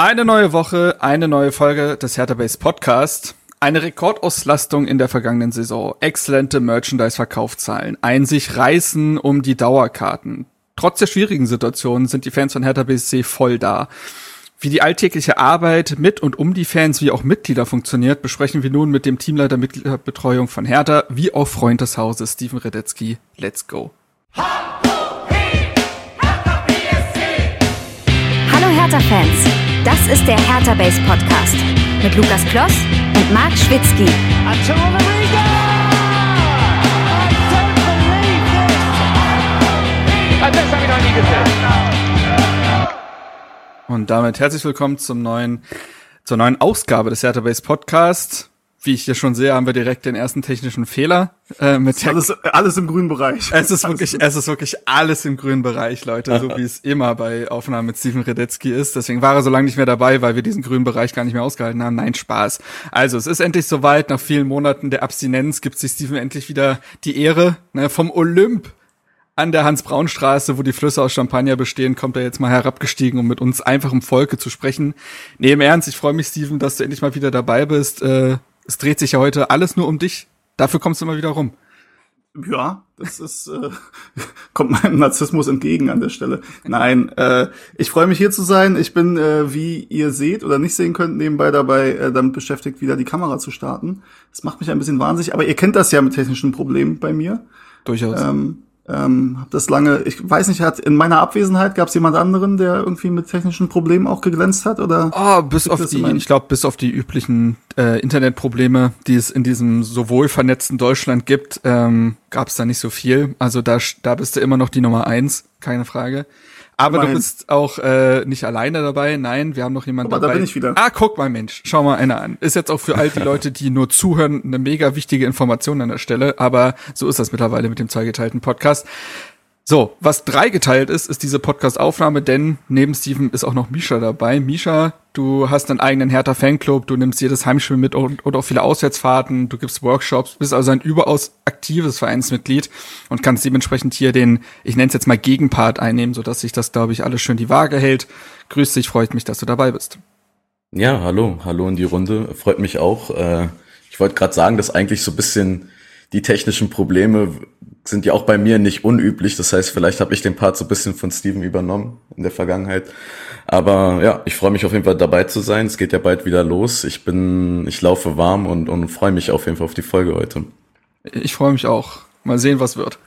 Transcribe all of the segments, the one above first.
Eine neue Woche, eine neue Folge des Hertha Base Podcast. Eine Rekordauslastung in der vergangenen Saison, exzellente Merchandise-Verkaufszahlen, ein sich reißen um die Dauerkarten. Trotz der schwierigen Situation sind die Fans von Hertha BSC voll da. Wie die alltägliche Arbeit mit und um die Fans wie auch Mitglieder funktioniert, besprechen wir nun mit dem Teamleiter Mitgliederbetreuung von Hertha wie auch Freund des Hauses Steven Redetzky. Let's go. Hallo Hertha-Fans! Das ist der Hertha Base Podcast mit Lukas Kloss und Marc Schwitzky. Und damit herzlich willkommen zum neuen, zur neuen Ausgabe des Hertha Base Podcast wie ich hier schon sehe, haben wir direkt den ersten technischen Fehler äh, mit alles, alles im grünen Bereich. Es ist wirklich, es ist wirklich alles im grünen Bereich, Leute, so wie es immer bei Aufnahmen mit Steven Redetzky ist. Deswegen war er so lange nicht mehr dabei, weil wir diesen grünen Bereich gar nicht mehr ausgehalten haben. Nein, Spaß. Also, es ist endlich soweit. Nach vielen Monaten der Abstinenz gibt sich Steven endlich wieder die Ehre ne, vom Olymp an der Hans-Braun-Straße, wo die Flüsse aus Champagner bestehen, kommt er jetzt mal herabgestiegen, um mit uns einfach im Volke zu sprechen. Nee, im Ernst, ich freue mich, Steven, dass du endlich mal wieder dabei bist. Äh, es dreht sich ja heute alles nur um dich. Dafür kommst du immer wieder rum. Ja, das ist äh, kommt meinem Narzissmus entgegen an der Stelle. Nein, äh, ich freue mich hier zu sein. Ich bin, äh, wie ihr seht oder nicht sehen könnt, nebenbei dabei äh, damit beschäftigt, wieder die Kamera zu starten. Das macht mich ein bisschen wahnsinnig, aber ihr kennt das ja mit technischen Problemen bei mir. Durchaus. Ähm, ähm, hab das lange, ich weiß nicht, hat in meiner Abwesenheit gab es jemand anderen, der irgendwie mit technischen Problemen auch geglänzt hat oder? Oh, bis auf die, ich glaube, bis auf die üblichen äh, Internetprobleme, die es in diesem sowohl vernetzten Deutschland gibt, ähm, gab es da nicht so viel. Also da, da bist du immer noch die Nummer eins, keine Frage. Aber Immerhin. du bist auch äh, nicht alleine dabei. Nein, wir haben noch jemanden Aber dabei. Da bin ich wieder. Ah, guck mal, Mensch, schau mal einer an. Ist jetzt auch für all die Leute, die nur zuhören, eine mega wichtige Information an der Stelle. Aber so ist das mittlerweile mit dem zweigeteilten Podcast. So, was dreigeteilt ist, ist diese Podcast-Aufnahme, denn neben Steven ist auch noch Misha dabei. Misha, du hast einen eigenen Hertha-Fanclub, du nimmst jedes Heimspiel mit und, und auch viele Auswärtsfahrten, du gibst Workshops, bist also ein überaus aktives Vereinsmitglied und kannst dementsprechend hier den, ich nenne es jetzt mal Gegenpart einnehmen, sodass sich das, glaube ich, alles schön die Waage hält. Grüß dich, freut mich, dass du dabei bist. Ja, hallo, hallo in die Runde, freut mich auch. Äh, ich wollte gerade sagen, dass eigentlich so ein bisschen die technischen Probleme sind ja auch bei mir nicht unüblich. Das heißt, vielleicht habe ich den Part so ein bisschen von Steven übernommen in der Vergangenheit. Aber ja, ich freue mich auf jeden Fall dabei zu sein. Es geht ja bald wieder los. Ich bin, ich laufe warm und, und freue mich auf jeden Fall auf die Folge heute. Ich freue mich auch. Mal sehen, was wird.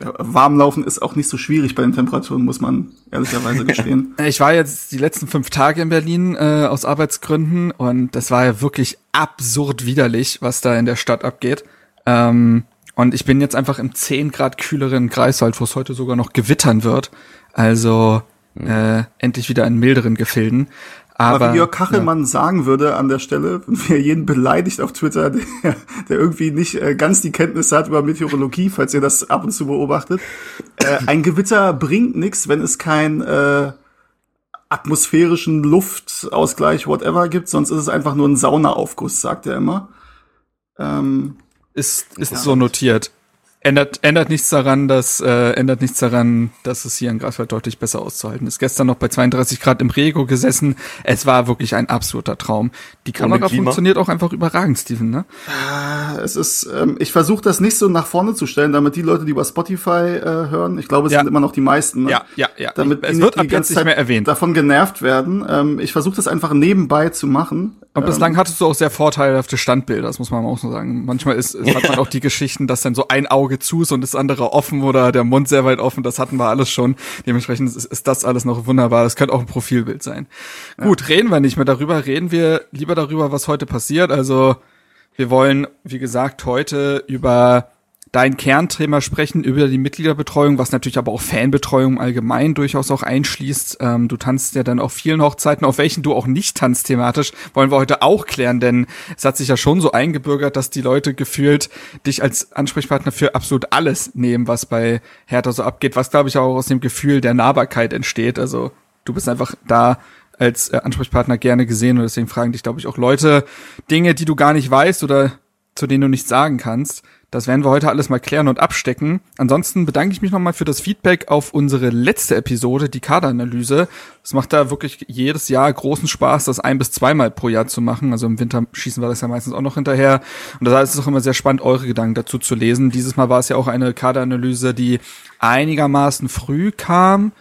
Ja, Warmlaufen ist auch nicht so schwierig bei den Temperaturen, muss man ehrlicherweise gestehen. ich war jetzt die letzten fünf Tage in Berlin äh, aus Arbeitsgründen und das war ja wirklich absurd widerlich, was da in der Stadt abgeht. Ähm, und ich bin jetzt einfach im 10 Grad kühleren Greifswald, wo es heute sogar noch gewittern wird. Also mhm. äh, endlich wieder in milderen Gefilden. Aber, Aber wie Jörg Kachelmann ja. sagen würde an der Stelle, wenn wir jeden beleidigt auf Twitter, der, der irgendwie nicht äh, ganz die Kenntnisse hat über Meteorologie, falls ihr das ab und zu beobachtet, äh, ein Gewitter bringt nichts, wenn es kein äh, atmosphärischen Luftausgleich, whatever gibt, sonst ist es einfach nur ein Saunaaufguss, sagt er immer. Ähm, ist, ist ja. so notiert. Ändert, ändert nichts daran, dass äh, ändert nichts daran, dass es hier in Greifswald deutlich besser auszuhalten ist. Gestern noch bei 32 Grad im Rego gesessen. Es war wirklich ein absoluter Traum. Die Kamera funktioniert auch einfach überragend, Steven, ne? Ah, es ist, ähm, ich versuche das nicht so nach vorne zu stellen, damit die Leute, die über Spotify äh, hören, ich glaube, es ja. sind immer noch die meisten, ne? Ja, ja, ja. Damit es wird ab jetzt nicht mehr erwähnt. davon genervt werden. Ähm, ich versuche das einfach nebenbei zu machen. Und bislang ähm, hattest du auch sehr vorteilhafte Standbilder, das muss man auch so sagen. Manchmal ist, hat man auch die Geschichten, dass dann so ein Auge zu ist und das andere offen oder der Mund sehr weit offen. Das hatten wir alles schon. Dementsprechend ist, ist das alles noch wunderbar. Das könnte auch ein Profilbild sein. Ja. Gut, reden wir nicht mehr darüber. Reden wir lieber darüber, was heute passiert. Also wir wollen, wie gesagt, heute über dein Kernthema sprechen über die Mitgliederbetreuung, was natürlich aber auch Fanbetreuung allgemein durchaus auch einschließt. Ähm, du tanzt ja dann auf vielen Hochzeiten, auf welchen du auch nicht tanzt thematisch, wollen wir heute auch klären, denn es hat sich ja schon so eingebürgert, dass die Leute gefühlt dich als Ansprechpartner für absolut alles nehmen, was bei Hertha so abgeht, was glaube ich auch aus dem Gefühl der Nahbarkeit entsteht. Also du bist einfach da als äh, Ansprechpartner gerne gesehen und deswegen fragen dich, glaube ich, auch Leute Dinge, die du gar nicht weißt oder zu denen du nichts sagen kannst. Das werden wir heute alles mal klären und abstecken. Ansonsten bedanke ich mich nochmal für das Feedback auf unsere letzte Episode, die Kaderanalyse. Es macht da wirklich jedes Jahr großen Spaß, das ein bis zweimal pro Jahr zu machen. Also im Winter schießen wir das ja meistens auch noch hinterher. Und da ist es auch immer sehr spannend, eure Gedanken dazu zu lesen. Dieses Mal war es ja auch eine Kaderanalyse, die einigermaßen früh kam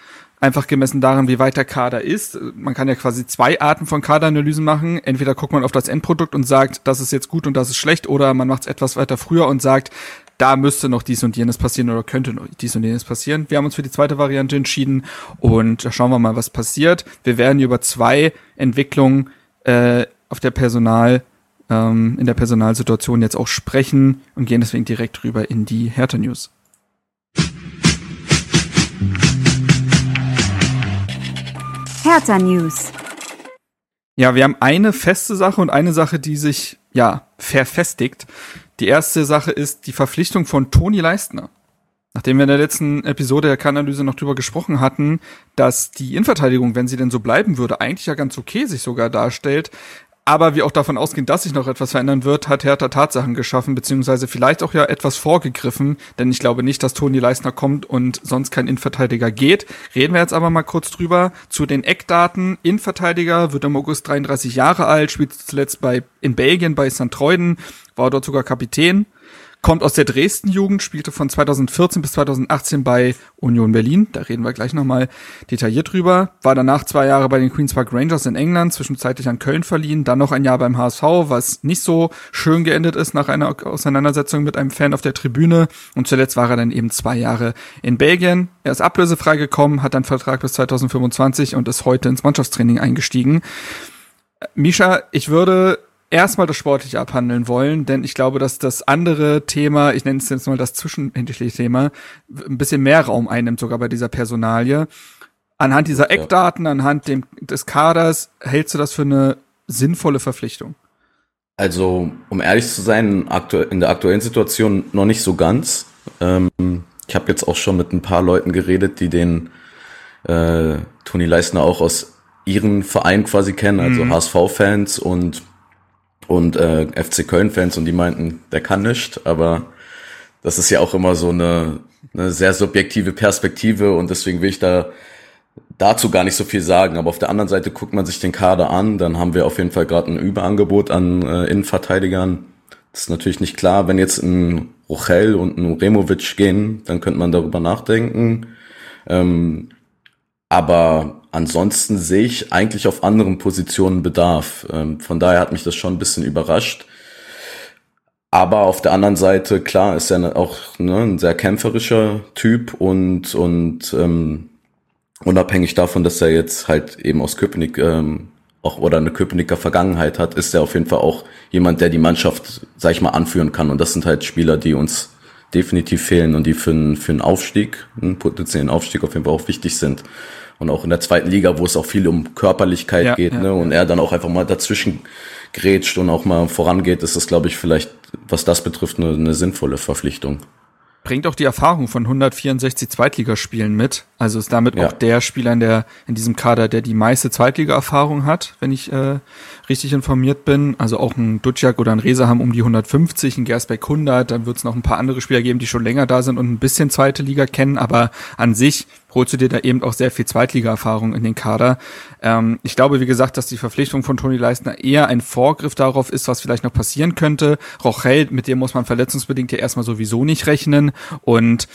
einfach gemessen daran, wie weit der Kader ist. Man kann ja quasi zwei Arten von Kaderanalysen machen. Entweder guckt man auf das Endprodukt und sagt, das ist jetzt gut und das ist schlecht, oder man macht es etwas weiter früher und sagt, da müsste noch dies und jenes passieren oder könnte noch dies und jenes passieren. Wir haben uns für die zweite Variante entschieden und schauen wir mal, was passiert. Wir werden über zwei Entwicklungen äh, auf der Personal ähm, in der Personalsituation jetzt auch sprechen und gehen deswegen direkt rüber in die Hertha News. Hertha News. Ja, wir haben eine feste Sache und eine Sache, die sich, ja, verfestigt. Die erste Sache ist die Verpflichtung von Toni Leistner. Nachdem wir in der letzten Episode der Kanalyse noch drüber gesprochen hatten, dass die Innenverteidigung, wenn sie denn so bleiben würde, eigentlich ja ganz okay sich sogar darstellt, aber wir auch davon ausgehen, dass sich noch etwas verändern wird, hat Hertha Tatsachen geschaffen, beziehungsweise vielleicht auch ja etwas vorgegriffen, denn ich glaube nicht, dass Toni Leisner kommt und sonst kein Innenverteidiger geht. Reden wir jetzt aber mal kurz drüber. Zu den Eckdaten. Innenverteidiger wird im August 33 Jahre alt, spielt zuletzt bei, in Belgien bei St. Treuden, war dort sogar Kapitän kommt aus der Dresden-Jugend, spielte von 2014 bis 2018 bei Union Berlin. Da reden wir gleich nochmal detailliert drüber. War danach zwei Jahre bei den Queen's Park Rangers in England, zwischenzeitlich an Köln verliehen. Dann noch ein Jahr beim HSV, was nicht so schön geendet ist nach einer Auseinandersetzung mit einem Fan auf der Tribüne. Und zuletzt war er dann eben zwei Jahre in Belgien. Er ist ablösefrei gekommen, hat einen Vertrag bis 2025 und ist heute ins Mannschaftstraining eingestiegen. Misha, ich würde erstmal das Sportliche abhandeln wollen, denn ich glaube, dass das andere Thema, ich nenne es jetzt mal das zwischenhändliche Thema, ein bisschen mehr Raum einnimmt, sogar bei dieser Personalie. Anhand dieser Eckdaten, anhand dem, des Kaders, hältst du das für eine sinnvolle Verpflichtung? Also, um ehrlich zu sein, in der aktuellen Situation noch nicht so ganz. Ähm, ich habe jetzt auch schon mit ein paar Leuten geredet, die den äh, Toni Leisner auch aus ihren Verein quasi kennen, also mhm. HSV-Fans und und äh, FC Köln-Fans und die meinten, der kann nicht, aber das ist ja auch immer so eine, eine sehr subjektive Perspektive und deswegen will ich da dazu gar nicht so viel sagen. Aber auf der anderen Seite guckt man sich den Kader an, dann haben wir auf jeden Fall gerade ein Überangebot an äh, Innenverteidigern. Das ist natürlich nicht klar, wenn jetzt ein Rochel und ein Removic gehen, dann könnte man darüber nachdenken. Ähm, aber ansonsten sehe ich eigentlich auf anderen Positionen Bedarf. Ähm, von daher hat mich das schon ein bisschen überrascht. Aber auf der anderen Seite, klar, ist er auch ne, ein sehr kämpferischer Typ und, und ähm, unabhängig davon, dass er jetzt halt eben aus Köpenick ähm, auch oder eine Köpenicker Vergangenheit hat, ist er auf jeden Fall auch jemand, der die Mannschaft, sag ich mal, anführen kann. Und das sind halt Spieler, die uns definitiv fehlen und die für einen, für einen Aufstieg, einen potenziellen Aufstieg auf jeden Fall auch wichtig sind und auch in der zweiten Liga, wo es auch viel um Körperlichkeit ja, geht, ja, ne? Und er dann auch einfach mal dazwischen grätscht und auch mal vorangeht, ist das, glaube ich, vielleicht, was das betrifft, eine, eine sinnvolle Verpflichtung bringt auch die Erfahrung von 164 Zweitligaspielen mit. Also ist damit ja. auch der Spieler in der in diesem Kader, der die meiste Zweitliga-Erfahrung hat, wenn ich äh, richtig informiert bin. Also auch ein Dutschak oder ein Reza haben um die 150, ein Gersbeck 100. Dann wird es noch ein paar andere Spieler geben, die schon länger da sind und ein bisschen zweite Liga kennen. Aber an sich holst du dir da eben auch sehr viel Zweitliga-Erfahrung in den Kader. Ähm, ich glaube, wie gesagt, dass die Verpflichtung von Toni Leistner eher ein Vorgriff darauf ist, was vielleicht noch passieren könnte. Rochel, mit dem muss man verletzungsbedingt ja erstmal sowieso nicht rechnen. Und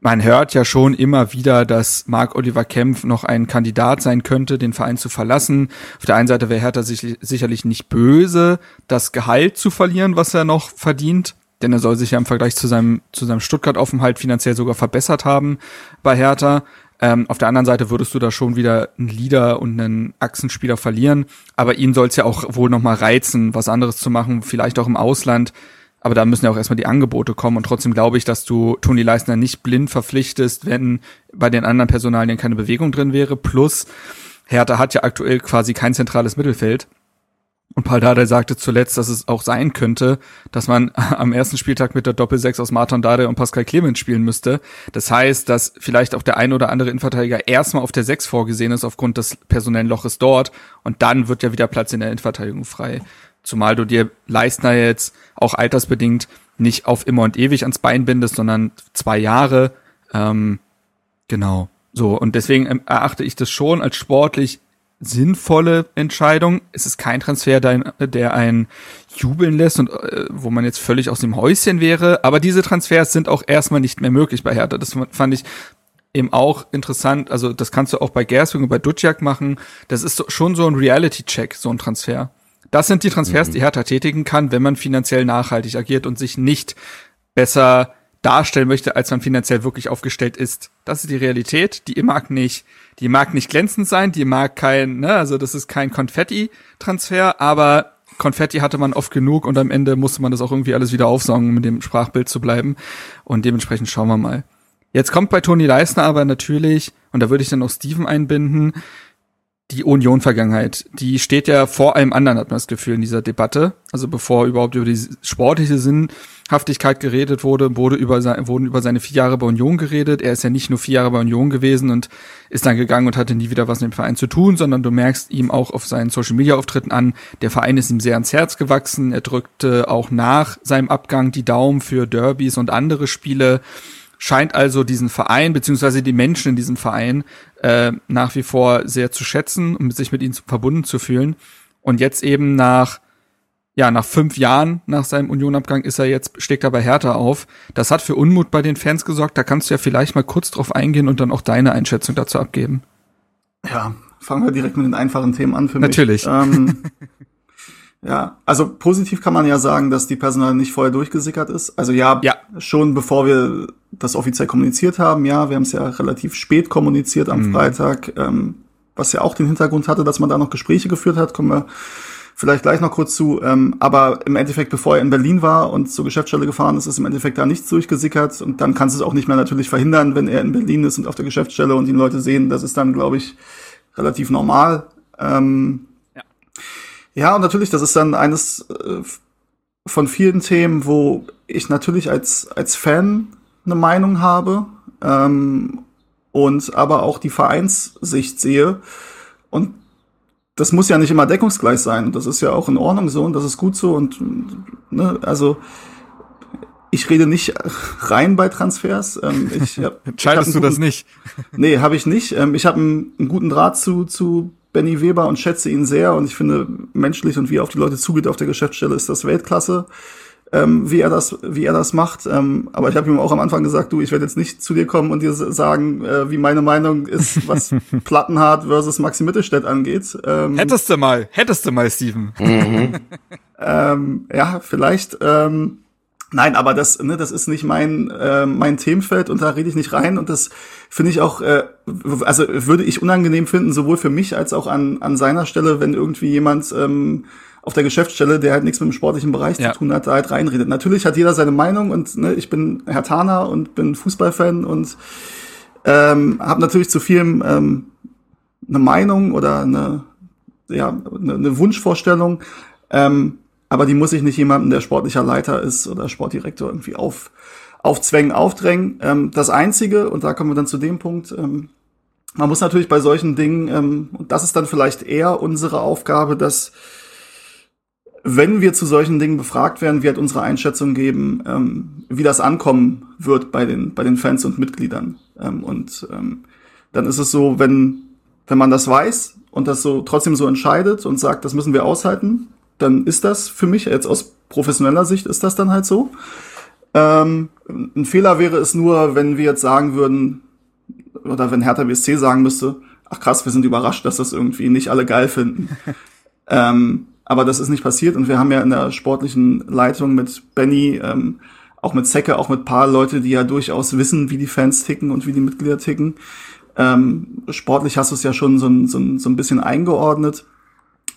man hört ja schon immer wieder, dass Marc Oliver Kempf noch ein Kandidat sein könnte, den Verein zu verlassen. Auf der einen Seite wäre Hertha sich sicherlich nicht böse, das Gehalt zu verlieren, was er noch verdient denn er soll sich ja im Vergleich zu seinem, zu seinem Stuttgart-Aufenthalt finanziell sogar verbessert haben bei Hertha. Ähm, auf der anderen Seite würdest du da schon wieder einen Leader und einen Achsenspieler verlieren, aber ihn soll es ja auch wohl nochmal reizen, was anderes zu machen, vielleicht auch im Ausland. Aber da müssen ja auch erstmal die Angebote kommen und trotzdem glaube ich, dass du Toni Leisner nicht blind verpflichtest, wenn bei den anderen Personalien keine Bewegung drin wäre. Plus, Hertha hat ja aktuell quasi kein zentrales Mittelfeld. Und Paul Dardai sagte zuletzt, dass es auch sein könnte, dass man am ersten Spieltag mit der Doppel-6 aus Martin Dardai und Pascal Clemens spielen müsste. Das heißt, dass vielleicht auch der ein oder andere Innenverteidiger erstmal auf der 6 vorgesehen ist aufgrund des personellen Loches dort und dann wird ja wieder Platz in der Innenverteidigung frei. Zumal du dir Leistner jetzt auch altersbedingt nicht auf immer und ewig ans Bein bindest, sondern zwei Jahre. Ähm, genau. So, und deswegen erachte ich das schon als sportlich sinnvolle Entscheidung. Es ist kein Transfer, der, einen jubeln lässt und äh, wo man jetzt völlig aus dem Häuschen wäre. Aber diese Transfers sind auch erstmal nicht mehr möglich bei Hertha. Das fand ich eben auch interessant. Also das kannst du auch bei Gerswing und bei Duciak machen. Das ist schon so ein Reality-Check, so ein Transfer. Das sind die Transfers, mhm. die Hertha tätigen kann, wenn man finanziell nachhaltig agiert und sich nicht besser darstellen möchte, als man finanziell wirklich aufgestellt ist. Das ist die Realität. Die mag nicht, die mag nicht glänzend sein, die mag kein, ne, also das ist kein Konfetti-Transfer, aber Konfetti hatte man oft genug und am Ende musste man das auch irgendwie alles wieder aufsaugen, um mit dem Sprachbild zu bleiben. Und dementsprechend schauen wir mal. Jetzt kommt bei Toni Leisner aber natürlich, und da würde ich dann auch Steven einbinden, die Union-Vergangenheit, die steht ja vor allem anderen, hat man das Gefühl, in dieser Debatte. Also bevor überhaupt über die sportliche Sinnhaftigkeit geredet wurde, wurde über sein, wurden über seine vier Jahre bei Union geredet. Er ist ja nicht nur vier Jahre bei Union gewesen und ist dann gegangen und hatte nie wieder was mit dem Verein zu tun, sondern du merkst ihm auch auf seinen Social-Media-Auftritten an, der Verein ist ihm sehr ans Herz gewachsen. Er drückte auch nach seinem Abgang die Daumen für Derbys und andere Spiele scheint also diesen Verein beziehungsweise die Menschen in diesem Verein äh, nach wie vor sehr zu schätzen und sich mit ihnen verbunden zu fühlen. Und jetzt eben nach ja, nach fünf Jahren nach seinem Unionabgang ist er jetzt, steckt er bei Hertha auf. Das hat für Unmut bei den Fans gesorgt. Da kannst du ja vielleicht mal kurz drauf eingehen und dann auch deine Einschätzung dazu abgeben. Ja, fangen wir direkt mit den einfachen Themen an für mich. Natürlich. Ähm, Ja, also positiv kann man ja sagen, dass die Personal nicht vorher durchgesickert ist. Also ja, ja. schon bevor wir das offiziell kommuniziert haben, ja, wir haben es ja relativ spät kommuniziert am mhm. Freitag, ähm, was ja auch den Hintergrund hatte, dass man da noch Gespräche geführt hat, kommen wir vielleicht gleich noch kurz zu. Ähm, aber im Endeffekt, bevor er in Berlin war und zur Geschäftsstelle gefahren ist, ist im Endeffekt da nichts durchgesickert und dann kannst du es auch nicht mehr natürlich verhindern, wenn er in Berlin ist und auf der Geschäftsstelle und die Leute sehen, das ist dann, glaube ich, relativ normal. Ähm, ja, und natürlich, das ist dann eines äh, von vielen Themen, wo ich natürlich als, als Fan eine Meinung habe ähm, und aber auch die Vereinssicht sehe. Und das muss ja nicht immer deckungsgleich sein. Und das ist ja auch in Ordnung so und das ist gut so. Und ne, also ich rede nicht rein bei Transfers. Ähm, ich hab, Entscheidest ich du das nicht? nee, habe ich nicht. Ähm, ich habe einen, einen, guten Draht zu, zu Benny Weber und schätze ihn sehr und ich finde menschlich und wie er auf die Leute zugeht auf der Geschäftsstelle ist das Weltklasse, ähm, wie er das wie er das macht. Ähm, aber ich habe ihm auch am Anfang gesagt, du, ich werde jetzt nicht zu dir kommen und dir sagen, äh, wie meine Meinung ist, was Plattenhardt versus Maxi Mittelstädt angeht. Ähm, hättest du mal, hättest du mal, Steven. Mhm. ähm, ja, vielleicht. Ähm, Nein, aber das, ne, das ist nicht mein, äh, mein Themenfeld und da rede ich nicht rein und das finde ich auch, äh, also würde ich unangenehm finden, sowohl für mich als auch an, an seiner Stelle, wenn irgendwie jemand ähm, auf der Geschäftsstelle, der halt nichts mit dem sportlichen Bereich ja. zu tun hat, da halt reinredet. Natürlich hat jeder seine Meinung und ne, ich bin Herr Tana und bin Fußballfan und ähm, habe natürlich zu vielem ähm, eine Meinung oder eine, ja, eine, eine Wunschvorstellung. Ähm, aber die muss ich nicht jemandem, der sportlicher Leiter ist oder Sportdirektor irgendwie auf, aufzwängen, aufdrängen. Ähm, das Einzige, und da kommen wir dann zu dem Punkt, ähm, man muss natürlich bei solchen Dingen, ähm, und das ist dann vielleicht eher unsere Aufgabe, dass wenn wir zu solchen Dingen befragt werden, wir halt unsere Einschätzung geben, ähm, wie das ankommen wird bei den, bei den Fans und Mitgliedern. Ähm, und ähm, dann ist es so, wenn, wenn man das weiß und das so trotzdem so entscheidet und sagt, das müssen wir aushalten, dann ist das für mich jetzt aus professioneller Sicht ist das dann halt so. Ähm, ein Fehler wäre es nur, wenn wir jetzt sagen würden, oder wenn Hertha BSC sagen müsste, ach krass, wir sind überrascht, dass das irgendwie nicht alle geil finden. ähm, aber das ist nicht passiert und wir haben ja in der sportlichen Leitung mit Benny, ähm, auch mit Zecke, auch mit paar Leute, die ja durchaus wissen, wie die Fans ticken und wie die Mitglieder ticken. Ähm, sportlich hast du es ja schon so ein, so, ein, so ein bisschen eingeordnet.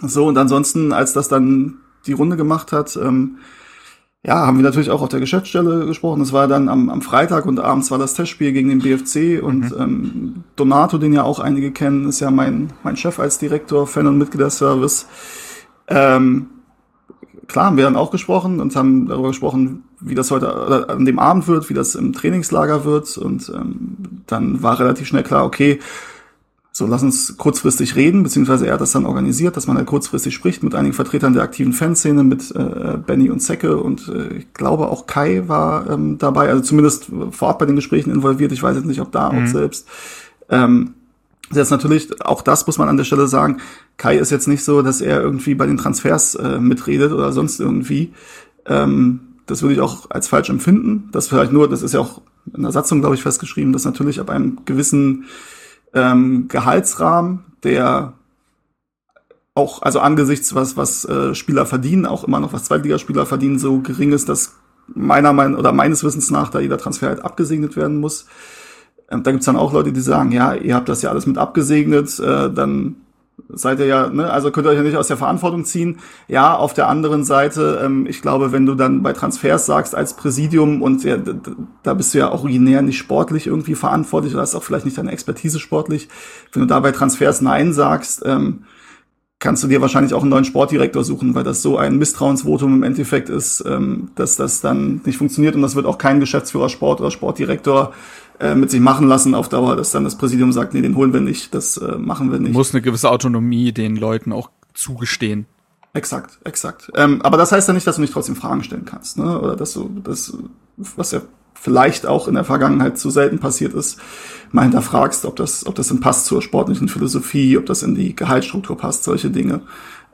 So, und ansonsten, als das dann die Runde gemacht hat, ähm, ja, haben wir natürlich auch auf der Geschäftsstelle gesprochen. Es war dann am, am Freitag und abends war das Testspiel gegen den BFC und mhm. ähm, Donato, den ja auch einige kennen, ist ja mein, mein Chef als Direktor, Fan- und Mitgliederservice. Ähm, klar haben wir dann auch gesprochen und haben darüber gesprochen, wie das heute oder an dem Abend wird, wie das im Trainingslager wird und ähm, dann war relativ schnell klar, okay, so lass uns kurzfristig reden, beziehungsweise er hat das dann organisiert, dass man halt kurzfristig spricht mit einigen Vertretern der aktiven Fanszene, mit äh, Benny und Zecke und äh, ich glaube auch Kai war ähm, dabei, also zumindest vorab bei den Gesprächen involviert, ich weiß jetzt nicht, ob da mhm. auch selbst. Ähm, Jetzt natürlich, auch das muss man an der Stelle sagen, Kai ist jetzt nicht so, dass er irgendwie bei den Transfers äh, mitredet oder sonst irgendwie. Ähm, das würde ich auch als falsch empfinden. Das vielleicht nur, das ist ja auch in der Satzung, glaube ich, festgeschrieben, dass natürlich ab einem gewissen ähm, Gehaltsrahmen, der auch, also angesichts was, was äh, Spieler verdienen, auch immer noch was Zweitligaspieler verdienen, so gering ist, dass meiner Meinung oder meines Wissens nach da jeder Transfer halt abgesegnet werden muss. Ähm, da gibt's dann auch Leute, die sagen, ja, ihr habt das ja alles mit abgesegnet, äh, dann seid ihr ja, ne, also könnt ihr euch ja nicht aus der Verantwortung ziehen. Ja, auf der anderen Seite, ähm, ich glaube, wenn du dann bei Transfers sagst als Präsidium und ja, da bist du ja originär nicht sportlich irgendwie verantwortlich oder hast auch vielleicht nicht deine Expertise sportlich. Wenn du da bei Transfers Nein sagst, ähm, kannst du dir wahrscheinlich auch einen neuen Sportdirektor suchen, weil das so ein Misstrauensvotum im Endeffekt ist, ähm, dass das dann nicht funktioniert und das wird auch kein Geschäftsführer Sport oder Sportdirektor äh, mit sich machen lassen auf Dauer, dass dann das Präsidium sagt, nee, den holen wir nicht, das äh, machen wir nicht. Muss eine gewisse Autonomie den Leuten auch zugestehen. Exakt, exakt. Ähm, aber das heißt ja nicht, dass du nicht trotzdem Fragen stellen kannst, ne? Oder dass du das, was ja vielleicht auch in der Vergangenheit zu selten passiert ist, mal hinterfragst, ob das, ob das denn passt zur sportlichen Philosophie, ob das in die Gehaltsstruktur passt, solche Dinge.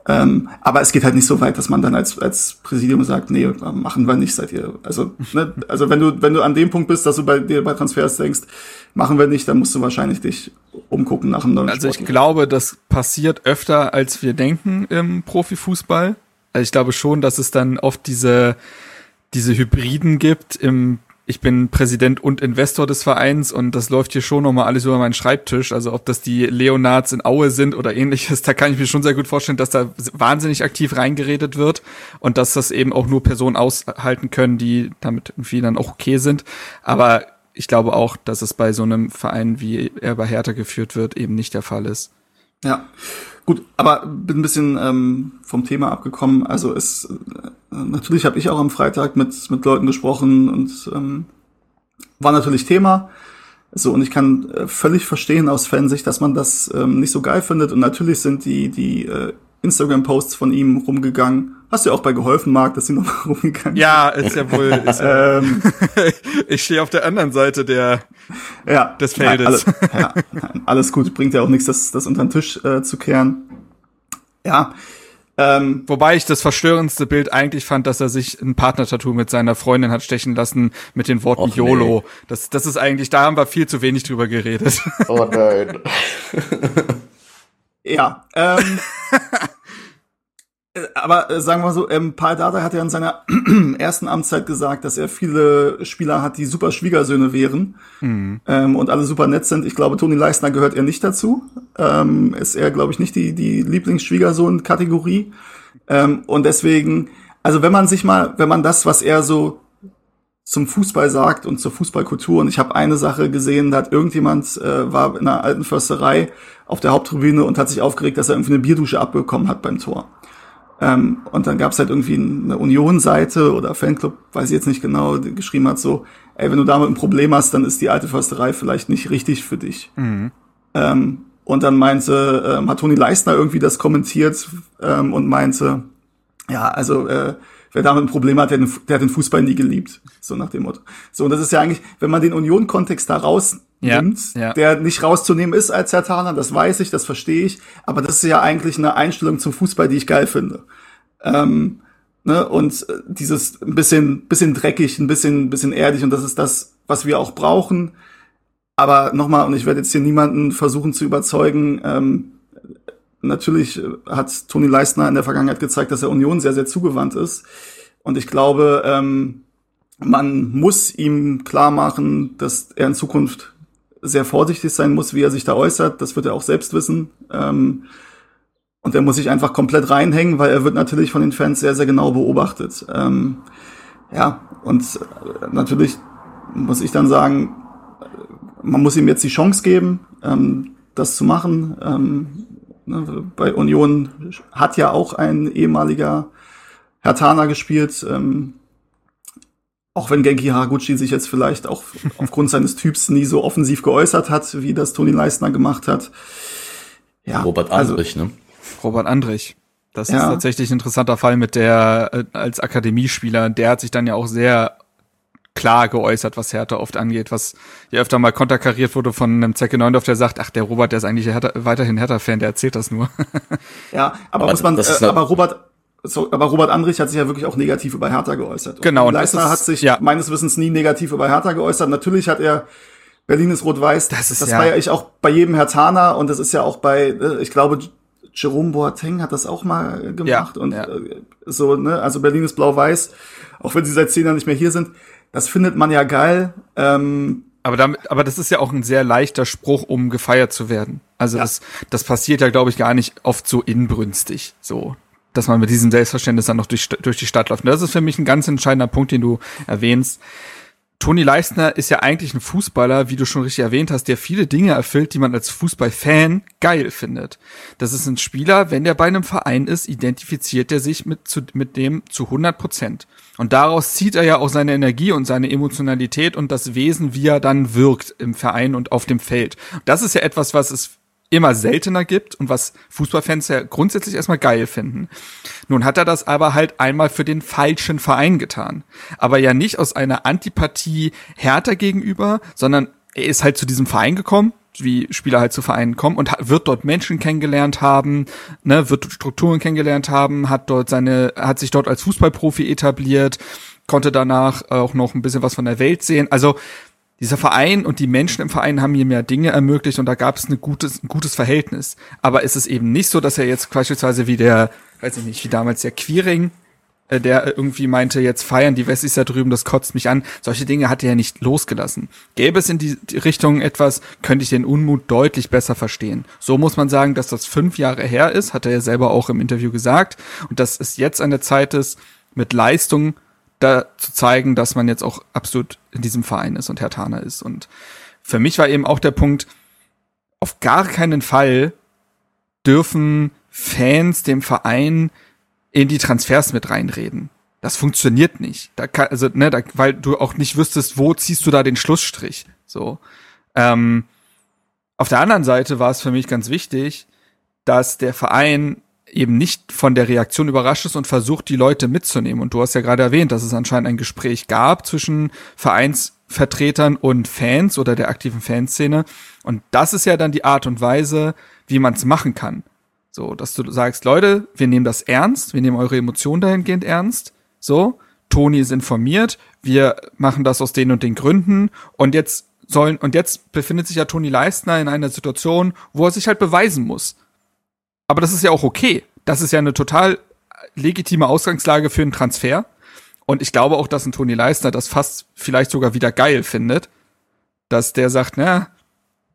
Ähm, aber es geht halt nicht so weit, dass man dann als, als Präsidium sagt, nee, machen wir nicht, seid ihr. Also, ne, also wenn du, wenn du an dem Punkt bist, dass du bei dir bei Transfers denkst, machen wir nicht, dann musst du wahrscheinlich dich umgucken nach einem neuen Also ich glaube, das passiert öfter, als wir denken im Profifußball. Also ich glaube schon, dass es dann oft diese, diese Hybriden gibt im ich bin Präsident und Investor des Vereins und das läuft hier schon nochmal alles über meinen Schreibtisch. Also ob das die Leonards in Aue sind oder ähnliches, da kann ich mir schon sehr gut vorstellen, dass da wahnsinnig aktiv reingeredet wird und dass das eben auch nur Personen aushalten können, die damit irgendwie dann auch okay sind. Aber ich glaube auch, dass es bei so einem Verein, wie er bei Hertha geführt wird, eben nicht der Fall ist. Ja, gut, aber bin ein bisschen ähm, vom Thema abgekommen. Also es natürlich habe ich auch am Freitag mit mit Leuten gesprochen und ähm, war natürlich Thema. So und ich kann äh, völlig verstehen aus Fansicht, dass man das ähm, nicht so geil findet. Und natürlich sind die die äh, Instagram-Posts von ihm rumgegangen. Hast du ja auch bei geholfen, Marc, dass sie noch rumgegangen Ja, ist ja wohl. Ist ja, ähm, ich stehe auf der anderen Seite der ja, des Feldes. Nein, alles, ja, nein, alles gut, bringt ja auch nichts, das, das unter den Tisch äh, zu kehren. Ja. Ähm, Wobei ich das verstörendste Bild eigentlich fand, dass er sich ein Partner-Tattoo mit seiner Freundin hat stechen lassen mit den Worten Och, YOLO. Nee. Das, das ist eigentlich, da haben wir viel zu wenig drüber geredet. Oh nein. ja. Ähm, Äh, aber äh, sagen wir so, ähm, Paul Dada hat ja in seiner ersten Amtszeit gesagt, dass er viele Spieler hat, die super Schwiegersöhne wären mhm. ähm, und alle super nett sind. Ich glaube, Toni Leisner gehört er nicht dazu. Ähm, ist er, glaube ich, nicht die, die Lieblingsschwiegersohn-Kategorie. Ähm, und deswegen, also wenn man sich mal, wenn man das, was er so zum Fußball sagt und zur Fußballkultur. Und ich habe eine Sache gesehen, da hat irgendjemand äh, war in einer alten Försterei auf der Haupttribüne und hat sich aufgeregt, dass er irgendwie eine Bierdusche abbekommen hat beim Tor. Ähm, und dann gab es halt irgendwie eine Union-Seite oder Fanclub, weiß ich jetzt nicht genau, die geschrieben hat so, ey, wenn du damit ein Problem hast, dann ist die alte Försterei vielleicht nicht richtig für dich. Mhm. Ähm, und dann meinte, ähm, hat Toni Leistner irgendwie das kommentiert ähm, und meinte, ja, also äh, wer damit ein Problem hat, der, der hat den Fußball nie geliebt. So nach dem Motto. So, und das ist ja eigentlich, wenn man den Union-Kontext da raus nimmt, ja, ja. der nicht rauszunehmen ist als Herr Thaler, das weiß ich, das verstehe ich, aber das ist ja eigentlich eine Einstellung zum Fußball, die ich geil finde. Ähm, ne, und äh, dieses ein bisschen, bisschen dreckig, ein bisschen, bisschen erdig und das ist das, was wir auch brauchen. Aber nochmal, und ich werde jetzt hier niemanden versuchen zu überzeugen, ähm, natürlich hat Toni Leistner in der Vergangenheit gezeigt, dass er Union sehr, sehr zugewandt ist. Und ich glaube, ähm, man muss ihm klar machen, dass er in Zukunft sehr vorsichtig sein muss, wie er sich da äußert. Das wird er auch selbst wissen. Ähm, und er muss sich einfach komplett reinhängen, weil er wird natürlich von den Fans sehr, sehr genau beobachtet. Ähm, ja, und äh, natürlich muss ich dann sagen, man muss ihm jetzt die Chance geben, ähm, das zu machen. Ähm, ne, bei Union hat ja auch ein ehemaliger Herr Tana gespielt. Ähm, Auch wenn Genki Haraguchi sich jetzt vielleicht auch aufgrund seines Typs nie so offensiv geäußert hat, wie das Toni Leistner gemacht hat. Ja, Robert also Andrich, also, ne? Robert Andrich. Das ja. ist tatsächlich ein interessanter Fall mit der äh, als Akademiespieler. Der hat sich dann ja auch sehr klar geäußert, was Hertha oft angeht, was ja öfter mal konterkariert wurde von einem Zecke Neundorf, der sagt, ach, der Robert, der ist eigentlich Hertha, weiterhin Hertha-Fan, der erzählt das nur. ja, aber, aber muss man, äh, aber Robert, so, aber Robert Andrich hat sich ja wirklich auch negativ über Hertha geäußert. Genau. Und Leistner hat sich ja. meines Wissens nie negativ über Hertha geäußert. Natürlich hat er Berlin ist rot-weiß. Das, ist, das ja. war ja ich auch bei jedem Hertaner und das ist ja auch bei, äh, ich glaube, Jerome Boateng hat das auch mal gemacht ja, und ja. Äh, so, ne, also Berlin ist blau-weiß, auch wenn sie seit zehn Jahren nicht mehr hier sind. Das findet man ja geil. Ähm, aber damit, aber das ist ja auch ein sehr leichter Spruch, um gefeiert zu werden. Also ja. das, das passiert ja, glaube ich, gar nicht oft so inbrünstig, so, dass man mit diesem Selbstverständnis dann noch durch, durch die Stadt läuft. Und das ist für mich ein ganz entscheidender Punkt, den du erwähnst. Toni Leistner ist ja eigentlich ein Fußballer, wie du schon richtig erwähnt hast, der viele Dinge erfüllt, die man als Fußballfan geil findet. Das ist ein Spieler, wenn der bei einem Verein ist, identifiziert er sich mit, zu, mit dem zu 100 Prozent. Und daraus zieht er ja auch seine Energie und seine Emotionalität und das Wesen, wie er dann wirkt im Verein und auf dem Feld. Das ist ja etwas, was es immer seltener gibt und was Fußballfans ja grundsätzlich erstmal geil finden. Nun hat er das aber halt einmal für den falschen Verein getan. Aber ja nicht aus einer Antipathie härter gegenüber, sondern er ist halt zu diesem Verein gekommen, wie Spieler halt zu Vereinen kommen und wird dort Menschen kennengelernt haben, ne, wird Strukturen kennengelernt haben, hat dort seine, hat sich dort als Fußballprofi etabliert, konnte danach auch noch ein bisschen was von der Welt sehen. Also dieser Verein und die Menschen im Verein haben mir mehr Dinge ermöglicht und da gab es ein gutes, ein gutes Verhältnis. Aber es ist eben nicht so, dass er jetzt beispielsweise wie der, weiß ich nicht, wie damals der Queering, äh, der irgendwie meinte, jetzt feiern die Wessis da drüben, das kotzt mich an. Solche Dinge hat er ja nicht losgelassen. Gäbe es in die, die Richtung etwas, könnte ich den Unmut deutlich besser verstehen. So muss man sagen, dass das fünf Jahre her ist, hat er ja selber auch im Interview gesagt. Und dass es jetzt an der Zeit ist, mit Leistung da zu zeigen, dass man jetzt auch absolut in diesem Verein ist und Herr Thaner ist. Und für mich war eben auch der Punkt, auf gar keinen Fall dürfen Fans dem Verein in die Transfers mit reinreden. Das funktioniert nicht. Da kann, also, ne, da, weil du auch nicht wüsstest, wo ziehst du da den Schlussstrich. So. Ähm, auf der anderen Seite war es für mich ganz wichtig, dass der Verein eben nicht von der Reaktion überrascht ist und versucht, die Leute mitzunehmen. Und du hast ja gerade erwähnt, dass es anscheinend ein Gespräch gab zwischen Vereinsvertretern und Fans oder der aktiven Fanszene. Und das ist ja dann die Art und Weise, wie man es machen kann. So, dass du sagst, Leute, wir nehmen das ernst, wir nehmen eure Emotionen dahingehend ernst. So, Toni ist informiert, wir machen das aus den und den Gründen und jetzt sollen, und jetzt befindet sich ja Toni Leistner in einer Situation, wo er sich halt beweisen muss. Aber das ist ja auch okay. Das ist ja eine total legitime Ausgangslage für einen Transfer. Und ich glaube auch, dass ein Toni Leistner das fast vielleicht sogar wieder geil findet, dass der sagt, na,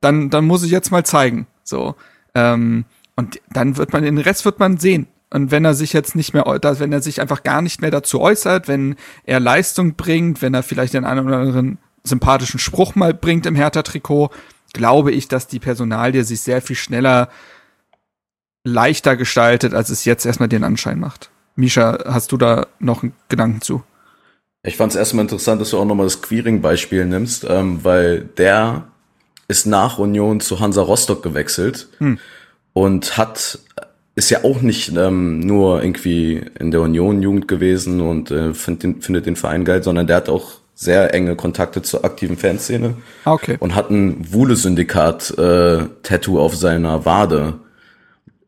dann, dann muss ich jetzt mal zeigen. So. Ähm, und dann wird man, den Rest wird man sehen. Und wenn er sich jetzt nicht mehr, wenn er sich einfach gar nicht mehr dazu äußert, wenn er Leistung bringt, wenn er vielleicht den einen oder anderen sympathischen Spruch mal bringt im Hertha-Trikot, glaube ich, dass die Personalie sich sehr viel schneller leichter gestaltet, als es jetzt erstmal den Anschein macht. Misha, hast du da noch einen Gedanken zu? Ich fand es erstmal interessant, dass du auch nochmal das Queering-Beispiel nimmst, ähm, weil der ist nach Union zu Hansa Rostock gewechselt hm. und hat ist ja auch nicht ähm, nur irgendwie in der Union-Jugend gewesen und äh, find den, findet den Verein geil, sondern der hat auch sehr enge Kontakte zur aktiven Fanszene ah, okay. und hat ein Wuhle-Syndikat-Tattoo äh, auf seiner Wade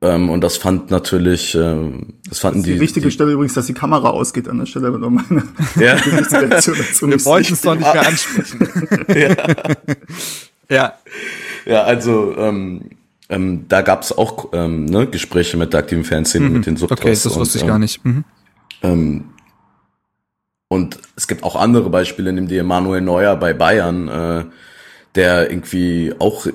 ähm, und das fand natürlich, ähm, das fanden das die. Die richtige die, Stelle übrigens, dass die Kamera ausgeht an der Stelle, wenn meine ja. dazu Wir wollten es doch nicht mehr ansprechen. ja. ja. Ja, also ähm, ähm, da gab es auch ähm, ne, Gespräche mit der aktiven Fanszene, mhm. mit den Subtos. Okay, das wusste ich und, gar nicht. Mhm. Ähm, und es gibt auch andere Beispiele, nämlich Emanuel Neuer bei Bayern, äh, der irgendwie auch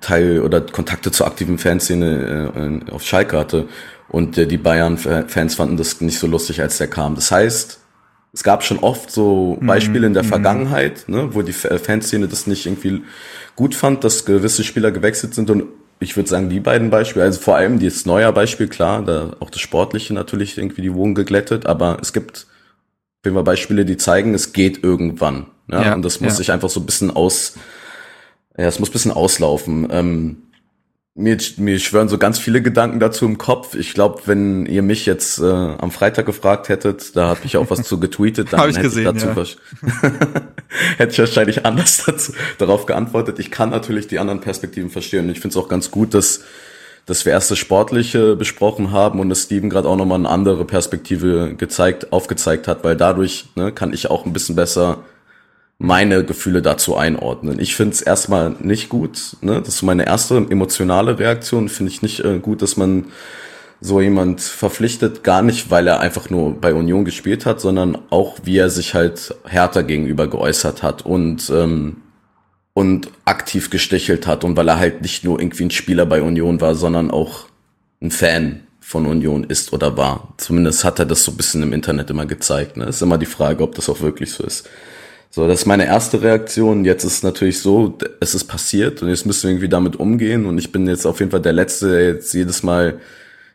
Teil oder Kontakte zur aktiven Fanszene äh, auf Schalke hatte. Und äh, die Bayern-Fans fanden das nicht so lustig, als der kam. Das heißt, es gab schon oft so mhm. Beispiele in der mhm. Vergangenheit, ne, wo die Fanszene das nicht irgendwie gut fand, dass gewisse Spieler gewechselt sind. Und ich würde sagen, die beiden Beispiele, also vor allem das neue Beispiel, klar, da auch das Sportliche natürlich irgendwie die Wogen geglättet, aber es gibt jeden Fall Beispiele, die zeigen, es geht irgendwann. Ja, Ja, und das muss ja. sich einfach so ein bisschen aus, ja, es muss ein bisschen auslaufen. Ähm, mir, mir schwören so ganz viele Gedanken dazu im Kopf. Ich glaube, wenn ihr mich jetzt äh, am Freitag gefragt hättet, da habe ich auch was zu getweetet, dann hätte gesehen, ich dazu ja. hätte ich wahrscheinlich anders dazu, darauf geantwortet. Ich kann natürlich die anderen Perspektiven verstehen. Und ich finde es auch ganz gut, dass, dass wir erst das Sportliche besprochen haben und dass Steven gerade auch nochmal eine andere Perspektive gezeigt, aufgezeigt hat, weil dadurch ne, kann ich auch ein bisschen besser meine Gefühle dazu einordnen. Ich finde es erstmal nicht gut, ne? das ist meine erste emotionale Reaktion, finde ich nicht äh, gut, dass man so jemand verpflichtet, gar nicht, weil er einfach nur bei Union gespielt hat, sondern auch, wie er sich halt härter gegenüber geäußert hat und, ähm, und aktiv gestichelt hat und weil er halt nicht nur irgendwie ein Spieler bei Union war, sondern auch ein Fan von Union ist oder war. Zumindest hat er das so ein bisschen im Internet immer gezeigt. Ne? Ist immer die Frage, ob das auch wirklich so ist. So, das ist meine erste Reaktion. Jetzt ist es natürlich so, es ist passiert und jetzt müssen wir irgendwie damit umgehen und ich bin jetzt auf jeden Fall der Letzte, der jetzt jedes Mal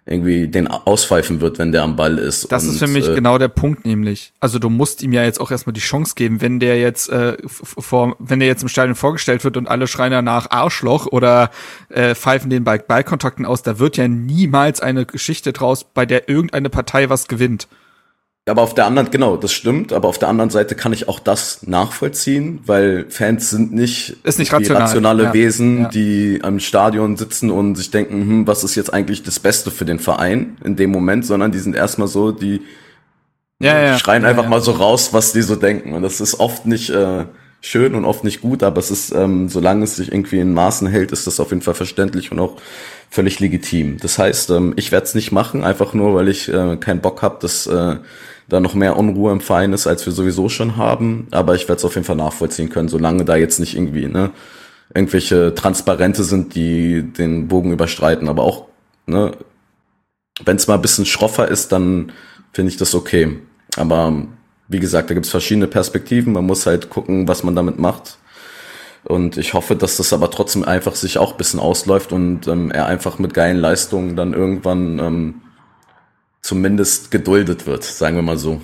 irgendwie den auspfeifen wird, wenn der am Ball ist. Das und, ist für mich äh, genau der Punkt nämlich. Also du musst ihm ja jetzt auch erstmal die Chance geben, wenn der jetzt äh, vor, wenn der jetzt im Stadion vorgestellt wird und alle schreien danach Arschloch oder äh, pfeifen den bei Ballkontakten aus, da wird ja niemals eine Geschichte draus, bei der irgendeine Partei was gewinnt. Aber auf der anderen, genau, das stimmt, aber auf der anderen Seite kann ich auch das nachvollziehen, weil Fans sind nicht, Ist nicht die rational, rationale ja, Wesen, ja. die am Stadion sitzen und sich denken, hm, was ist jetzt eigentlich das Beste für den Verein in dem Moment, sondern die sind erstmal so, die Ja, schreien einfach mal so raus, was die so denken. Und das ist oft nicht äh, schön und oft nicht gut, aber es ist, ähm, solange es sich irgendwie in Maßen hält, ist das auf jeden Fall verständlich und auch völlig legitim. Das heißt, ähm, ich werde es nicht machen, einfach nur, weil ich äh, keinen Bock habe, dass äh, da noch mehr Unruhe im Verein ist, als wir sowieso schon haben. Aber ich werde es auf jeden Fall nachvollziehen können, solange da jetzt nicht irgendwie ne, irgendwelche Transparente sind, die den Bogen überstreiten. Aber auch, ne, wenn es mal ein bisschen schroffer ist, dann finde ich das okay. Aber wie gesagt, da gibt es verschiedene Perspektiven. Man muss halt gucken, was man damit macht. Und ich hoffe, dass das aber trotzdem einfach sich auch ein bisschen ausläuft und ähm, er einfach mit geilen Leistungen dann irgendwann ähm, zumindest geduldet wird, sagen wir mal so.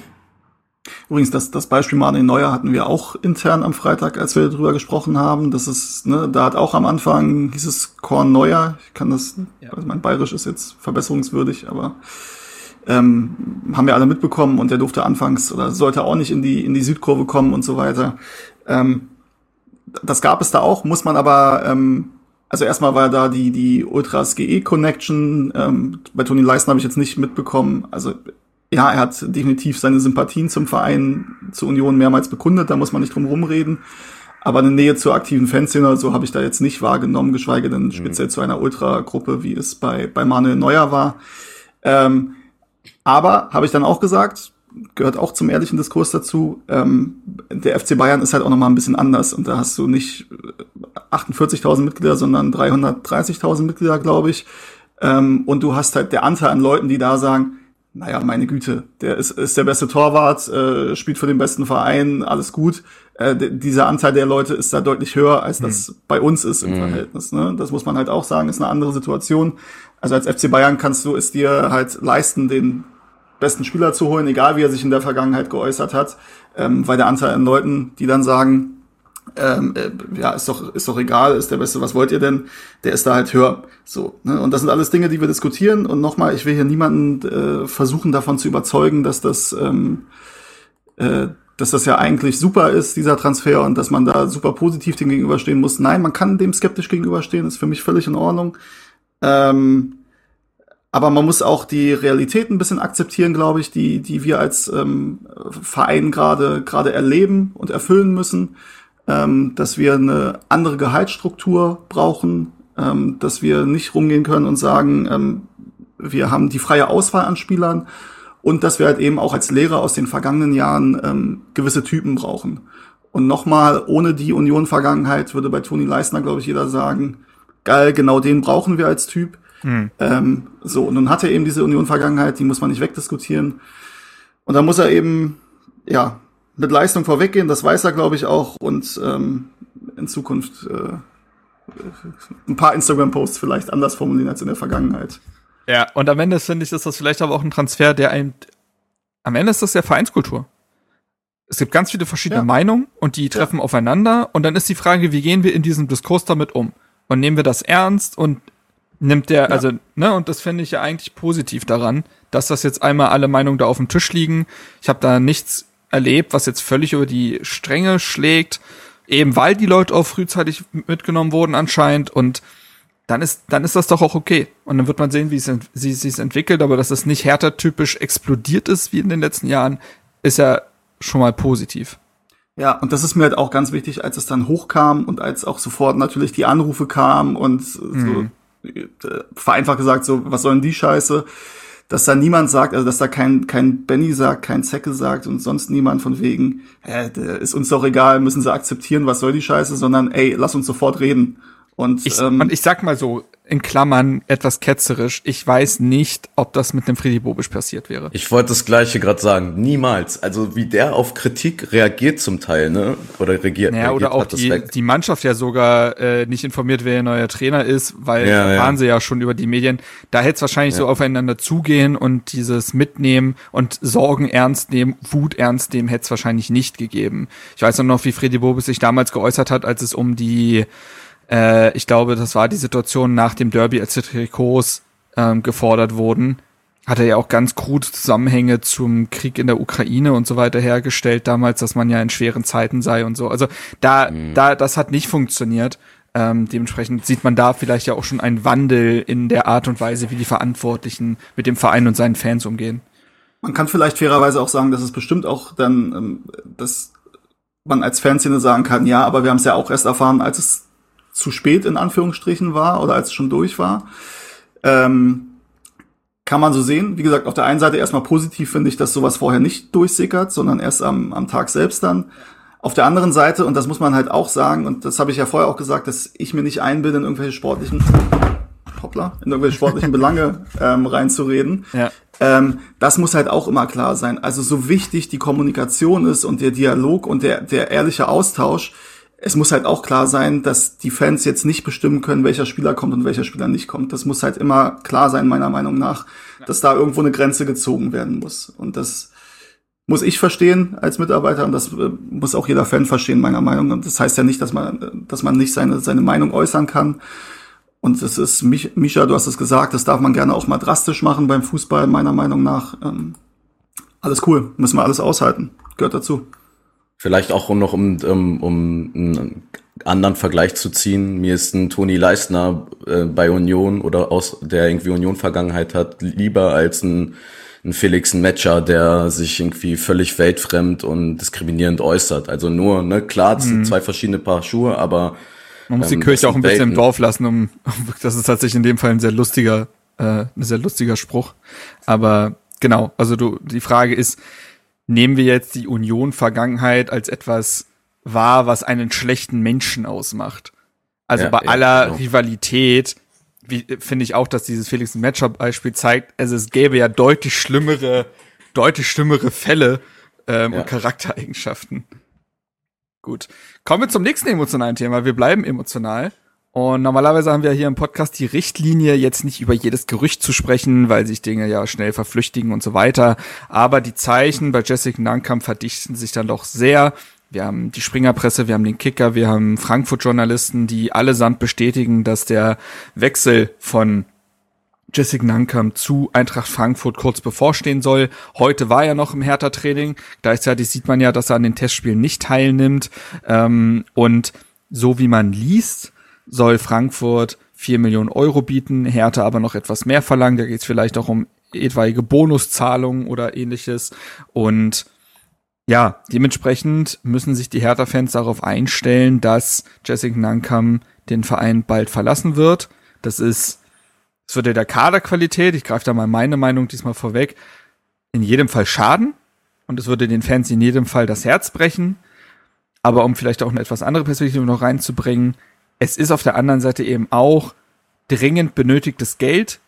Übrigens, das, das Beispiel Manuel Neuer hatten wir auch intern am Freitag, als wir darüber gesprochen haben. Das ist, ne, da hat auch am Anfang hieß es Korn Neuer. Ich kann das, also mein Bayerisch ist jetzt verbesserungswürdig, aber ähm, haben wir alle mitbekommen und der durfte anfangs oder sollte auch nicht in die, in die Südkurve kommen und so weiter. Ähm, das gab es da auch, muss man aber, ähm, also erstmal war da die, die Ultras GE Connection, ähm, bei Toni Leisten habe ich jetzt nicht mitbekommen, also ja, er hat definitiv seine Sympathien zum Verein, zur Union mehrmals bekundet, da muss man nicht drum rumreden. Aber eine Nähe zur aktiven Fanszene oder so habe ich da jetzt nicht wahrgenommen, geschweige denn speziell zu einer Ultra-Gruppe, wie es bei, bei Manuel Neuer war. Ähm, aber, habe ich dann auch gesagt, gehört auch zum ehrlichen Diskurs dazu, ähm, der FC Bayern ist halt auch nochmal ein bisschen anders und da hast du nicht äh, 48.000 Mitglieder, sondern 330.000 Mitglieder, glaube ich. Ähm, und du hast halt der Anteil an Leuten, die da sagen, naja, meine Güte, der ist, ist der beste Torwart, äh, spielt für den besten Verein, alles gut. Äh, dieser Anteil der Leute ist da deutlich höher, als das bei uns ist im Verhältnis. Ne? Das muss man halt auch sagen, ist eine andere Situation. Also als FC Bayern kannst du es dir halt leisten, den besten Spieler zu holen, egal wie er sich in der Vergangenheit geäußert hat, ähm, weil der Anteil an Leuten, die dann sagen, ähm, äh, ja, ist doch, ist doch egal, ist der Beste, was wollt ihr denn? Der ist da halt höher. So, ne? Und das sind alles Dinge, die wir diskutieren. Und nochmal, ich will hier niemanden äh, versuchen, davon zu überzeugen, dass das, ähm, äh, dass das ja eigentlich super ist, dieser Transfer, und dass man da super positiv dem gegenüberstehen muss. Nein, man kann dem skeptisch gegenüberstehen, ist für mich völlig in Ordnung. Ähm, aber man muss auch die Realität ein bisschen akzeptieren, glaube ich, die, die wir als ähm, Verein gerade gerade erleben und erfüllen müssen. Ähm, dass wir eine andere Gehaltsstruktur brauchen, ähm, dass wir nicht rumgehen können und sagen, ähm, wir haben die freie Auswahl an Spielern und dass wir halt eben auch als Lehrer aus den vergangenen Jahren ähm, gewisse Typen brauchen. Und nochmal, ohne die Union-Vergangenheit würde bei Toni Leisner, glaube ich, jeder sagen, geil, genau den brauchen wir als Typ. Ähm, so, und nun hat er eben diese Union-Vergangenheit, die muss man nicht wegdiskutieren. Und da muss er eben, ja, mit Leistung vorweggehen, das weiß er, glaube ich, auch. Und ähm, in Zukunft äh, ein paar Instagram-Posts vielleicht anders formulieren als in der Vergangenheit. Ja, und am Ende finde ich, ist das vielleicht aber auch ein Transfer, der ein, am Ende ist das ja Vereinskultur. Es gibt ganz viele verschiedene Ja. Meinungen und die treffen aufeinander und dann ist die Frage, wie gehen wir in diesem Diskurs damit um? Und nehmen wir das ernst und nimmt der, also, ne, und das finde ich ja eigentlich positiv daran, dass das jetzt einmal alle Meinungen da auf dem Tisch liegen. Ich habe da nichts erlebt, was jetzt völlig über die Stränge schlägt, eben weil die Leute auch frühzeitig mitgenommen wurden anscheinend und dann ist, dann ist das doch auch okay. Und dann wird man sehen, wie es, wie es sich entwickelt, aber dass es nicht härter typisch explodiert ist wie in den letzten Jahren, ist ja schon mal positiv. Ja, und das ist mir halt auch ganz wichtig, als es dann hochkam und als auch sofort natürlich die Anrufe kamen und so äh, vereinfacht gesagt, so, was soll denn die Scheiße? Dass da niemand sagt, also dass da kein, kein Benny sagt, kein Zecke sagt und sonst niemand von wegen, der ist uns doch egal, müssen sie akzeptieren, was soll die Scheiße, sondern ey, lass uns sofort reden. Und, Ich, ähm, und ich sag mal so, in Klammern, etwas ketzerisch, ich weiß nicht, ob das mit dem Friedi Bobisch passiert wäre. Ich wollte das Gleiche gerade sagen. Niemals. Also wie der auf Kritik reagiert zum Teil, ne? Oder reagiert. Naja, reagiert oder auch die, die Mannschaft ja sogar äh, nicht informiert, wer ihr neuer Trainer ist, weil Ja, ja. waren sie ja schon über die Medien. Da hätte es wahrscheinlich so aufeinander zugehen und dieses Mitnehmen und Sorgen ernst nehmen, Wut ernst nehmen, hätte es wahrscheinlich nicht gegeben. Ich weiß noch, wie Freddy Bobis sich damals geäußert hat, als es um die, äh, ich glaube, das war die Situation nach dem Derby, als die Trikots ähm, gefordert wurden hat er ja auch ganz krude Zusammenhänge zum Krieg in der Ukraine und so weiter hergestellt damals, dass man ja in schweren Zeiten sei und so. Also da, da, das hat nicht funktioniert. Ähm, dementsprechend sieht man da vielleicht ja auch schon einen Wandel in der Art und Weise, wie die Verantwortlichen mit dem Verein und seinen Fans umgehen. Man kann vielleicht fairerweise auch sagen, dass es bestimmt auch dann, ähm, dass man als Fanszene sagen kann, ja, aber wir haben es ja auch erst erfahren, als es zu spät in Anführungsstrichen war oder als es schon durch war. Ähm, kann man so sehen. Wie gesagt, auf der einen Seite erstmal positiv finde ich, dass sowas vorher nicht durchsickert, sondern erst am, am Tag selbst dann. Auf der anderen Seite, und das muss man halt auch sagen, und das habe ich ja vorher auch gesagt, dass ich mir nicht einbilde, in irgendwelche sportlichen, hoppla, in irgendwelche sportlichen Belange ähm, reinzureden. Ja. Ähm, das muss halt auch immer klar sein. Also so wichtig die Kommunikation ist und der Dialog und der, der ehrliche Austausch, es muss halt auch klar sein, dass die Fans jetzt nicht bestimmen können, welcher Spieler kommt und welcher Spieler nicht kommt. Das muss halt immer klar sein, meiner Meinung nach, dass da irgendwo eine Grenze gezogen werden muss. Und das muss ich verstehen als Mitarbeiter und das äh, muss auch jeder Fan verstehen, meiner Meinung nach. Und das heißt ja nicht, dass man, äh, dass man nicht seine, seine Meinung äußern kann. Und das ist, Mich- Mischa, du hast es gesagt, das darf man gerne auch mal drastisch machen beim Fußball, meiner Meinung nach. Ähm, alles cool, müssen wir alles aushalten. Gehört dazu. Vielleicht auch noch, um, um, um einen anderen Vergleich zu ziehen. Mir ist ein Toni Leistner äh, bei Union oder aus der irgendwie Union-Vergangenheit hat, lieber als ein, ein Felix Metscher, der sich irgendwie völlig weltfremd und diskriminierend äußert. Also nur, ne, klar, das sind zwei verschiedene Paar Schuhe, aber Man muss Ähm, die Kirche das auch ein bisschen im Welten. Dorf lassen, um, das ist tatsächlich in dem Fall ein sehr lustiger, äh, ein sehr lustiger Spruch. Aber genau, also du, die Frage ist, nehmen wir jetzt die Union-Vergangenheit als etwas wahr, was einen schlechten Menschen ausmacht? Also Ja, bei ja, aller genau. Rivalität, wie finde ich auch, dass dieses Felix Matchup-Beispiel zeigt, also es gäbe ja deutlich schlimmere, deutlich schlimmere Fälle ähm, Ja. und Charaktereigenschaften. Gut. Kommen wir zum nächsten emotionalen Thema. Wir bleiben emotional. Und normalerweise haben wir hier im Podcast die Richtlinie, jetzt nicht über jedes Gerücht zu sprechen, weil sich Dinge ja schnell verflüchtigen und so weiter. Aber die Zeichen bei Jessica Nankamp verdichten sich dann doch sehr. Wir haben die Springerpresse, wir haben den Kicker, wir haben Frankfurt-Journalisten, die allesamt bestätigen, dass der Wechsel von Jessica Nankamp zu Eintracht Frankfurt kurz bevorstehen soll. Heute war er noch im Hertha-Training. Gleichzeitig sieht man ja, dass er an den Testspielen nicht teilnimmt. Ähm, und so wie man liest, soll Frankfurt 4 Millionen Euro bieten, Hertha aber noch etwas mehr verlangen. Da geht es vielleicht auch um etwaige Bonuszahlungen oder ähnliches. Und ja, dementsprechend müssen sich die Hertha-Fans darauf einstellen, dass Jessica Nankam den Verein bald verlassen wird. Das ist, es würde der Kaderqualität, ich greife da mal meine Meinung diesmal vorweg, in jedem Fall schaden. Und es würde den Fans in jedem Fall das Herz brechen. Aber um vielleicht auch eine etwas andere Perspektive noch reinzubringen, es ist auf der anderen Seite eben auch dringend benötigtes Geld,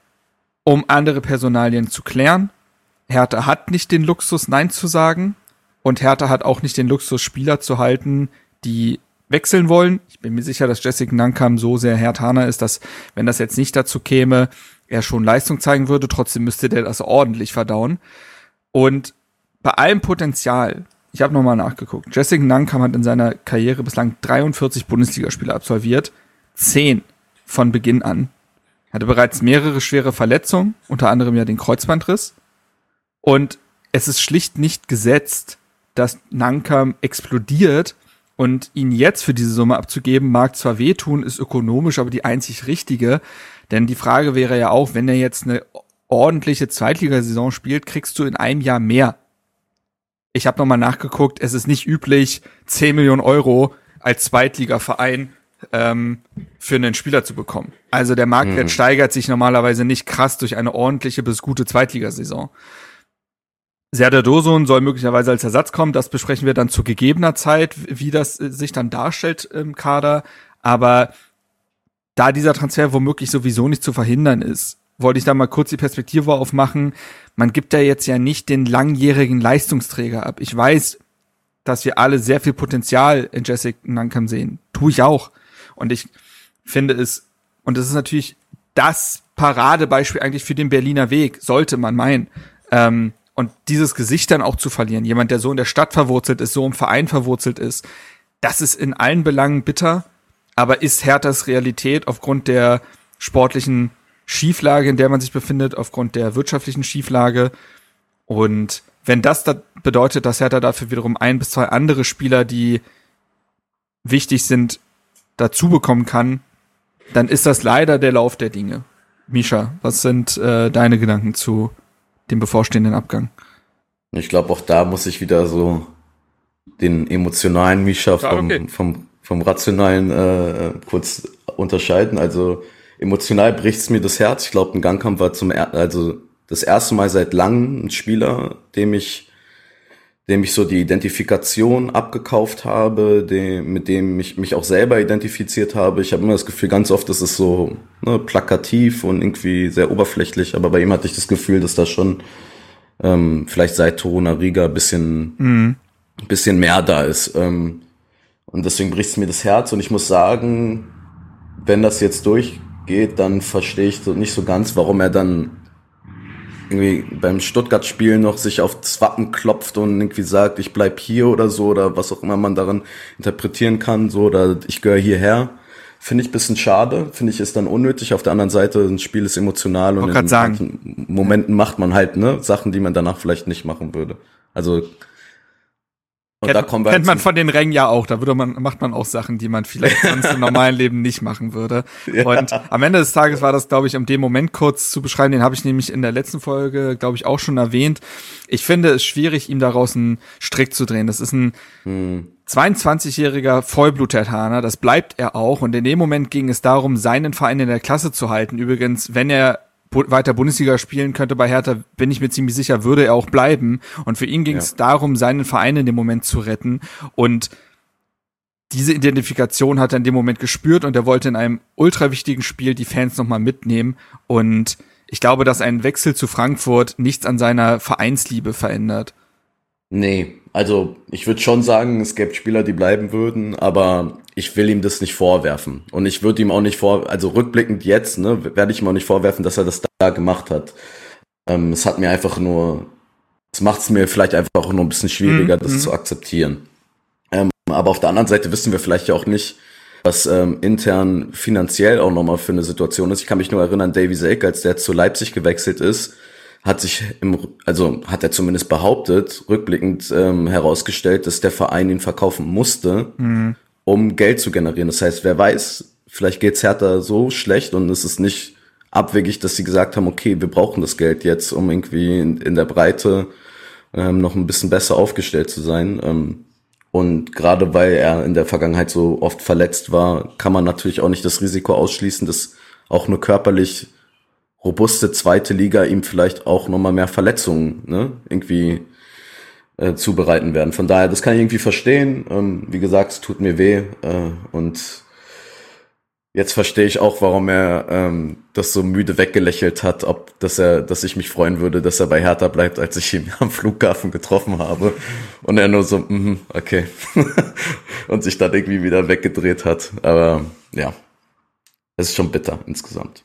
um andere Personalien zu klären. Hertha hat nicht den Luxus, Nein zu sagen. Und Hertha hat auch nicht den Luxus, Spieler zu halten, die wechseln wollen. Ich bin mir sicher, dass Jessica Nankam so sehr Hertaner ist, dass, wenn das jetzt nicht dazu käme, er schon Leistung zeigen würde. Trotzdem müsste der das ordentlich verdauen. Und bei allem Potenzial ich habe nochmal nachgeguckt. Jessica Nankam hat in seiner Karriere bislang 43 Bundesligaspiele absolviert, 10 von Beginn an. Hatte bereits mehrere schwere Verletzungen, unter anderem ja den Kreuzbandriss. Und es ist schlicht nicht gesetzt, dass Nankam explodiert und ihn jetzt für diese Summe abzugeben, mag zwar wehtun, ist ökonomisch, aber die einzig richtige. Denn die Frage wäre ja auch, wenn er jetzt eine ordentliche Zweitligasaison spielt, kriegst du in einem Jahr mehr. Ich habe nochmal nachgeguckt, es ist nicht üblich, 10 Millionen Euro als Zweitligaverein ähm, für einen Spieler zu bekommen. Also der Marktwert mhm. steigert sich normalerweise nicht krass durch eine ordentliche bis gute Zweitligasaison. Serdar Dosun soll möglicherweise als Ersatz kommen. Das besprechen wir dann zu gegebener Zeit, wie das äh, sich dann darstellt im Kader. Aber da dieser Transfer womöglich sowieso nicht zu verhindern ist, wollte ich da mal kurz die Perspektive aufmachen. Man gibt da jetzt ja nicht den langjährigen Leistungsträger ab. Ich weiß, dass wir alle sehr viel Potenzial in Jessica Nankam sehen. Tue ich auch. Und ich finde es, und das ist natürlich das Paradebeispiel eigentlich für den Berliner Weg, sollte man meinen. Ähm, und dieses Gesicht dann auch zu verlieren, jemand, der so in der Stadt verwurzelt ist, so im Verein verwurzelt ist, das ist in allen Belangen bitter, aber ist Herthas Realität aufgrund der sportlichen Schieflage, in der man sich befindet, aufgrund der wirtschaftlichen Schieflage. Und wenn das da bedeutet, dass Hertha dafür wiederum ein bis zwei andere Spieler, die wichtig sind, dazu bekommen kann, dann ist das leider der Lauf der Dinge. Misha, was sind äh, deine Gedanken zu dem bevorstehenden Abgang. Ich glaube, auch da muss ich wieder so den emotionalen Misha vom, okay. vom, vom rationalen äh, kurz unterscheiden. Also emotional bricht's mir das Herz. Ich glaube, ein Gangkampf war zum er also das erste Mal seit langem ein Spieler, dem ich dem ich so die Identifikation abgekauft habe, dem, mit dem ich mich auch selber identifiziert habe. Ich habe immer das Gefühl, ganz oft ist es so ne, plakativ und irgendwie sehr oberflächlich, aber bei ihm hatte ich das Gefühl, dass da schon ähm, vielleicht seit Toruna Riga bisschen, mhm. bisschen mehr da ist. Ähm, und deswegen bricht es mir das Herz und ich muss sagen, wenn das jetzt durchgeht, dann verstehe ich so nicht so ganz, warum er dann irgendwie beim Stuttgart-Spiel noch sich auf Wappen klopft und irgendwie sagt, ich bleib hier oder so oder was auch immer man daran interpretieren kann, so oder ich gehöre hierher. Finde ich bisschen schade, finde ich ist dann unnötig. Auf der anderen Seite, ein Spiel ist emotional und in sagen. Momenten macht man halt ne Sachen, die man danach vielleicht nicht machen würde. Also und kennt, da kommen wir kennt man von den Rängen ja auch. Da würde man, macht man auch Sachen, die man vielleicht sonst im normalen Leben nicht machen würde. Ja. Und am Ende des Tages war das, glaube ich, um den Moment kurz zu beschreiben, den habe ich nämlich in der letzten Folge, glaube ich, auch schon erwähnt. Ich finde es schwierig, ihm daraus einen Strick zu drehen. Das ist ein hm. 22-jähriger Vollblut-Tertaner, das bleibt er auch. Und in dem Moment ging es darum, seinen Verein in der Klasse zu halten. Übrigens, wenn er weiter Bundesliga spielen könnte bei Hertha, bin ich mir ziemlich sicher, würde er auch bleiben. Und für ihn ging es ja. darum, seinen Verein in dem Moment zu retten. Und diese Identifikation hat er in dem Moment gespürt und er wollte in einem ultra wichtigen Spiel die Fans nochmal mitnehmen. Und ich glaube, dass ein Wechsel zu Frankfurt nichts an seiner Vereinsliebe verändert. Nee, also ich würde schon sagen, es gäbe Spieler, die bleiben würden, aber ich will ihm das nicht vorwerfen. Und ich würde ihm auch nicht vor, also rückblickend jetzt, ne, werde ich ihm auch nicht vorwerfen, dass er das da gemacht hat. Ähm, es hat mir einfach nur, es macht es mir vielleicht einfach auch nur ein bisschen schwieriger, mhm. das zu akzeptieren. Ähm, aber auf der anderen Seite wissen wir vielleicht ja auch nicht, was ähm, intern finanziell auch nochmal für eine Situation ist. Ich kann mich nur erinnern, Davy Selke, als der zu Leipzig gewechselt ist, hat sich im, also hat er zumindest behauptet, rückblickend ähm, herausgestellt, dass der Verein ihn verkaufen musste, mhm. Um Geld zu generieren. Das heißt, wer weiß, vielleicht geht's Hertha so schlecht und es ist nicht abwegig, dass sie gesagt haben, okay, wir brauchen das Geld jetzt, um irgendwie in, in der Breite ähm, noch ein bisschen besser aufgestellt zu sein. Ähm, und gerade weil er in der Vergangenheit so oft verletzt war, kann man natürlich auch nicht das Risiko ausschließen, dass auch nur körperlich robuste zweite Liga ihm vielleicht auch nochmal mehr Verletzungen ne, irgendwie äh, zubereiten werden. Von daher, das kann ich irgendwie verstehen. Ähm, wie gesagt, es tut mir weh äh, und jetzt verstehe ich auch, warum er ähm, das so müde weggelächelt hat, ob dass er, dass ich mich freuen würde, dass er bei Hertha bleibt, als ich ihn am Flughafen getroffen habe und er nur so, mm, okay, und sich dann irgendwie wieder weggedreht hat. Aber ja, es ist schon bitter insgesamt.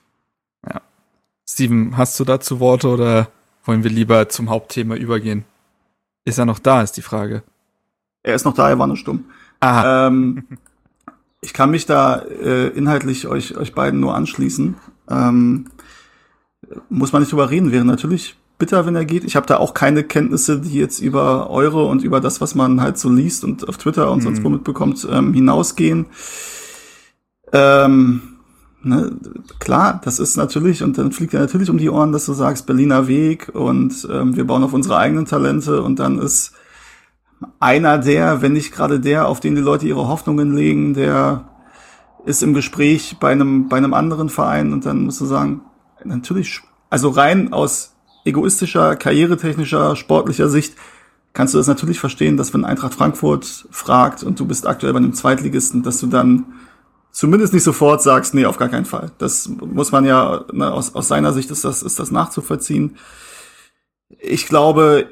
Steven, hast du dazu Worte oder wollen wir lieber zum Hauptthema übergehen? Ist er noch da, ist die Frage. Er ist noch da, er war nur stumm. Ah. Ähm, ich kann mich da äh, inhaltlich euch, euch beiden nur anschließen. Ähm, muss man nicht drüber reden, wäre natürlich bitter, wenn er geht. Ich habe da auch keine Kenntnisse, die jetzt über eure und über das, was man halt so liest und auf Twitter und mhm. sonst wo mitbekommt, ähm, hinausgehen. Ähm, ne, klar, das ist natürlich, und dann fliegt er natürlich um die Ohren, dass du sagst, Berliner Weg und ähm, wir bauen auf unsere eigenen Talente und dann ist einer der, wenn nicht gerade der, auf den die Leute ihre Hoffnungen legen, der ist im Gespräch bei einem, bei einem anderen Verein und dann musst du sagen, natürlich, also rein aus egoistischer, karrieretechnischer, sportlicher Sicht kannst du das natürlich verstehen, dass wenn Eintracht Frankfurt fragt und du bist aktuell bei einem Zweitligisten, dass du dann zumindest nicht sofort sagst, nee, auf gar keinen Fall. Das muss man ja, ne, aus, aus seiner Sicht ist das, ist das nachzuvollziehen. Ich glaube,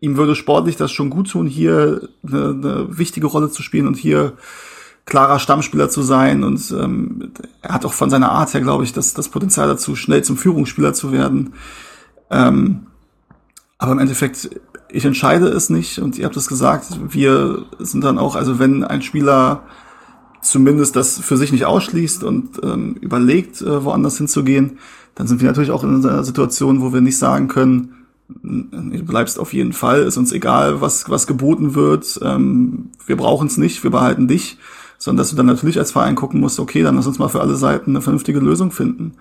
ihm würde sportlich das schon gut tun, hier eine, eine wichtige Rolle zu spielen und hier klarer Stammspieler zu sein. Und ähm, er hat auch von seiner Art her, glaube ich, das, das Potenzial dazu, schnell zum Führungsspieler zu werden. Ähm, aber im Endeffekt, ich entscheide es nicht und ihr habt es gesagt, wir sind dann auch, also wenn ein Spieler zumindest das für sich nicht ausschließt und ähm, überlegt, äh, woanders hinzugehen, dann sind wir natürlich auch in einer Situation, wo wir nicht sagen können, du bleibst auf jeden Fall, ist uns egal, was, was geboten wird, ähm, wir brauchen es nicht, wir behalten dich, sondern dass du dann natürlich als Verein gucken musst, okay, dann lass uns mal für alle Seiten eine vernünftige Lösung finden.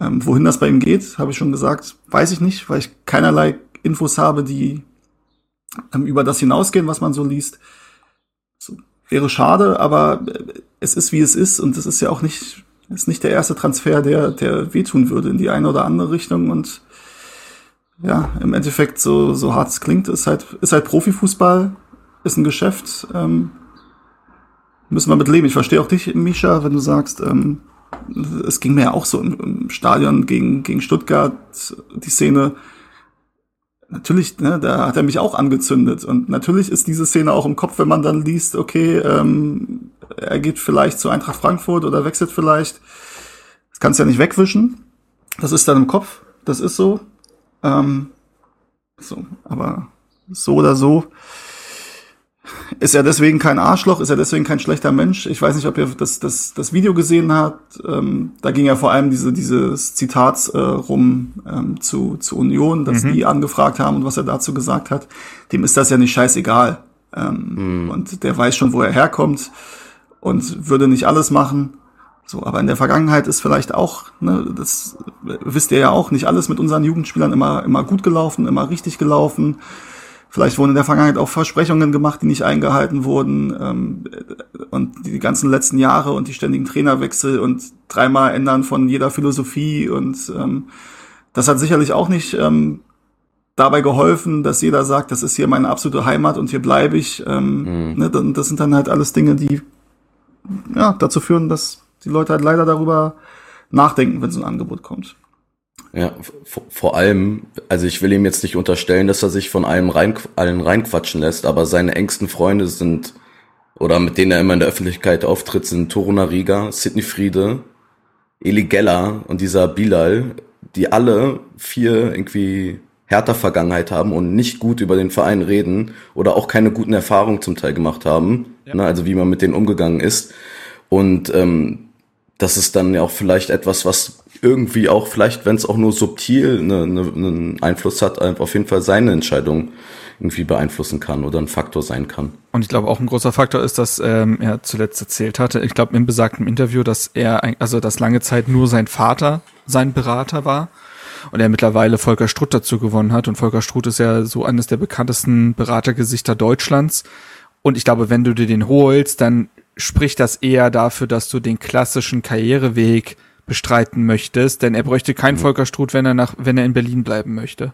Ähm, wohin das bei ihm geht, habe ich schon gesagt, weiß ich nicht, weil ich keinerlei Infos habe, die ähm, über das hinausgehen, was man so liest. Wäre schade, aber äh, es ist wie es ist und es ist ja auch nicht, ist nicht der erste Transfer, der, der wehtun würde in die eine oder andere Richtung und ja, im Endeffekt, so, so hart es klingt, ist halt, ist halt Profifußball, ist ein Geschäft, ähm, müssen wir mit leben. Ich verstehe auch dich, Misha, wenn du sagst, ähm, es ging mir ja auch so im, im Stadion gegen, gegen Stuttgart, die Szene. Natürlich, ne, da hat er mich auch angezündet. Und natürlich ist diese Szene auch im Kopf, wenn man dann liest, okay, ähm, er geht vielleicht zu Eintracht Frankfurt oder wechselt vielleicht. Das kannst du ja nicht wegwischen. Das ist dann im Kopf. Das ist so. Ähm, so, aber so oder so ist er deswegen kein Arschloch, ist er deswegen kein schlechter Mensch. Ich weiß nicht, ob ihr das, das, das Video gesehen habt. Ähm, da ging ja vor allem diese, dieses Zitat äh, rum ähm, zu, zu Union, dass mhm. die angefragt haben und was er dazu gesagt hat. Dem ist das ja nicht scheißegal. Ähm, mhm. Und der weiß schon, wo er herkommt und würde nicht alles machen. So, aber in der Vergangenheit ist vielleicht auch, ne, das wisst ihr ja auch, nicht alles mit unseren Jugendspielern immer, immer gut gelaufen, immer richtig gelaufen. Vielleicht wurden in der Vergangenheit auch Versprechungen gemacht, die nicht eingehalten wurden. Ähm, und die ganzen letzten Jahre und die ständigen Trainerwechsel und dreimal ändern von jeder Philosophie. Und ähm, das hat sicherlich auch nicht ähm, dabei geholfen, dass jeder sagt, das ist hier meine absolute Heimat und hier bleibe ich. Ähm, mhm. ne, das sind dann halt alles Dinge, die ja, dazu führen, dass die Leute halt leider darüber nachdenken, wenn so ein Angebot kommt. Ja, vor allem, also ich will ihm jetzt nicht unterstellen, dass er sich von allem rein, allen reinquatschen lässt, aber seine engsten Freunde sind, oder mit denen er immer in der Öffentlichkeit auftritt, sind Toruna Riga, Sidney Friede, Eli Geller und dieser Bilal, die alle vier irgendwie härter Vergangenheit haben und nicht gut über den Verein reden oder auch keine guten Erfahrungen zum Teil gemacht haben, ja. ne, also wie man mit denen umgegangen ist. Und ähm, das ist dann ja auch vielleicht etwas, was irgendwie auch vielleicht, wenn es auch nur subtil eine, eine, einen Einfluss hat, auf jeden Fall seine Entscheidung irgendwie beeinflussen kann oder ein Faktor sein kann. Und ich glaube auch ein großer Faktor ist, dass ähm, er zuletzt erzählt hatte, ich glaube im besagten Interview, dass er, also dass lange Zeit nur sein Vater sein Berater war und er mittlerweile Volker Strutt dazu gewonnen hat und Volker Strutt ist ja so eines der bekanntesten Beratergesichter Deutschlands und ich glaube, wenn du dir den holst, dann spricht das eher dafür, dass du den klassischen Karriereweg bestreiten möchtest, denn er bräuchte keinen mhm. Volker Struth, wenn er nach, wenn er in Berlin bleiben möchte.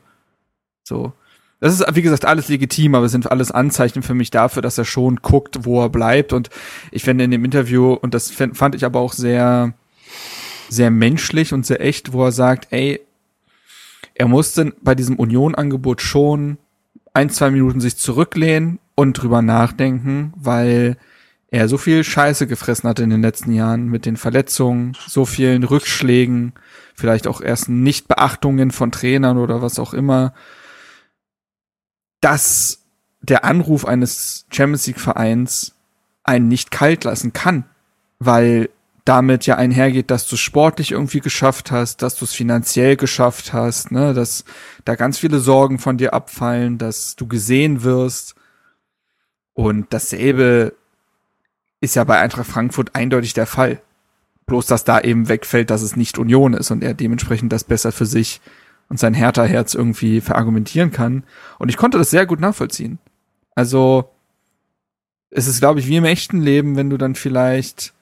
So. Das ist, wie gesagt, alles legitim, aber es sind alles Anzeichen für mich dafür, dass er schon guckt, wo er bleibt. Und ich finde in dem Interview, und das fand ich aber auch sehr, sehr menschlich und sehr echt, wo er sagt, ey, er musste bei diesem Union-Angebot schon ein, zwei Minuten sich zurücklehnen und drüber nachdenken, weil er so viel Scheiße gefressen hat in den letzten Jahren mit den Verletzungen, so vielen Rückschlägen, vielleicht auch erst Nichtbeachtungen von Trainern oder was auch immer, dass der Anruf eines Champions League Vereins einen nicht kalt lassen kann, weil damit ja einhergeht, dass du sportlich irgendwie geschafft hast, dass du es finanziell geschafft hast, ne, dass da ganz viele Sorgen von dir abfallen, dass du gesehen wirst. Und dasselbe ist ja bei Eintracht Frankfurt eindeutig der Fall. Bloß, dass da eben wegfällt, dass es nicht Union ist und er dementsprechend das besser für sich und sein Hertha-Herz irgendwie verargumentieren kann. Und ich konnte das sehr gut nachvollziehen. Also, es ist, glaube ich, wie im echten Leben, wenn du dann vielleicht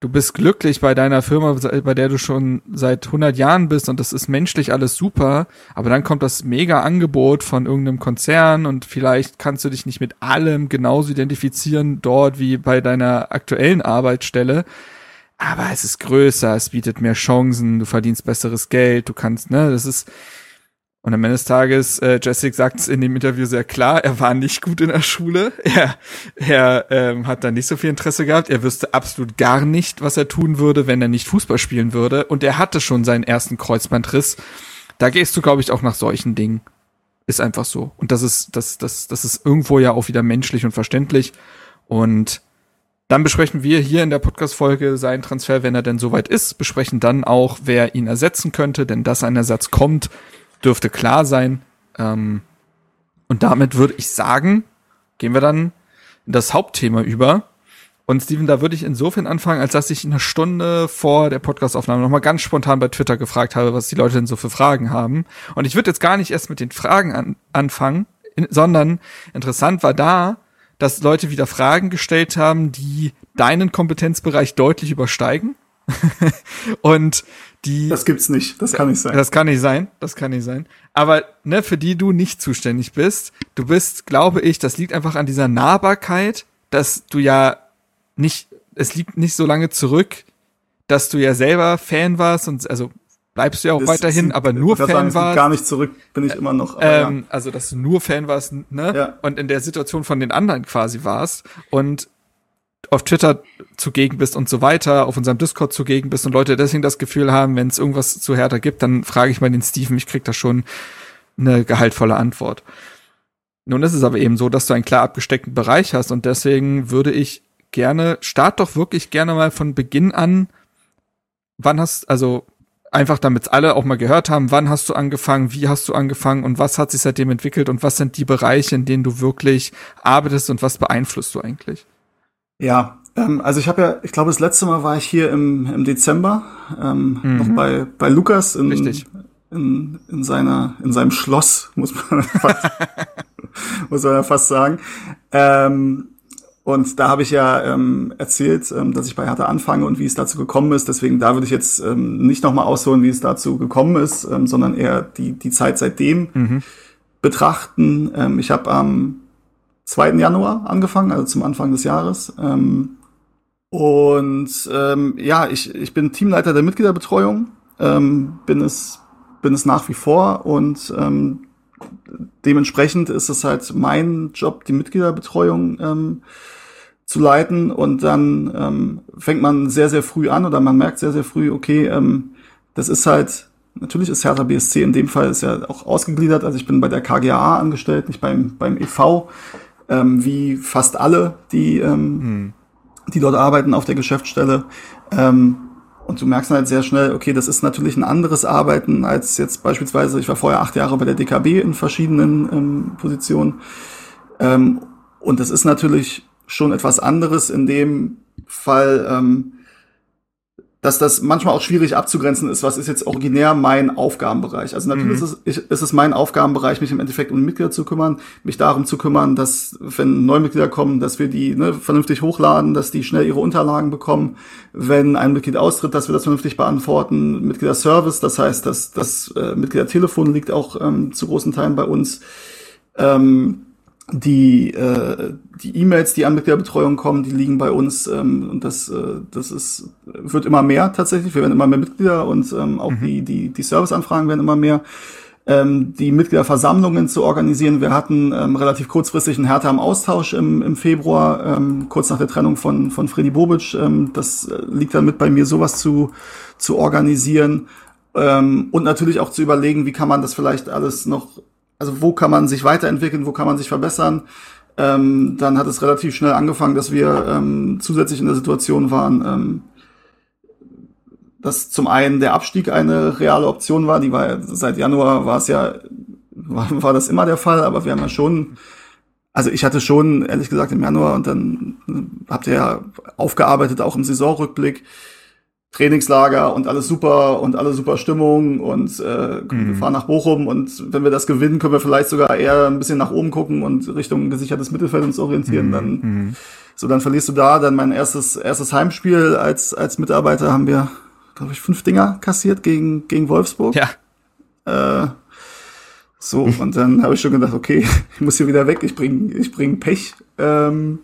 du bist glücklich bei deiner Firma, bei der du schon seit 100 Jahren bist und das ist menschlich alles super, aber dann kommt das mega Angebot von irgendeinem Konzern und vielleicht kannst du dich nicht mit allem genauso identifizieren dort wie bei deiner aktuellen Arbeitsstelle. Aber es ist größer, es bietet mehr Chancen, du verdienst besseres Geld, du kannst, ne, das ist, und am Ende des Tages, äh, Jessic sagt es in dem Interview sehr klar, er war nicht gut in der Schule. Er, er ähm, hat da nicht so viel Interesse gehabt. Er wüsste absolut gar nicht, was er tun würde, wenn er nicht Fußball spielen würde. Und er hatte schon seinen ersten Kreuzbandriss. Da gehst du, glaube ich, auch nach solchen Dingen. Ist einfach so. Und das ist, das, das, das ist irgendwo ja auch wieder menschlich und verständlich. Und dann besprechen wir hier in der Podcast-Folge seinen Transfer, wenn er denn soweit ist, besprechen dann auch, wer ihn ersetzen könnte, denn dass ein Ersatz kommt, dürfte klar sein. Ähm, und damit würde ich sagen, gehen wir dann in das Hauptthema über. Und Steven, da würde ich insofern anfangen, als dass ich eine Stunde vor der Podcastaufnahme nochmal ganz spontan bei Twitter gefragt habe, was die Leute denn so für Fragen haben. Und ich würde jetzt gar nicht erst mit den Fragen an, anfangen, in, sondern interessant war da, dass Leute wieder Fragen gestellt haben, die deinen Kompetenzbereich deutlich übersteigen. und die. Das gibt's nicht. Das kann nicht sein. Das kann nicht sein. Das kann nicht sein. Aber ne, für die du nicht zuständig bist, du bist, glaube ich, das liegt einfach an dieser Nahbarkeit, dass du ja nicht, es liegt nicht so lange zurück, dass du ja selber Fan warst und also bleibst du ja auch das weiterhin, aber nur Fan sagen, warst. Gar nicht zurück bin ich immer noch. Ähm, ja. Also dass du nur Fan warst, ne? Ja. Und in der Situation von den anderen quasi warst und auf Twitter zugegen bist und so weiter, auf unserem Discord zugegen bist und Leute deswegen das Gefühl haben, wenn es irgendwas zu Hertha gibt, dann frage ich mal den Steven, ich krieg da schon eine gehaltvolle Antwort. Nun ist es aber eben so, dass du einen klar abgesteckten Bereich hast und deswegen würde ich gerne, start doch wirklich gerne mal von Beginn an, wann hast, also einfach damit alle auch mal gehört haben, wann hast du angefangen, wie hast du angefangen und was hat sich seitdem entwickelt und was sind die Bereiche, in denen du wirklich arbeitest und was beeinflusst du eigentlich? Ja, ähm, also ich habe ja, ich glaube, das letzte Mal war ich hier im, im Dezember ähm, mhm. noch bei, bei Lukas in, Richtig. in, in, seiner, in seinem Schloss, muss man fast, muss man ja fast sagen. Ähm, und da habe ich ja ähm, erzählt, ähm, dass ich bei Hertha anfange und wie es dazu gekommen ist. Deswegen da würde ich jetzt ähm, nicht nochmal ausholen, wie es dazu gekommen ist, ähm, sondern eher die, die Zeit seitdem mhm. betrachten. Ähm, ich habe am 2. Januar angefangen, also zum Anfang des Jahres. Ähm, und ähm, ja, ich, ich bin Teamleiter der Mitgliederbetreuung, ähm, bin es bin es nach wie vor und ähm, dementsprechend ist es halt mein Job, die Mitgliederbetreuung ähm, zu leiten und dann ähm, fängt man sehr, sehr früh an oder man merkt sehr, sehr früh, okay, ähm, das ist halt, natürlich ist Hertha BSC in dem Fall ist ja auch ausgegliedert, also ich bin bei der KGA angestellt, nicht beim, beim EV ähm, wie fast alle, die, ähm, hm. die dort arbeiten auf der Geschäftsstelle. Ähm, und du merkst halt sehr schnell, okay, das ist natürlich ein anderes Arbeiten als jetzt beispielsweise, ich war vorher acht Jahre bei der DKB in verschiedenen ähm, Positionen. Ähm, und das ist natürlich schon etwas anderes in dem Fall, ähm, dass das manchmal auch schwierig abzugrenzen ist, was ist jetzt originär mein Aufgabenbereich. Also natürlich mhm. ist, es, ist es mein Aufgabenbereich, mich im Endeffekt um Mitglieder zu kümmern, mich darum zu kümmern, dass, wenn neue Mitglieder kommen, dass wir die ne, vernünftig hochladen, dass die schnell ihre Unterlagen bekommen. Wenn ein Mitglied austritt, dass wir das vernünftig beantworten. Mitgliederservice, das heißt, dass das äh, Mitgliedertelefon liegt auch ähm, zu großen Teilen bei uns. Ähm, die äh, die E-Mails, die an Mitgliederbetreuung kommen, die liegen bei uns ähm, und das äh, das ist wird immer mehr tatsächlich. Wir werden immer mehr Mitglieder und ähm, auch mhm. die die die Serviceanfragen werden immer mehr. Ähm, die Mitgliederversammlungen zu organisieren. Wir hatten ähm, relativ kurzfristig einen Härte am Austausch im, im Februar, ähm, kurz nach der Trennung von von Freddy Bobic. Ähm, das äh, liegt dann mit bei mir, sowas zu zu organisieren ähm, und natürlich auch zu überlegen, wie kann man das vielleicht alles noch also wo kann man sich weiterentwickeln, wo kann man sich verbessern. Ähm, dann hat es relativ schnell angefangen, dass wir ähm, zusätzlich in der Situation waren, ähm, dass zum einen der Abstieg eine reale Option war. Die war seit Januar war es ja, war, war das immer der Fall, aber wir haben ja schon, also ich hatte schon, ehrlich gesagt, im Januar und dann habt ihr ja aufgearbeitet, auch im Saisonrückblick, Trainingslager und alles super und alle super Stimmung und äh, mhm. wir fahren nach Bochum und wenn wir das gewinnen, können wir vielleicht sogar eher ein bisschen nach oben gucken und Richtung gesichertes Mittelfeld uns orientieren. Mhm. Dann mhm. so dann verlierst du da. Dann mein erstes erstes Heimspiel als als Mitarbeiter haben wir glaube ich, fünf Dinger kassiert gegen, gegen Wolfsburg. Ja. Äh, so, und dann habe ich schon gedacht, okay, ich muss hier wieder weg, ich bring, ich bring Pech. Ähm,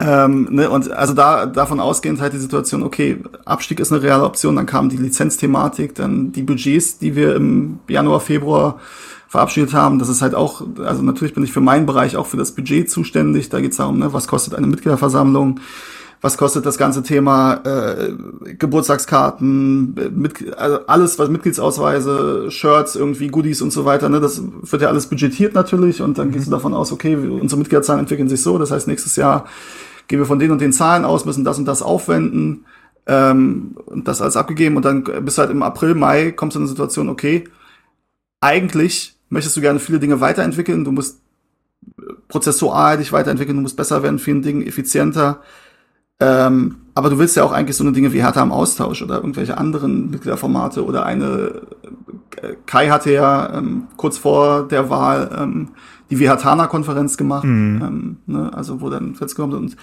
ähm, ne, und also da davon ausgehend halt die Situation, okay, Abstieg ist eine reale Option, dann kam die Lizenzthematik, dann die Budgets, die wir im Januar, Februar verabschiedet haben. Das ist halt auch, also natürlich bin ich für meinen Bereich auch für das Budget zuständig. Da geht es darum, ne, was kostet eine Mitgliederversammlung, was kostet das ganze Thema äh, Geburtstagskarten, mit, also alles, was Mitgliedsausweise, Shirts, irgendwie Goodies und so weiter, ne, das wird ja alles budgetiert natürlich und dann mhm. gehst du davon aus, okay, unsere Mitgliederzahlen entwickeln sich so, das heißt nächstes Jahr gehen wir von den und den Zahlen aus, müssen das und das aufwenden ähm, und das alles abgegeben und dann bis halt im April, Mai kommst du in eine Situation, okay, eigentlich möchtest du gerne viele Dinge weiterentwickeln, du musst prozessual dich weiterentwickeln, du musst besser werden, vielen Dingen effizienter, ähm, aber du willst ja auch eigentlich so eine Dinge wie Hertha im Austausch oder irgendwelche anderen Mitgliederformate oder eine äh, Kai hatte ja ähm, kurz vor der Wahl ähm, die Vihatana-Konferenz gemacht, mhm. ähm, ne, also wo dann festgekommen und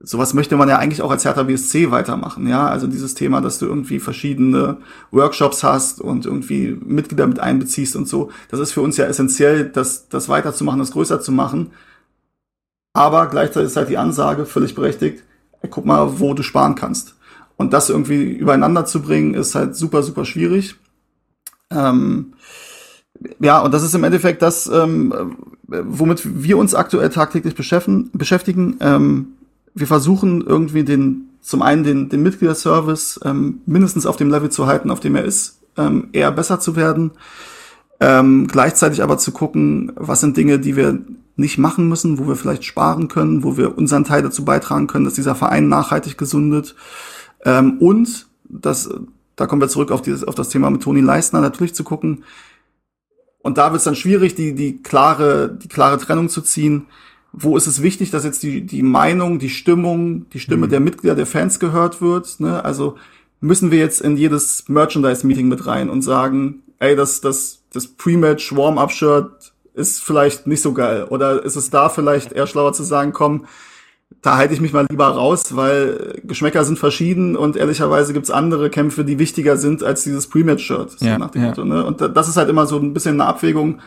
sowas möchte man ja eigentlich auch als Hertha BSC weitermachen, ja, also dieses Thema, dass du irgendwie verschiedene Workshops hast und irgendwie Mitglieder mit einbeziehst und so, das ist für uns ja essentiell, das, das weiterzumachen, das größer zu machen, aber gleichzeitig ist halt die Ansage völlig berechtigt, guck mal, wo du sparen kannst. Und das irgendwie übereinander zu bringen, ist halt super, super schwierig. Ähm, ja, und das ist im Endeffekt das, ähm, womit wir uns aktuell tagtäglich beschäftigen. beschäftigen. Ähm, wir versuchen irgendwie den, zum einen den, den Mitgliederservice ähm, mindestens auf dem Level zu halten, auf dem er ist, ähm, eher besser zu werden. Ähm, gleichzeitig aber zu gucken, was sind Dinge, die wir nicht machen müssen, wo wir vielleicht sparen können, wo wir unseren Teil dazu beitragen können, dass dieser Verein nachhaltig gesundet. Ähm, und das, da kommen wir zurück auf, dieses, auf das Thema mit Toni Leistner, natürlich zu gucken. Und da wird es dann schwierig, die, die, klare, die klare Trennung zu ziehen. Wo ist es wichtig, dass jetzt die, die Meinung, die Stimmung, die Stimme mhm. der Mitglieder, der Fans gehört wird? Ne? Also müssen wir jetzt in jedes Merchandise-Meeting mit rein und sagen, ey, das, das, das Pre-Match Warm-Up-Shirt ist vielleicht nicht so geil. Oder ist es da vielleicht eher schlauer zu sagen, komm, da halte ich mich mal lieber raus, weil Geschmäcker sind verschieden und ehrlicherweise gibt's andere Kämpfe, die wichtiger sind als dieses Pre-Match-Shirt. So ja, nach dem ja. Motto, ne? Und das ist halt immer so ein bisschen eine Abwägung,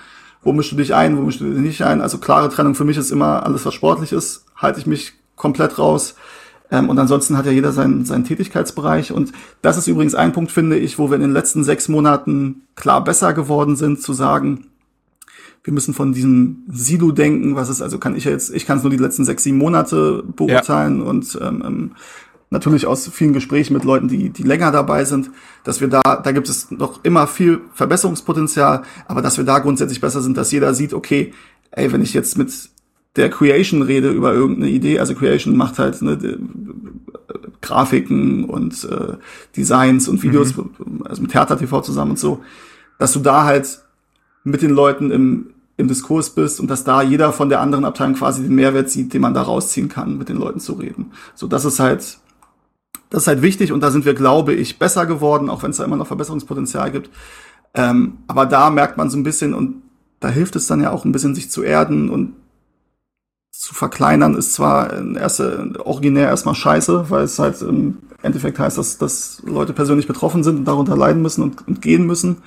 wo mischst du dich ein, wo mischst du dich nicht ein. Also klare Trennung für mich ist immer alles, was sportlich ist, halte ich mich komplett raus. Ähm, und ansonsten hat ja jeder seinen, seinen Tätigkeitsbereich. Und das ist übrigens ein Punkt, finde ich, wo wir in den letzten sechs Monaten klar besser geworden sind, zu sagen, wir müssen von diesem Silo denken, was ist, also kann ich ja jetzt, ich kann es nur die letzten sechs, sieben Monate beurteilen ja. und ähm, ähm, natürlich aus vielen Gesprächen mit Leuten, die, die länger dabei sind, dass wir da, da gibt es noch immer viel Verbesserungspotenzial, aber dass wir da grundsätzlich besser sind, dass jeder sieht, okay, ey, wenn ich jetzt mit der Creation rede über irgendeine Idee, also Creation macht halt ne, Grafiken und äh, Designs und Videos, mhm. also mit Hertha TV zusammen und so, dass du da halt mit den Leuten im, im Diskurs bist und dass da jeder von der anderen Abteilung quasi den Mehrwert sieht, den man da rausziehen kann, mit den Leuten zu reden. So, das ist halt, das ist halt wichtig und da sind wir, glaube ich, besser geworden, auch wenn es da immer noch Verbesserungspotenzial gibt. Ähm, aber da merkt man so ein bisschen und da hilft es dann ja auch ein bisschen, sich zu erden und zu verkleinern ist zwar in erster, originär erstmal scheiße, weil es halt im Endeffekt heißt, dass, dass Leute persönlich betroffen sind und darunter leiden müssen und, und gehen müssen.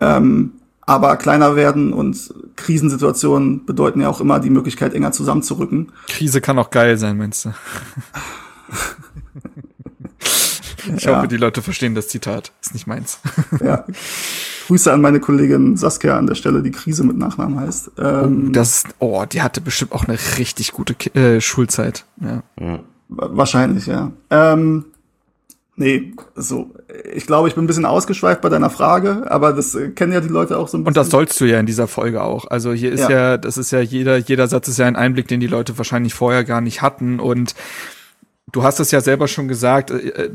Ähm, aber kleiner werden und Krisensituationen bedeuten ja auch immer die Möglichkeit, enger zusammenzurücken. Krise kann auch geil sein, meinst du? ich ja. hoffe, die Leute verstehen das Zitat. Ist nicht meins. ja. Grüße an meine Kollegin Saskia an der Stelle, die Krise mit Nachnamen heißt. Ähm, oh, das, oh, die hatte bestimmt auch eine richtig gute äh, Schulzeit. Ja. Wahrscheinlich, ja. Ähm, Nee, so. Ich glaube, ich bin ein bisschen ausgeschweift bei deiner Frage, aber das kennen ja die Leute auch so ein bisschen. Und das sollst du ja in dieser Folge auch. Also hier ist ja, ja das ist ja jeder, jeder Satz ist ja ein Einblick, den die Leute wahrscheinlich vorher gar nicht hatten. Und du hast es ja selber schon gesagt, äh, äh,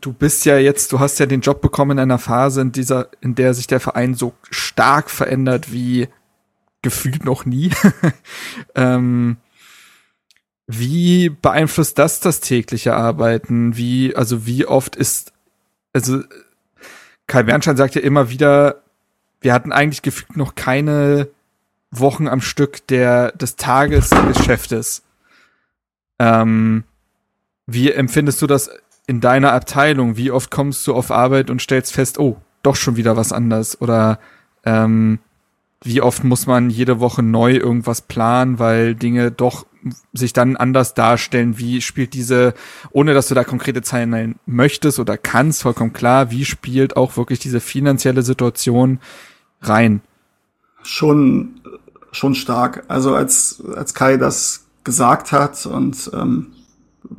du bist ja jetzt, du hast ja den Job bekommen in einer Phase, in dieser, in der sich der Verein so stark verändert wie gefühlt noch nie. ähm, wie beeinflusst das das tägliche Arbeiten? Wie, also wie oft ist, also Kai Bernstein sagt ja immer wieder, wir hatten eigentlich gefühlt noch keine Wochen am Stück der, des Tagesgeschäftes. Ähm, wie empfindest du das in deiner Abteilung? Wie oft kommst du auf Arbeit und stellst fest, oh, doch schon wieder was anders? Oder ähm, wie oft muss man jede Woche neu irgendwas planen, weil Dinge doch sich dann anders darstellen? Wie spielt diese, ohne dass du da konkrete Zahlen nennen möchtest oder kannst, vollkommen klar, wie spielt auch wirklich diese finanzielle Situation rein? Schon, schon stark. Also als, als Kai das gesagt hat und ähm,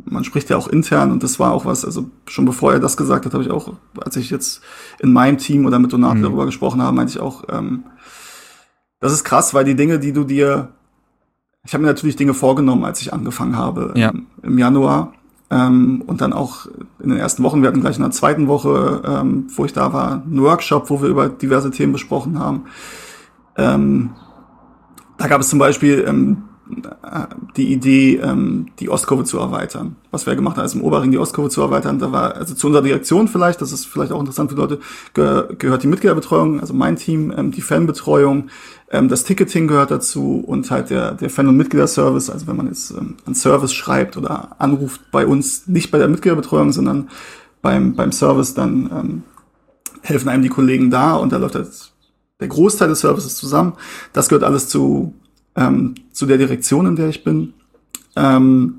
man spricht ja auch intern und das war auch was, also schon bevor er das gesagt hat, habe ich auch, als ich jetzt in meinem Team oder mit Donat mhm. darüber gesprochen habe, meinte ich auch, ähm, das ist krass, weil die Dinge, die du dir ich habe mir natürlich Dinge vorgenommen, als ich angefangen habe ja. im, im Januar. Ähm, und dann auch in den ersten Wochen, wir hatten gleich in der zweiten Woche, ähm, wo ich da war, einen Workshop, wo wir über diverse Themen besprochen haben. Ähm, da gab es zum Beispiel ähm, die Idee, ähm, die Ostkurve zu erweitern. Was wir gemacht haben, ist im Oberring die Ostkurve zu erweitern. Da war, also zu unserer Direktion vielleicht, das ist vielleicht auch interessant für Leute, ge gehört die Mitgliederbetreuung, also mein Team, ähm, die Fanbetreuung, ähm, das Ticketing gehört dazu und halt der, der Fan- und Mitgliederservice. Also wenn man jetzt ähm, einen Service schreibt oder anruft bei uns, nicht bei der Mitgliederbetreuung, sondern beim, beim Service, dann ähm, helfen einem die Kollegen da und da läuft halt der Großteil des Services zusammen. Das gehört alles zu ähm, zu der Direktion, in der ich bin. Ähm,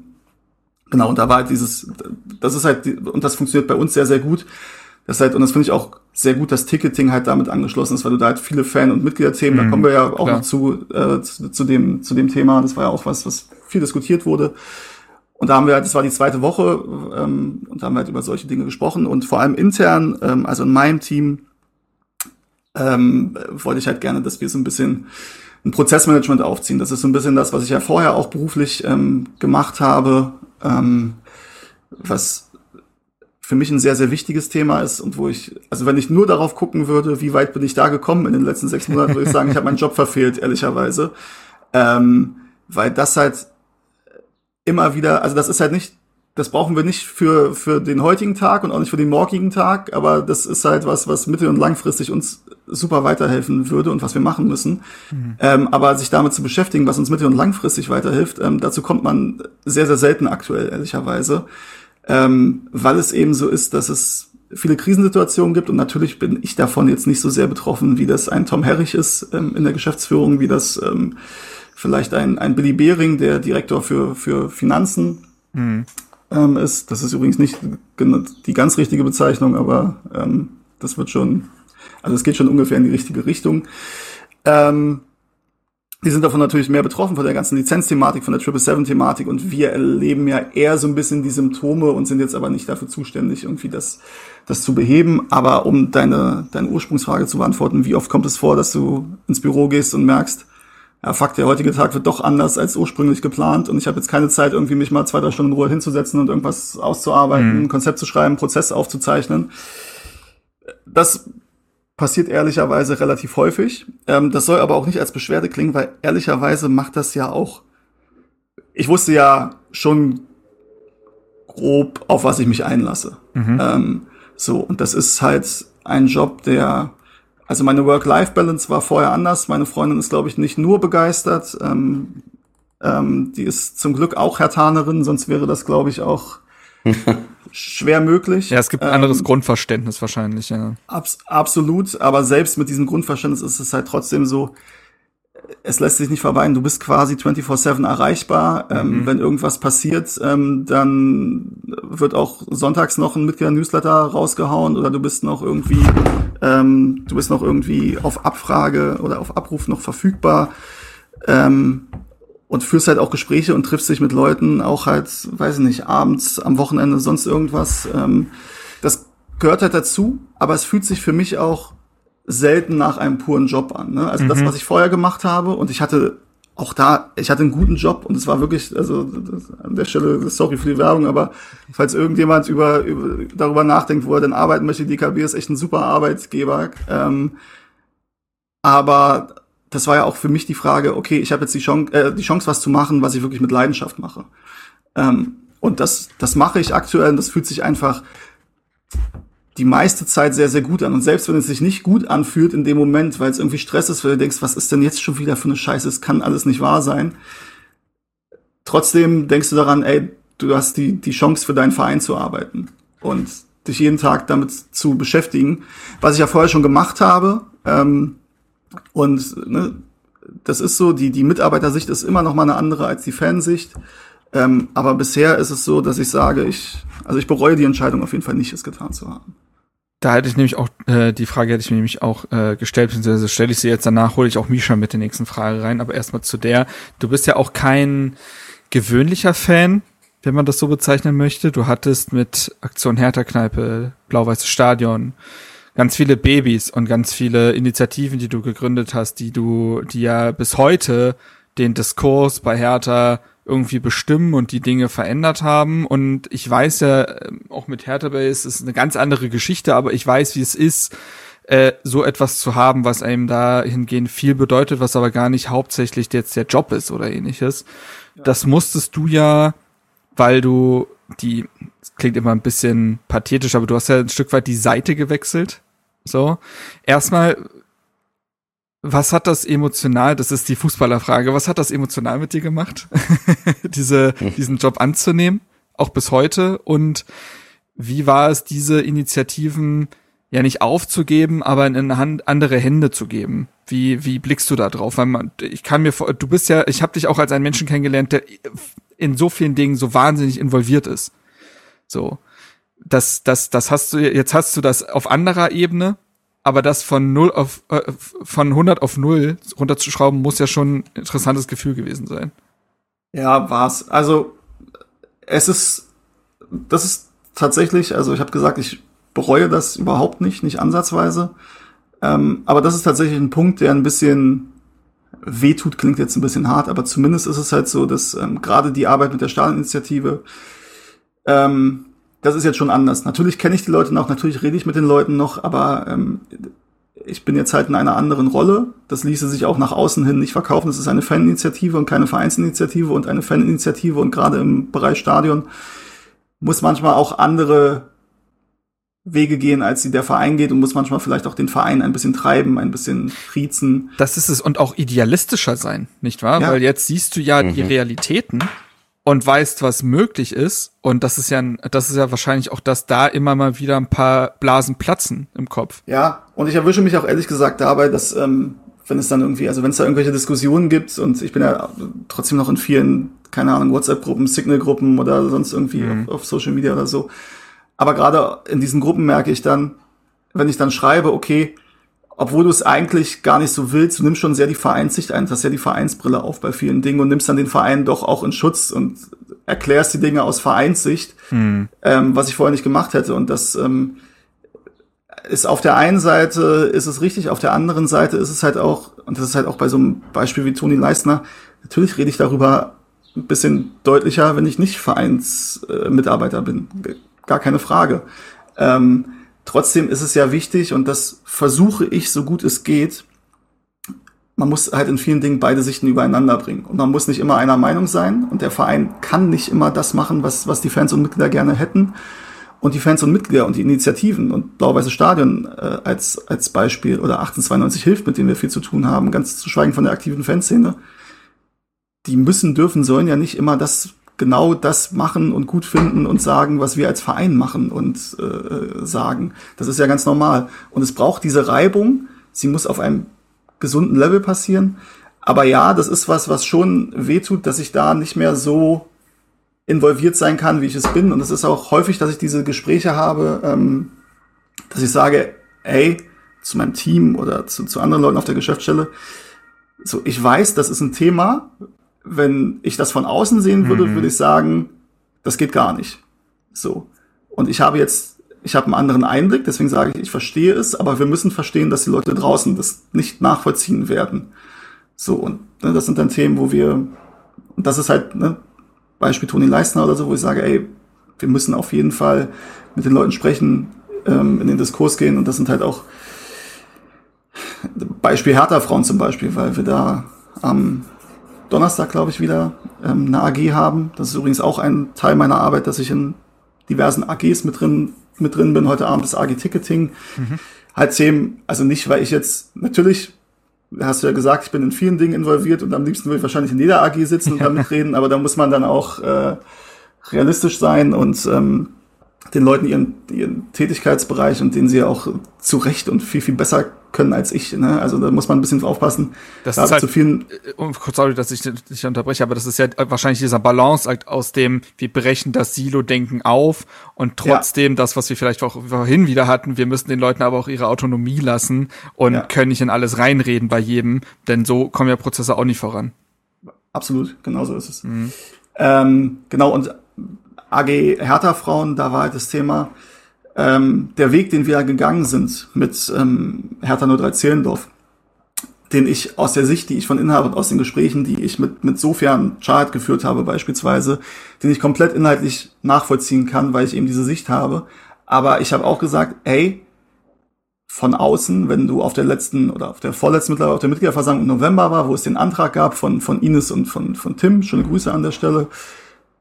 genau, und da war halt dieses, das ist halt, und das funktioniert bei uns sehr, sehr gut. Das ist halt, und das finde ich auch sehr gut, dass Ticketing halt damit angeschlossen ist, weil du da halt viele Fan- und Mitgliederthemen, mhm, da kommen wir ja auch klar. noch zu, äh, zu, zu, dem, zu dem Thema. Das war ja auch was, was viel diskutiert wurde. Und da haben wir halt, das war die zweite Woche, ähm, und da haben wir halt über solche Dinge gesprochen. Und vor allem intern, ähm, also in meinem Team, ähm, wollte ich halt gerne, dass wir so ein bisschen ein Prozessmanagement aufziehen. Das ist so ein bisschen das, was ich ja vorher auch beruflich ähm, gemacht habe, ähm, was für mich ein sehr, sehr wichtiges Thema ist und wo ich, also wenn ich nur darauf gucken würde, wie weit bin ich da gekommen in den letzten sechs Monaten, würde ich sagen, ich habe meinen Job verfehlt, ehrlicherweise. Ähm, weil das halt immer wieder, also das ist halt nicht das brauchen wir nicht für, für den heutigen Tag und auch nicht für den morgigen Tag, aber das ist halt was, was mittel- und langfristig uns super weiterhelfen würde und was wir machen müssen. Mhm. Ähm, aber sich damit zu beschäftigen, was uns mittel- und langfristig weiterhilft, ähm, dazu kommt man sehr, sehr selten aktuell, ehrlicherweise. Ähm, weil es eben so ist, dass es viele Krisensituationen gibt und natürlich bin ich davon jetzt nicht so sehr betroffen, wie das ein Tom Herrich ist ähm, in der Geschäftsführung, wie das ähm, vielleicht ein, ein Billy Behring, der Direktor für, für Finanzen mhm ähm, ist. Das ist übrigens nicht die ganz richtige Bezeichnung, aber das wird schon, also es geht schon ungefähr in die richtige Richtung. Ähm, die sind davon natürlich mehr betroffen von der ganzen Lizenzthematik, von der 777-Thematik und wir erleben ja eher so ein bisschen die Symptome und sind jetzt aber nicht dafür zuständig, irgendwie das, das zu beheben. Aber um deine, deine Ursprungsfrage zu beantworten, wie oft kommt es vor, dass du ins Büro gehst und merkst, ja, fuck, der heutige Tag wird doch anders als ursprünglich geplant und ich habe jetzt keine Zeit, irgendwie mich mal zwei, drei Stunden in Ruhe hinzusetzen und irgendwas auszuarbeiten, mhm. ein Konzept zu schreiben, Prozess aufzuzeichnen. Das passiert ehrlicherweise relativ häufig. Ähm, das soll aber auch nicht als Beschwerde klingen, weil ehrlicherweise macht das ja auch. Ich wusste ja schon grob, auf was ich mich einlasse. Mhm. Ähm, so, und das ist halt ein Job, der also meine Work-Life-Balance war vorher anders. Meine Freundin ist, glaube ich, nicht nur begeistert. Ähm, ähm, die ist zum Glück auch Hertanerin, sonst wäre das, glaube ich, auch schwer möglich. Ja, es gibt ein anderes ähm, Grundverständnis wahrscheinlich, ja. Abs absolut, aber selbst mit diesem Grundverständnis ist es halt trotzdem so, es lässt sich nicht verweinen, du bist quasi 24-7 erreichbar. Ähm, mhm. Wenn irgendwas passiert, ähm, dann wird auch sonntags noch ein Mitglieder-Newsletter rausgehauen oder du bist noch irgendwie, ähm, du bist noch irgendwie auf Abfrage oder auf Abruf noch verfügbar. Ähm, und führst halt auch Gespräche und triffst dich mit Leuten, auch halt, weiß ich nicht, abends, am Wochenende, sonst irgendwas. Ähm, das gehört halt dazu, aber es fühlt sich für mich auch selten nach einem puren Job an. Ne? Also mhm. das, was ich vorher gemacht habe, und ich hatte auch da, ich hatte einen guten Job und es war wirklich, also an der Stelle, sorry für die Werbung, aber falls irgendjemand über, über darüber nachdenkt, wo er denn arbeiten möchte, die DKB ist echt ein super Arbeitgeber. Ähm, aber das war ja auch für mich die Frage, okay, ich habe jetzt die Chance, äh, die Chance, was zu machen, was ich wirklich mit Leidenschaft mache. Ähm, und das, das mache ich aktuell und das fühlt sich einfach die meiste Zeit sehr, sehr gut an. Und selbst wenn es sich nicht gut anfühlt in dem Moment, weil es irgendwie Stress ist, weil du denkst, was ist denn jetzt schon wieder für eine Scheiße, es kann alles nicht wahr sein. Trotzdem denkst du daran, ey, du hast die, die Chance für deinen Verein zu arbeiten und dich jeden Tag damit zu beschäftigen, was ich ja vorher schon gemacht habe. Ähm, und ne, das ist so, die, die Mitarbeitersicht ist immer noch mal eine andere als die Fansicht. Ähm, aber bisher ist es so, dass ich sage, ich, also ich bereue die Entscheidung auf jeden Fall nicht, es getan zu haben. Da hätte ich nämlich auch, äh, die Frage hätte ich mir nämlich auch äh, gestellt, beziehungsweise stelle ich sie jetzt danach, hole ich auch Misha mit der nächsten Frage rein, aber erstmal zu der. Du bist ja auch kein gewöhnlicher Fan, wenn man das so bezeichnen möchte. Du hattest mit Aktion Hertha-Kneipe, Blau-Weißes Stadion, ganz viele Babys und ganz viele Initiativen, die du gegründet hast, die du, die ja bis heute den Diskurs bei Hertha irgendwie bestimmen und die Dinge verändert haben. Und ich weiß ja, ähm, auch mit Hertha Base ist eine ganz andere Geschichte, aber ich weiß, wie es ist, äh, so etwas zu haben, was einem dahingehend viel bedeutet, was aber gar nicht hauptsächlich jetzt der Job ist oder ähnliches. Ja. Das musstest du ja, weil du die, klingt immer ein bisschen pathetisch, aber du hast ja ein Stück weit die Seite gewechselt so, erstmal, was hat das emotional, das ist die Fußballerfrage, was hat das emotional mit dir gemacht, diese, hm. diesen Job anzunehmen, auch bis heute? Und wie war es, diese Initiativen ja nicht aufzugeben, aber in Hand, andere Hände zu geben? Wie, wie blickst du da drauf? Weil man, ich kann mir vor, du bist ja, ich habe dich auch als einen Menschen kennengelernt, der in so vielen Dingen so wahnsinnig involviert ist. So das, das, das hast du, jetzt hast du das auf anderer Ebene, aber das von null auf, äh, von 100 auf null runterzuschrauben, muss ja schon ein interessantes Gefühl gewesen sein. Ja, war's. Also, es ist, das ist tatsächlich, also ich habe gesagt, ich bereue das überhaupt nicht, nicht ansatzweise. Ähm, aber das ist tatsächlich ein Punkt, der ein bisschen wehtut, klingt jetzt ein bisschen hart, aber zumindest ist es halt so, dass ähm, gerade die Arbeit mit der Stahlinitiative ähm, das ist jetzt schon anders. Natürlich kenne ich die Leute noch, natürlich rede ich mit den Leuten noch, aber ähm, ich bin jetzt halt in einer anderen Rolle. Das ließe sich auch nach außen hin nicht verkaufen. Das ist eine Faninitiative und keine Vereinsinitiative und eine Faninitiative und gerade im Bereich Stadion muss manchmal auch andere Wege gehen, als sie der Verein geht und muss manchmal vielleicht auch den Verein ein bisschen treiben, ein bisschen triezen. Das ist es und auch idealistischer sein, nicht wahr? Ja. Weil jetzt siehst du ja mhm. die Realitäten und weißt, was möglich ist. Und das ist ja, das ist ja wahrscheinlich auch, dass da immer mal wieder ein paar Blasen platzen im Kopf. Ja, und ich erwische mich auch ehrlich gesagt dabei, dass, ähm, wenn es dann irgendwie, also wenn es da irgendwelche Diskussionen gibt und ich bin ja trotzdem noch in vielen, keine Ahnung, WhatsApp-Gruppen, Signal-Gruppen oder sonst irgendwie mhm. auf, auf Social Media oder so. Aber gerade in diesen Gruppen merke ich dann, wenn ich dann schreibe, okay, obwohl du es eigentlich gar nicht so willst, du nimmst schon sehr die Vereinssicht ein, hast ja die Vereinsbrille auf bei vielen Dingen und nimmst dann den Verein doch auch in Schutz und erklärst die Dinge aus Vereinssicht, mhm. ähm, was ich vorher nicht gemacht hätte. Und das ähm, ist auf der einen Seite ist es richtig, auf der anderen Seite ist es halt auch, und das ist halt auch bei so einem Beispiel wie Toni Leistner, natürlich rede ich darüber ein bisschen deutlicher, wenn ich nicht Vereinsmitarbeiter äh, bin. Gar keine Frage. Ähm, Trotzdem ist es ja wichtig, und das versuche ich so gut es geht, man muss halt in vielen Dingen beide Sichten übereinander bringen. Und man muss nicht immer einer Meinung sein. Und der Verein kann nicht immer das machen, was, was die Fans und Mitglieder gerne hätten. Und die Fans und Mitglieder und die Initiativen und Blau-Weiße Stadion äh, als, als Beispiel oder 1892 hilft, mit denen wir viel zu tun haben, ganz zu schweigen von der aktiven Fanszene. Die müssen, dürfen, sollen ja nicht immer das genau das machen und gut finden und sagen, was wir als Verein machen und äh, sagen. Das ist ja ganz normal. Und es braucht diese Reibung. Sie muss auf einem gesunden Level passieren. Aber ja, das ist was, was schon wehtut, dass ich da nicht mehr so involviert sein kann, wie ich es bin. Und es ist auch häufig, dass ich diese Gespräche habe, ähm, dass ich sage, ey, zu meinem Team oder zu, zu anderen Leuten auf der Geschäftsstelle, so, ich weiß, das ist ein Thema, wenn ich das von außen sehen würde, Mhm. würde ich sagen, das geht gar nicht. So. Und ich habe jetzt, ich habe einen anderen Einblick, deswegen sage ich, ich verstehe es, aber wir müssen verstehen, dass die Leute draußen das nicht nachvollziehen werden. So, und ne, das sind dann Themen, wo wir, und das ist halt, ne, Beispiel Toni Leistner oder so, wo ich sage, ey, wir müssen auf jeden Fall mit den Leuten sprechen, ähm, in den Diskurs gehen und das sind halt auch Beispiel Hertha-Frauen zum Beispiel, weil wir da am Donnerstag, glaube ich, wieder ähm, eine AG haben. Das ist übrigens auch ein Teil meiner Arbeit, dass ich in diversen AGs mit drin, mit drin bin. Heute Abend ist AG Ticketing. Halt Themen, also nicht, weil ich jetzt, natürlich, hast du ja gesagt, ich bin in vielen Dingen involviert und am liebsten würde ich wahrscheinlich in jeder AG sitzen und damit reden, aber da muss man dann auch äh, realistisch sein und ähm, den Leuten ihren, ihren Tätigkeitsbereich und den sie auch zu Recht und viel, viel besser können als ich. Ne? Also da muss man ein bisschen aufpassen. Das da ist halt- zu vielen kurz, sorry, dass ich dich unterbreche, aber das ist ja wahrscheinlich dieser Balanceakt aus dem, wir brechen das Silo-Denken auf und trotzdem das, was wir vielleicht auch vorhin wieder hatten, wir müssen den Leuten aber auch ihre Autonomie lassen und Ja. können nicht in alles reinreden bei jedem, denn so kommen ja Prozesse auch nicht voran. Absolut, genau so ist es. Ähm, genau, und AG Hertha-Frauen, da war halt das Thema, ähm, der Weg, den wir gegangen sind mit ähm, Hertha 03 Zehlendorf, den ich aus der Sicht, die ich von Inhaber und aus den Gesprächen, die ich mit, mit Sofian Chart geführt habe beispielsweise, den ich komplett inhaltlich nachvollziehen kann, weil ich eben diese Sicht habe. Aber ich habe auch gesagt, ey, von außen, wenn du auf der letzten oder auf der vorletzten mittlerweile auf der Mitgliederversammlung im November war, wo es den Antrag gab von, von Ines und von, von Tim, schöne Grüße an der Stelle,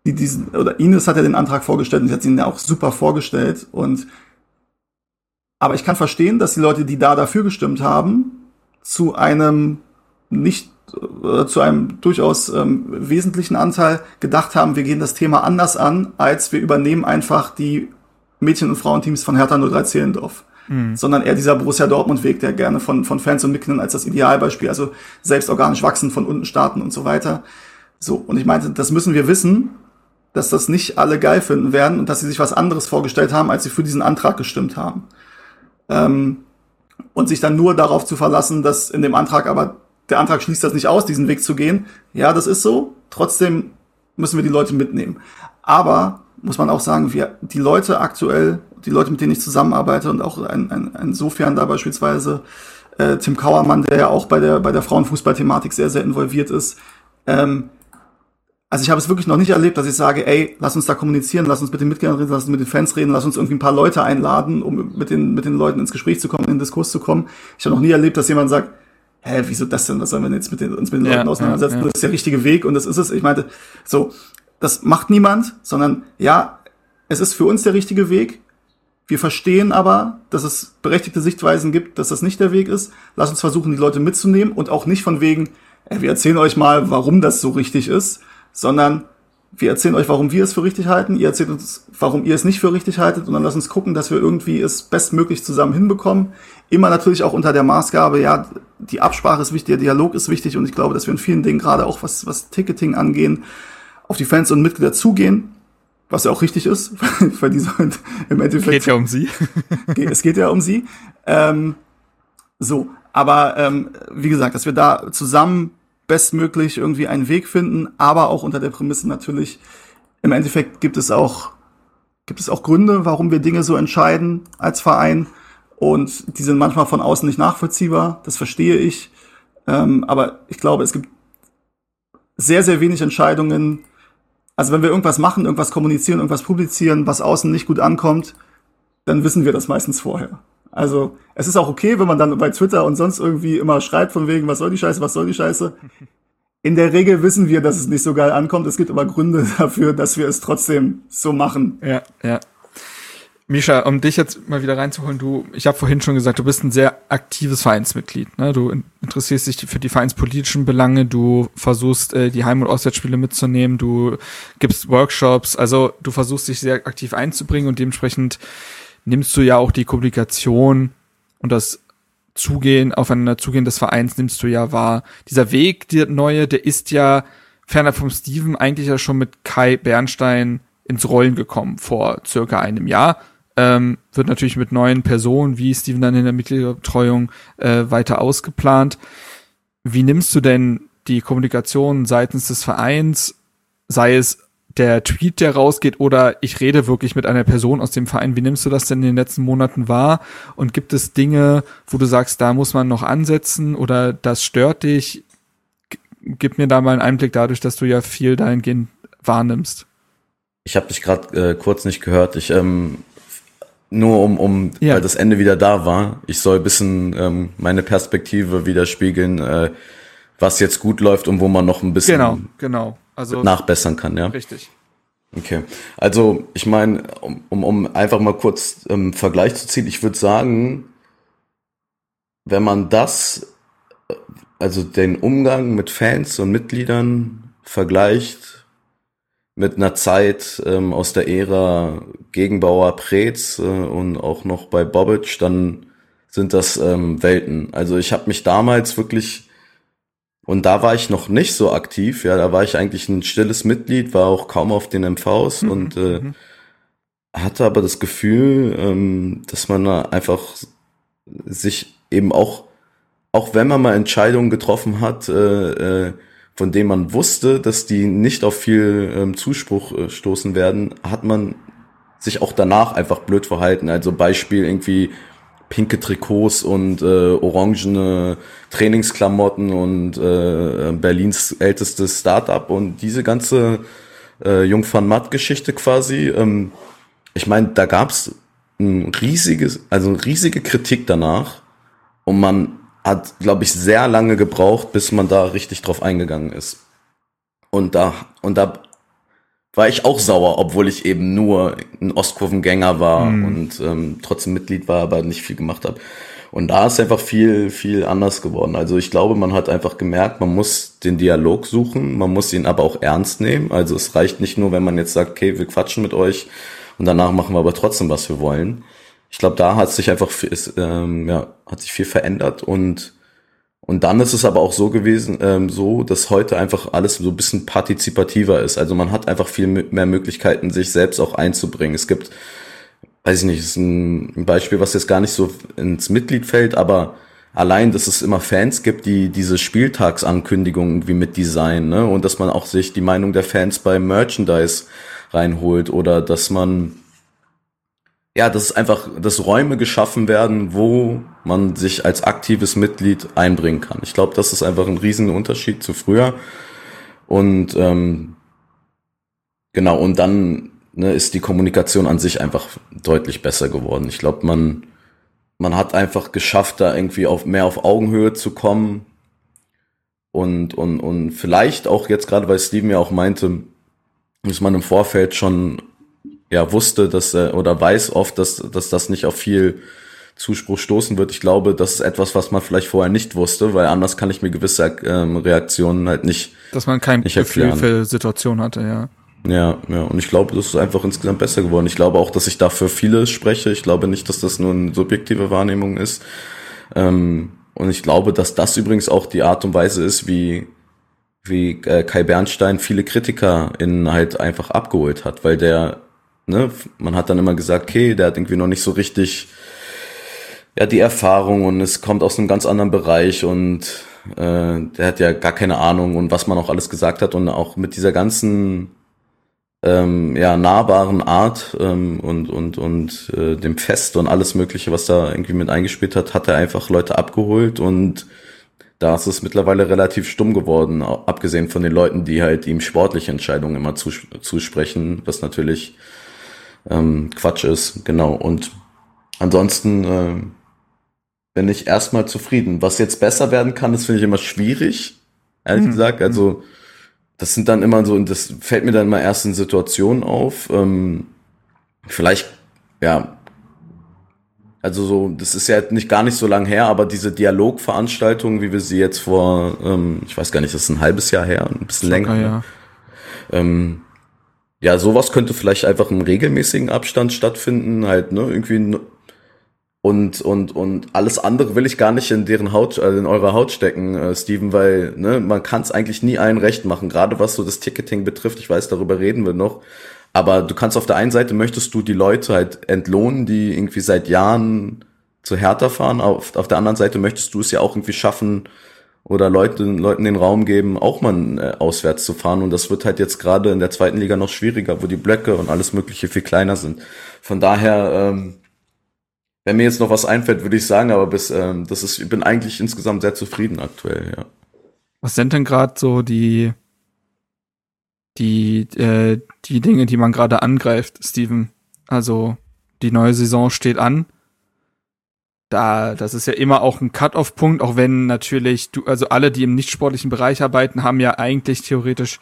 die diesen, oder Ines hat ja den Antrag vorgestellt und sie hat ihn ja auch super vorgestellt und aber ich kann verstehen, dass die Leute, die da dafür gestimmt haben, zu einem nicht äh, zu einem durchaus ähm, wesentlichen Anteil gedacht haben, wir gehen das Thema anders an, als wir übernehmen einfach die Mädchen- und Frauenteams von Hertha 03 Zehlendorf. Sondern eher dieser Borussia Dortmund-Weg, der gerne von, von Fans und Mitgliedern als das Idealbeispiel, also selbst organisch wachsen, von unten starten und so weiter. So, und ich meinte, das müssen wir wissen, dass das nicht alle geil finden werden und dass sie sich was anderes vorgestellt haben, als sie für diesen Antrag gestimmt haben. Ähm, und sich dann nur darauf zu verlassen, dass in dem Antrag aber der Antrag schließt das nicht aus, diesen Weg zu gehen. Ja, das ist so. Trotzdem müssen wir die Leute mitnehmen. Aber muss man auch sagen, wir, die Leute aktuell, die Leute, mit denen ich zusammenarbeite und auch ein, ein, ein da beispielsweise, äh, Tim Kauermann, der ja auch bei der, bei der Frauenfußball-Thematik sehr, sehr involviert ist, ähm, also ich habe es wirklich noch nicht erlebt, dass ich sage, ey, lass uns da kommunizieren, lass uns mit den Mitgliedern reden, lass uns mit den Fans reden, lass uns irgendwie ein paar Leute einladen, um mit den, mit den Leuten ins Gespräch zu kommen, in den Diskurs zu kommen. Ich habe noch nie erlebt, dass jemand sagt, hä, wieso das denn? Was sollen wir jetzt mit den, uns mit den Ja, Leuten auseinandersetzen? ja, ja. Das ist der richtige Weg und das ist es. Ich meinte, so, das macht niemand, sondern ja, es ist für uns der richtige Weg. Wir verstehen aber, dass es berechtigte Sichtweisen gibt, dass das nicht der Weg ist. Lass uns versuchen, die Leute mitzunehmen und auch nicht von wegen, ey, wir erzählen euch mal, warum das so richtig ist, sondern wir erzählen euch, warum wir es für richtig halten, ihr erzählt uns, warum ihr es nicht für richtig haltet und dann lasst uns gucken, dass wir irgendwie es bestmöglich zusammen hinbekommen. Immer natürlich auch unter der Maßgabe, ja, die Absprache ist wichtig, der Dialog ist wichtig und ich glaube, dass wir in vielen Dingen, gerade auch was, was Ticketing angehen, auf die Fans und Mitglieder zugehen, was ja auch richtig ist, weil die sollen im Endeffekt Geht ja um sie. Es geht ja um sie. Ähm, so, aber ähm, wie gesagt, dass wir da zusammen bestmöglich irgendwie einen Weg finden, aber auch unter der Prämisse natürlich, im Endeffekt gibt es auch, gibt es auch Gründe, warum wir Dinge so entscheiden als Verein. Und die sind manchmal von außen nicht nachvollziehbar, das verstehe ich. Ähm, aber ich glaube, es gibt sehr, sehr wenig Entscheidungen. Also wenn wir irgendwas machen, irgendwas kommunizieren, irgendwas publizieren, was außen nicht gut ankommt, dann wissen wir das meistens vorher. Also es ist auch okay, wenn man dann bei Twitter und sonst irgendwie immer schreibt von wegen, was soll die Scheiße, was soll die Scheiße. In der Regel wissen wir, dass es nicht so geil ankommt. Es gibt aber Gründe dafür, dass wir es trotzdem so machen. Ja, ja. Misha, um dich jetzt mal wieder reinzuholen, du, ich habe vorhin schon gesagt, du bist ein sehr aktives Vereinsmitglied. Ne? Du in- interessierst dich für die vereinspolitischen Belange, du versuchst äh, die Heim- und Auswärtsspiele mitzunehmen, du gibst Workshops, also du versuchst dich sehr aktiv einzubringen und dementsprechend nimmst du ja auch die Kommunikation und das Zugehen, aufeinander Zugehen des Vereins nimmst du ja wahr. Dieser Weg, der neue, der ist ja ferner vom Steven eigentlich ja schon mit Kai Bernstein ins Rollen gekommen vor circa einem Jahr. Ähm, wird natürlich mit neuen Personen wie Steven dann in der Mitgliederbetreuung äh, weiter ausgeplant. Wie nimmst du denn die Kommunikation seitens des Vereins, sei es der Tweet, der rausgeht, oder ich rede wirklich mit einer Person aus dem Verein. Wie nimmst du das denn in den letzten Monaten wahr? Und gibt es Dinge, wo du sagst, da muss man noch ansetzen oder das stört dich? Gib mir da mal einen Einblick dadurch, dass du ja viel dahingehend wahrnimmst. Ich habe dich gerade äh, kurz nicht gehört. Ich ähm, nur um, um ja. weil das Ende wieder da war. Ich soll ein bisschen ähm, meine Perspektive widerspiegeln, äh, was jetzt gut läuft und wo man noch ein bisschen genau, genau. Also, nachbessern kann, ja. Richtig. Okay. Also ich meine, um, um, um einfach mal kurz ähm, Vergleich zu ziehen, ich würde sagen, wenn man das, äh, also den Umgang mit Fans und Mitgliedern vergleicht mit einer Zeit ähm, aus der Ära Gegenbauer Preetz äh, und auch noch bei Bobic, dann sind das ähm, Welten. Also ich habe mich damals wirklich und da war ich noch nicht so aktiv, ja, da war ich eigentlich ein stilles Mitglied, war auch kaum auf den MVs mhm. und äh, mhm. hatte aber das Gefühl, ähm, dass man da einfach sich eben auch, auch wenn man mal Entscheidungen getroffen hat, äh, äh, von dem man wusste, dass die nicht auf viel ähm, Zuspruch äh, stoßen werden, hat man sich auch danach einfach blöd verhalten. Also Beispiel irgendwie pinke Trikots und äh, orangene Trainingsklamotten und äh, Berlins ältestes Startup und diese ganze äh, Jungfern-Matt-Geschichte quasi. Ähm, ich meine, da gab's ein riesiges, also eine riesige Kritik danach und man hat, glaube ich, sehr lange gebraucht, bis man da richtig drauf eingegangen ist. Und da, und da war ich auch sauer, obwohl ich eben nur ein Ostkurvengänger war mhm. und ähm, trotzdem Mitglied war, aber nicht viel gemacht habe. Und da ist einfach viel, viel anders geworden. Also ich glaube, man hat einfach gemerkt, man muss den Dialog suchen, man muss ihn aber auch ernst nehmen. Also es reicht nicht nur, wenn man jetzt sagt, okay, wir quatschen mit euch und danach machen wir aber trotzdem, was wir wollen ich glaube, da hat sich einfach ist, ähm, ja, hat sich viel verändert und und dann ist es aber auch so gewesen, ähm, so, dass heute einfach alles so ein bisschen partizipativer ist. Also man hat einfach viel mehr Möglichkeiten, sich selbst auch einzubringen. Es gibt, weiß ich nicht, ist ein Beispiel, was jetzt gar nicht so ins Mitglied fällt, aber allein, dass es immer Fans gibt, die diese Spieltagsankündigungen wie mit Design, ne, und dass man auch sich die Meinung der Fans bei Merchandise reinholt oder dass man ja, dass einfach, dass Räume geschaffen werden, wo man sich als aktives Mitglied einbringen kann. Ich glaube, das ist einfach ein riesen Unterschied zu früher. Und ähm, genau, und dann ne, ist die Kommunikation an sich einfach deutlich besser geworden. Ich glaube, man, man hat einfach geschafft, da irgendwie auf mehr auf Augenhöhe zu kommen. Und, und, und vielleicht auch jetzt gerade, weil Steven ja auch meinte, dass man im Vorfeld schon ja wusste, dass er oder weiß oft, dass, dass das nicht auf viel Zuspruch stoßen wird. Ich glaube, das ist etwas, was man vielleicht vorher nicht wusste, weil anders kann ich mir gewisse ähm, Reaktionen halt nicht. Dass man kein Gefühl erklären. für Situation hatte, ja. Ja, ja, und ich glaube, das ist einfach insgesamt besser geworden. Ich glaube auch, dass ich dafür vieles spreche. Ich glaube nicht, dass das nur eine subjektive Wahrnehmung ist. Ähm, und ich glaube, dass das übrigens auch die Art und Weise ist, wie, wie äh, Kai Bernstein viele Kritiker in halt einfach abgeholt hat, weil der ne, man hat dann immer gesagt, okay, der hat irgendwie noch nicht so richtig ja die Erfahrung und es kommt aus einem ganz anderen Bereich und äh, der hat ja gar keine Ahnung und was man auch alles gesagt hat und auch mit dieser ganzen ähm, ja nahbaren Art ähm, und und und äh, dem Fest und alles Mögliche, was da irgendwie mit eingespielt hat, hat er einfach Leute abgeholt und da ist es mittlerweile relativ stumm geworden, abgesehen von den Leuten, die halt ihm sportliche Entscheidungen immer zusprechen, was natürlich ähm, Quatsch ist. Genau. Und ansonsten äh, bin ich erstmal zufrieden. Was jetzt besser werden kann, das finde ich immer schwierig, ehrlich mhm. gesagt. Also das sind dann immer so, und das fällt mir dann mal erst in Situationen auf. Ähm, vielleicht, ja, also so, das ist ja nicht gar nicht so lang her, aber diese Dialogveranstaltung, wie wir sie jetzt vor, ähm, ich weiß gar nicht, das ist ein halbes Jahr her, ein bisschen länger. Ja. Ähm, ja, sowas könnte vielleicht einfach im regelmäßigen Abstand stattfinden, halt, ne, irgendwie und und und alles andere will ich gar nicht in deren Haut, also in eurer Haut stecken, äh, Steven, weil ne, man kann es eigentlich nie allen recht machen, gerade was so das Ticketing betrifft. Ich weiß, darüber reden wir noch. Aber du kannst auf der einen Seite möchtest du die Leute halt entlohnen, die irgendwie seit Jahren zu Hertha fahren. Auf, auf der anderen Seite möchtest du es ja auch irgendwie schaffen, oder Leute, Leuten den Raum geben, auch mal äh, auswärts zu fahren. Und das wird halt jetzt gerade in der zweiten Liga noch schwieriger, wo die Blöcke und alles Mögliche viel kleiner sind. Von daher, ähm, wenn mir jetzt noch was einfällt, würde ich sagen, aber bis ähm, das ist, ich bin eigentlich insgesamt sehr zufrieden aktuell, ja. Was sind denn gerade so die die äh, die Dinge, die man gerade angreift, Steven? Also die neue Saison steht an da, das ist ja immer auch ein Cut-off-Punkt, auch wenn natürlich du, also alle, die im nicht-sportlichen Bereich arbeiten, haben ja eigentlich theoretisch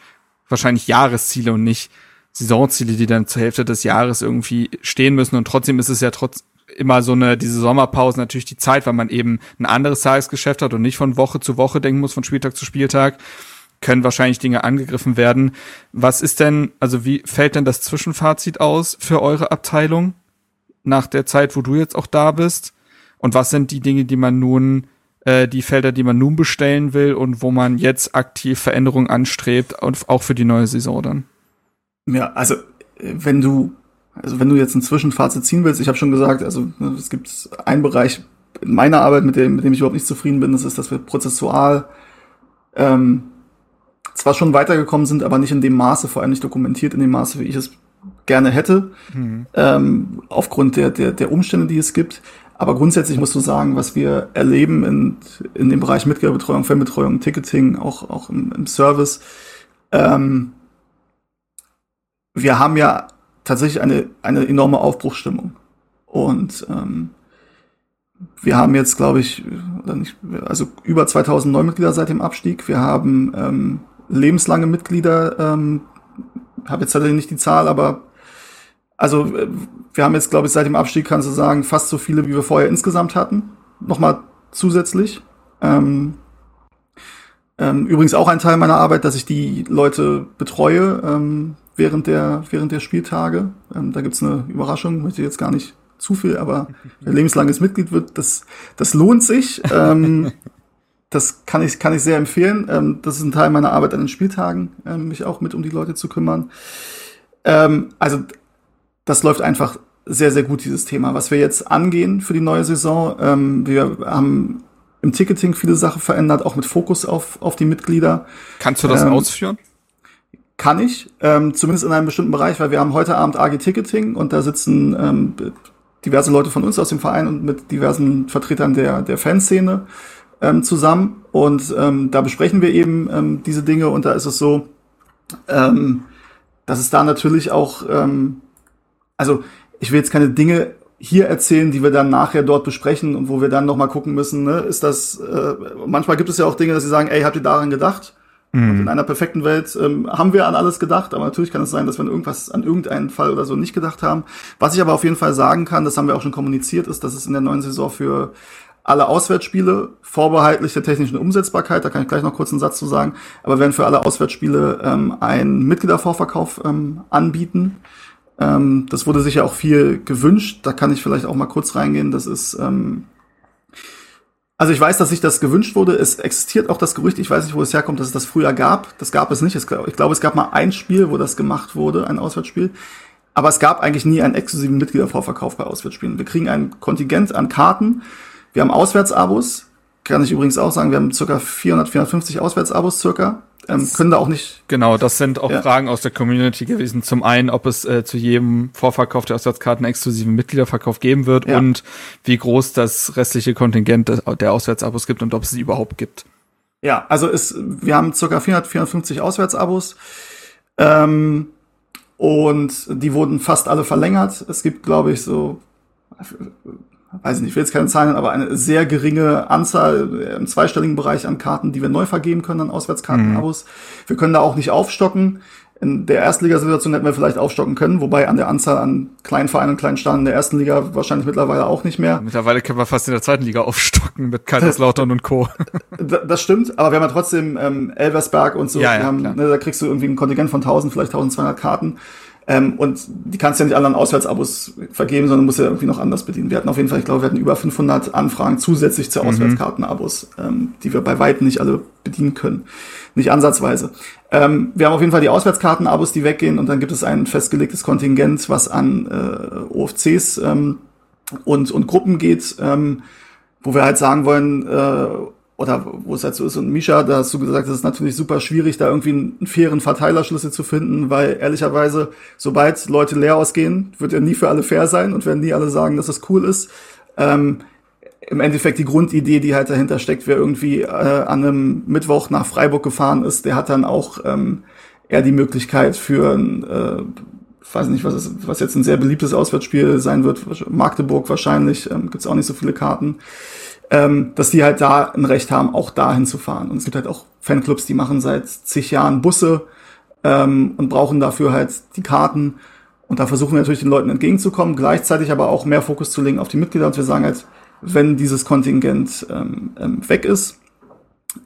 wahrscheinlich Jahresziele und nicht Saisonziele, die dann zur Hälfte des Jahres irgendwie stehen müssen. Und trotzdem ist es ja trotz immer so eine, diese Sommerpause natürlich die Zeit, weil man eben ein anderes Tagesgeschäft hat und nicht von Woche zu Woche denken muss, von Spieltag zu Spieltag, können wahrscheinlich Dinge angegriffen werden. Was ist denn, also wie fällt denn das Zwischenfazit aus für eure Abteilung nach der Zeit, wo du jetzt auch da bist? Und was sind die Dinge, die man nun, äh, die Felder, die man nun bestellen will und wo man jetzt aktiv Veränderungen anstrebt und auch für die neue Saison dann? Ja, also äh, wenn du, also wenn du jetzt ein Zwischenfazit ziehen willst, ich habe schon gesagt, also ne, es gibt einen Bereich in meiner Arbeit, mit dem, mit dem ich überhaupt nicht zufrieden bin, das ist, dass wir prozessual ähm, zwar schon weitergekommen sind, aber nicht in dem Maße, vor allem nicht dokumentiert in dem Maße, wie ich es gerne hätte, mhm. ähm, aufgrund der, der, der Umstände, die es gibt. Aber grundsätzlich musst du sagen, was wir erleben in, in dem Bereich Mitgliederbetreuung, Fanbetreuung, Ticketing, auch, auch im, im Service. Ähm, wir haben ja tatsächlich eine, eine enorme Aufbruchsstimmung. Und ähm, wir haben jetzt, glaube ich, also über 2000 Neumitglieder seit dem Abstieg. Wir haben ähm, lebenslange Mitglieder. Ähm, habe jetzt tatsächlich nicht die Zahl, aber also äh, wir haben jetzt, glaube ich, seit dem Abstieg, kannst du sagen, fast so viele, wie wir vorher insgesamt hatten. Nochmal zusätzlich. Ähm, ähm, übrigens auch ein Teil meiner Arbeit, dass ich die Leute betreue ähm, während, der, während der Spieltage. Ähm, da gibt's eine Überraschung, möchte jetzt gar nicht zu viel, aber wer lebenslanges Mitglied wird, das, das lohnt sich. Ähm, das kann ich, kann ich sehr empfehlen. Ähm, das ist ein Teil meiner Arbeit an den Spieltagen, mich auch mit um die Leute zu kümmern. Also das läuft einfach sehr, sehr gut, dieses Thema. Was wir jetzt angehen für die neue Saison, ähm, wir haben im Ticketing viele Sachen verändert, auch mit Fokus auf, auf die Mitglieder. Kannst du das ähm, ausführen? Kann ich, ähm, zumindest in einem bestimmten Bereich, weil wir haben heute Abend AG Ticketing und da sitzen ähm, diverse Leute von uns aus dem Verein und mit diversen Vertretern der, der Fanszene ähm, zusammen. Und ähm, da besprechen wir eben ähm, diese Dinge und da ist es so, ähm, dass es da natürlich auch ähm, also ich will jetzt keine Dinge hier erzählen, die wir dann nachher dort besprechen und wo wir dann nochmal gucken müssen, ne, ist das, äh, manchmal gibt es ja auch Dinge, dass sie sagen, ey, habt ihr daran gedacht? Mhm. Und in einer perfekten Welt ähm, haben wir an alles gedacht, aber natürlich kann es sein, dass wir an irgendwas, an irgendeinen Fall oder so nicht gedacht haben. Was ich aber auf jeden Fall sagen kann, das haben wir auch schon kommuniziert, ist, dass es in der neuen Saison für alle Auswärtsspiele, vorbehaltlich der technischen Umsetzbarkeit, da kann ich gleich noch kurz einen Satz zu sagen, aber werden für alle Auswärtsspiele ähm, einen Mitgliedervorverkauf ähm, anbieten. Ähm, das wurde sicher auch viel gewünscht. Da kann ich vielleicht auch mal kurz reingehen. Das ist, ähm, also ich weiß, dass sich das gewünscht wurde. Es existiert auch das Gerücht, ich weiß nicht, wo es herkommt, dass es das früher gab. Das gab es nicht. Ich glaube, es gab mal ein Spiel, wo das gemacht wurde, ein Auswärtsspiel. Aber es gab eigentlich nie einen exklusiven Mitgliedervorverkauf bei Auswärtsspielen. Wir kriegen ein Kontingent an Karten. Wir haben Auswärtsabos. Kann ich übrigens auch sagen, wir haben circa 400, 450 Auswärtsabos circa. Ähm, können da auch nicht. Genau, das sind auch ja. Fragen aus der Community gewesen. Zum einen, ob es äh, zu jedem Vorverkauf der Auswärtskarten exklusiven Mitgliederverkauf geben wird ja. und wie groß das restliche Kontingent der Auswärtsabos gibt und ob es sie überhaupt gibt. Ja, also ist, wir haben circa 400, 450 Auswärtsabos. Ähm, und die wurden fast alle verlängert. Es gibt, glaube ich, so weiß ich nicht, ich will jetzt keine Zahlen, aber eine sehr geringe Anzahl im zweistelligen Bereich an Karten, die wir neu vergeben können an Auswärtskartenabos. Mhm. Wir können da auch nicht aufstocken. In der Erstligasituation hätten wir vielleicht aufstocken können, wobei an der Anzahl an kleinen Vereinen und kleinen Staaten in der ersten Liga wahrscheinlich mittlerweile auch nicht mehr. Mittlerweile können wir fast in der zweiten Liga aufstocken mit Kaiserslautern und Co. Das stimmt, aber wir haben ja trotzdem ähm, Elversberg und so. Ja, ja, haben, ne, da kriegst du irgendwie ein Kontingent von 1000, vielleicht 1200 Karten. Ähm, und die kannst du ja nicht alle an Auswärtsabos vergeben, sondern musst ja irgendwie noch anders bedienen. Wir hatten auf jeden Fall, ich glaube, wir hatten über 500 Anfragen zusätzlich zu mhm. Auswärtskartenabos, ähm, die wir bei weitem nicht alle bedienen können. Nicht ansatzweise. Ähm, wir haben auf jeden Fall die Auswärtskartenabos, die weggehen und dann gibt es ein festgelegtes Kontingent, was an äh, OFCs ähm, und, und Gruppen geht, ähm, wo wir halt sagen wollen, äh, oder wo es halt so ist. Und Misha, da hast du gesagt, es ist natürlich super schwierig, da irgendwie einen fairen Verteilerschlüssel zu finden, weil ehrlicherweise, sobald Leute leer ausgehen, wird er nie für alle fair sein und werden nie alle sagen, dass es cool ist. Ähm, Im Endeffekt die Grundidee, die halt dahinter steckt, wer irgendwie äh, an einem Mittwoch nach Freiburg gefahren ist, der hat dann auch ähm, eher die Möglichkeit für ein, äh, weiß nicht, was, ist, was jetzt ein sehr beliebtes Auswärtsspiel sein wird, Magdeburg wahrscheinlich, ähm, gibt es auch nicht so viele Karten ähm, dass die halt da ein Recht haben, auch dahin zu fahren. Und es gibt halt auch Fanclubs, die machen seit zig Jahren Busse ähm, und brauchen dafür halt die Karten. Und da versuchen wir natürlich den Leuten entgegenzukommen, gleichzeitig aber auch mehr Fokus zu legen auf die Mitglieder. Und wir sagen halt, wenn dieses Kontingent ähm, ähm, weg ist,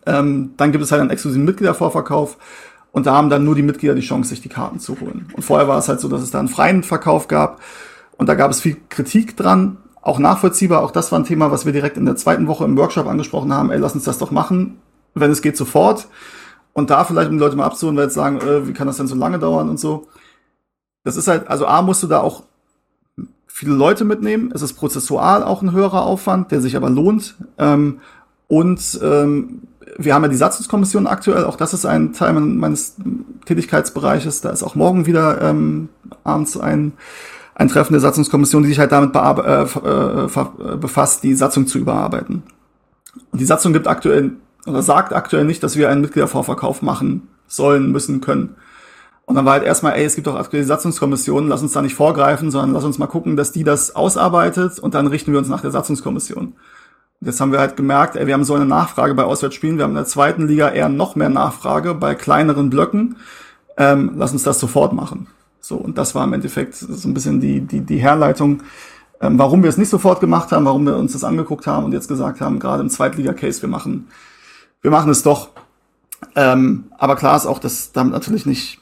ähm, dann gibt es halt einen exklusiven Mitgliedervorverkauf. Und da haben dann nur die Mitglieder die Chance, sich die Karten zu holen. Und vorher war es halt so, dass es da einen freien Verkauf gab. Und da gab es viel Kritik dran, auch nachvollziehbar. Auch das war ein Thema, was wir direkt in der zweiten Woche im Workshop angesprochen haben. Ey, lass uns das doch machen, wenn es geht sofort. Und da vielleicht, um die Leute mal abzuholen, weil jetzt sagen, äh, wie kann das denn so lange dauern und so. Das ist halt, also A, musst du da auch viele Leute mitnehmen. Es ist prozessual auch ein höherer Aufwand, der sich aber lohnt. Ähm, und ähm, wir haben ja die Satzungskommission aktuell, auch das ist ein Teil meines Tätigkeitsbereiches. Da ist auch morgen wieder ähm, abends ein ein Treffen der Satzungskommission, die sich halt damit äh, äh, äh, befasst, die Satzung zu überarbeiten. Und die Satzung gibt aktuell oder sagt aktuell nicht, dass wir einen Mitgliedervorverkauf machen sollen, müssen, können. Und dann war halt erstmal, ey, es gibt doch aktuell die Satzungskommission, lass uns da nicht vorgreifen, sondern lass uns mal gucken, dass die das ausarbeitet und dann richten wir uns nach der Satzungskommission. Und jetzt haben wir halt gemerkt, ey, wir haben so eine Nachfrage bei Auswärtsspielen, wir haben in der zweiten Liga eher noch mehr Nachfrage bei kleineren Blöcken. Ähm, lass uns das sofort machen. So, und das war im Endeffekt so ein bisschen die, die, die Herleitung, ähm, warum wir es nicht sofort gemacht haben, warum wir uns das angeguckt haben und jetzt gesagt haben, gerade im Zweitliga-Case, wir machen, wir machen es doch. Ähm, aber klar ist auch, dass damit natürlich nicht,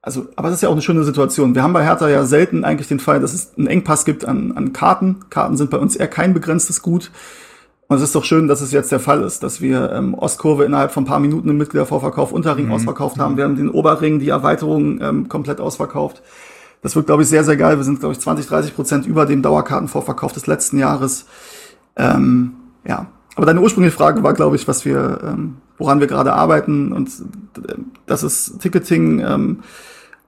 also, aber das ist ja auch eine schöne Situation. Wir haben bei Hertha ja selten eigentlich den Fall, dass es einen Engpass gibt an, an Karten. Karten sind bei uns eher kein begrenztes Gut. Und es ist doch schön, dass es jetzt der Fall ist, dass wir ähm, Ostkurve innerhalb von ein paar Minuten im Mitgliedervorverkauf, Unterring mhm. ausverkauft haben. Wir haben den Oberring, die Erweiterung ähm, komplett ausverkauft. Das wird, glaube ich, sehr, sehr geil. Wir sind, glaube ich, 20, 30 Prozent über dem Dauerkartenvorverkauf des letzten Jahres. Ähm, ja, aber deine ursprüngliche Frage war, glaube ich, was wir, ähm, woran wir gerade arbeiten. Und äh, das ist Ticketing. Ähm,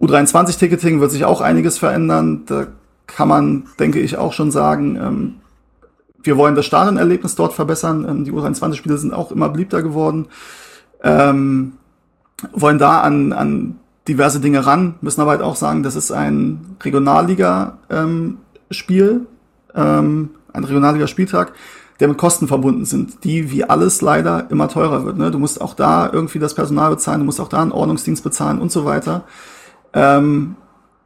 U23-Ticketing wird sich auch einiges verändern. Da kann man, denke ich, auch schon sagen, ähm, wir wollen das Stadionerlebnis dort verbessern. Ähm, die U23-Spiele sind auch immer beliebter geworden. Ähm, wollen da an, an diverse Dinge ran, müssen aber halt auch sagen, das ist ein Regionalliga-Spiel, ähm, ein Regionalliga-Spieltag, der mit Kosten verbunden sind, die wie alles leider immer teurer wird. Ne? Du musst auch da irgendwie das Personal bezahlen, du musst auch da einen Ordnungsdienst bezahlen und so weiter. Ähm,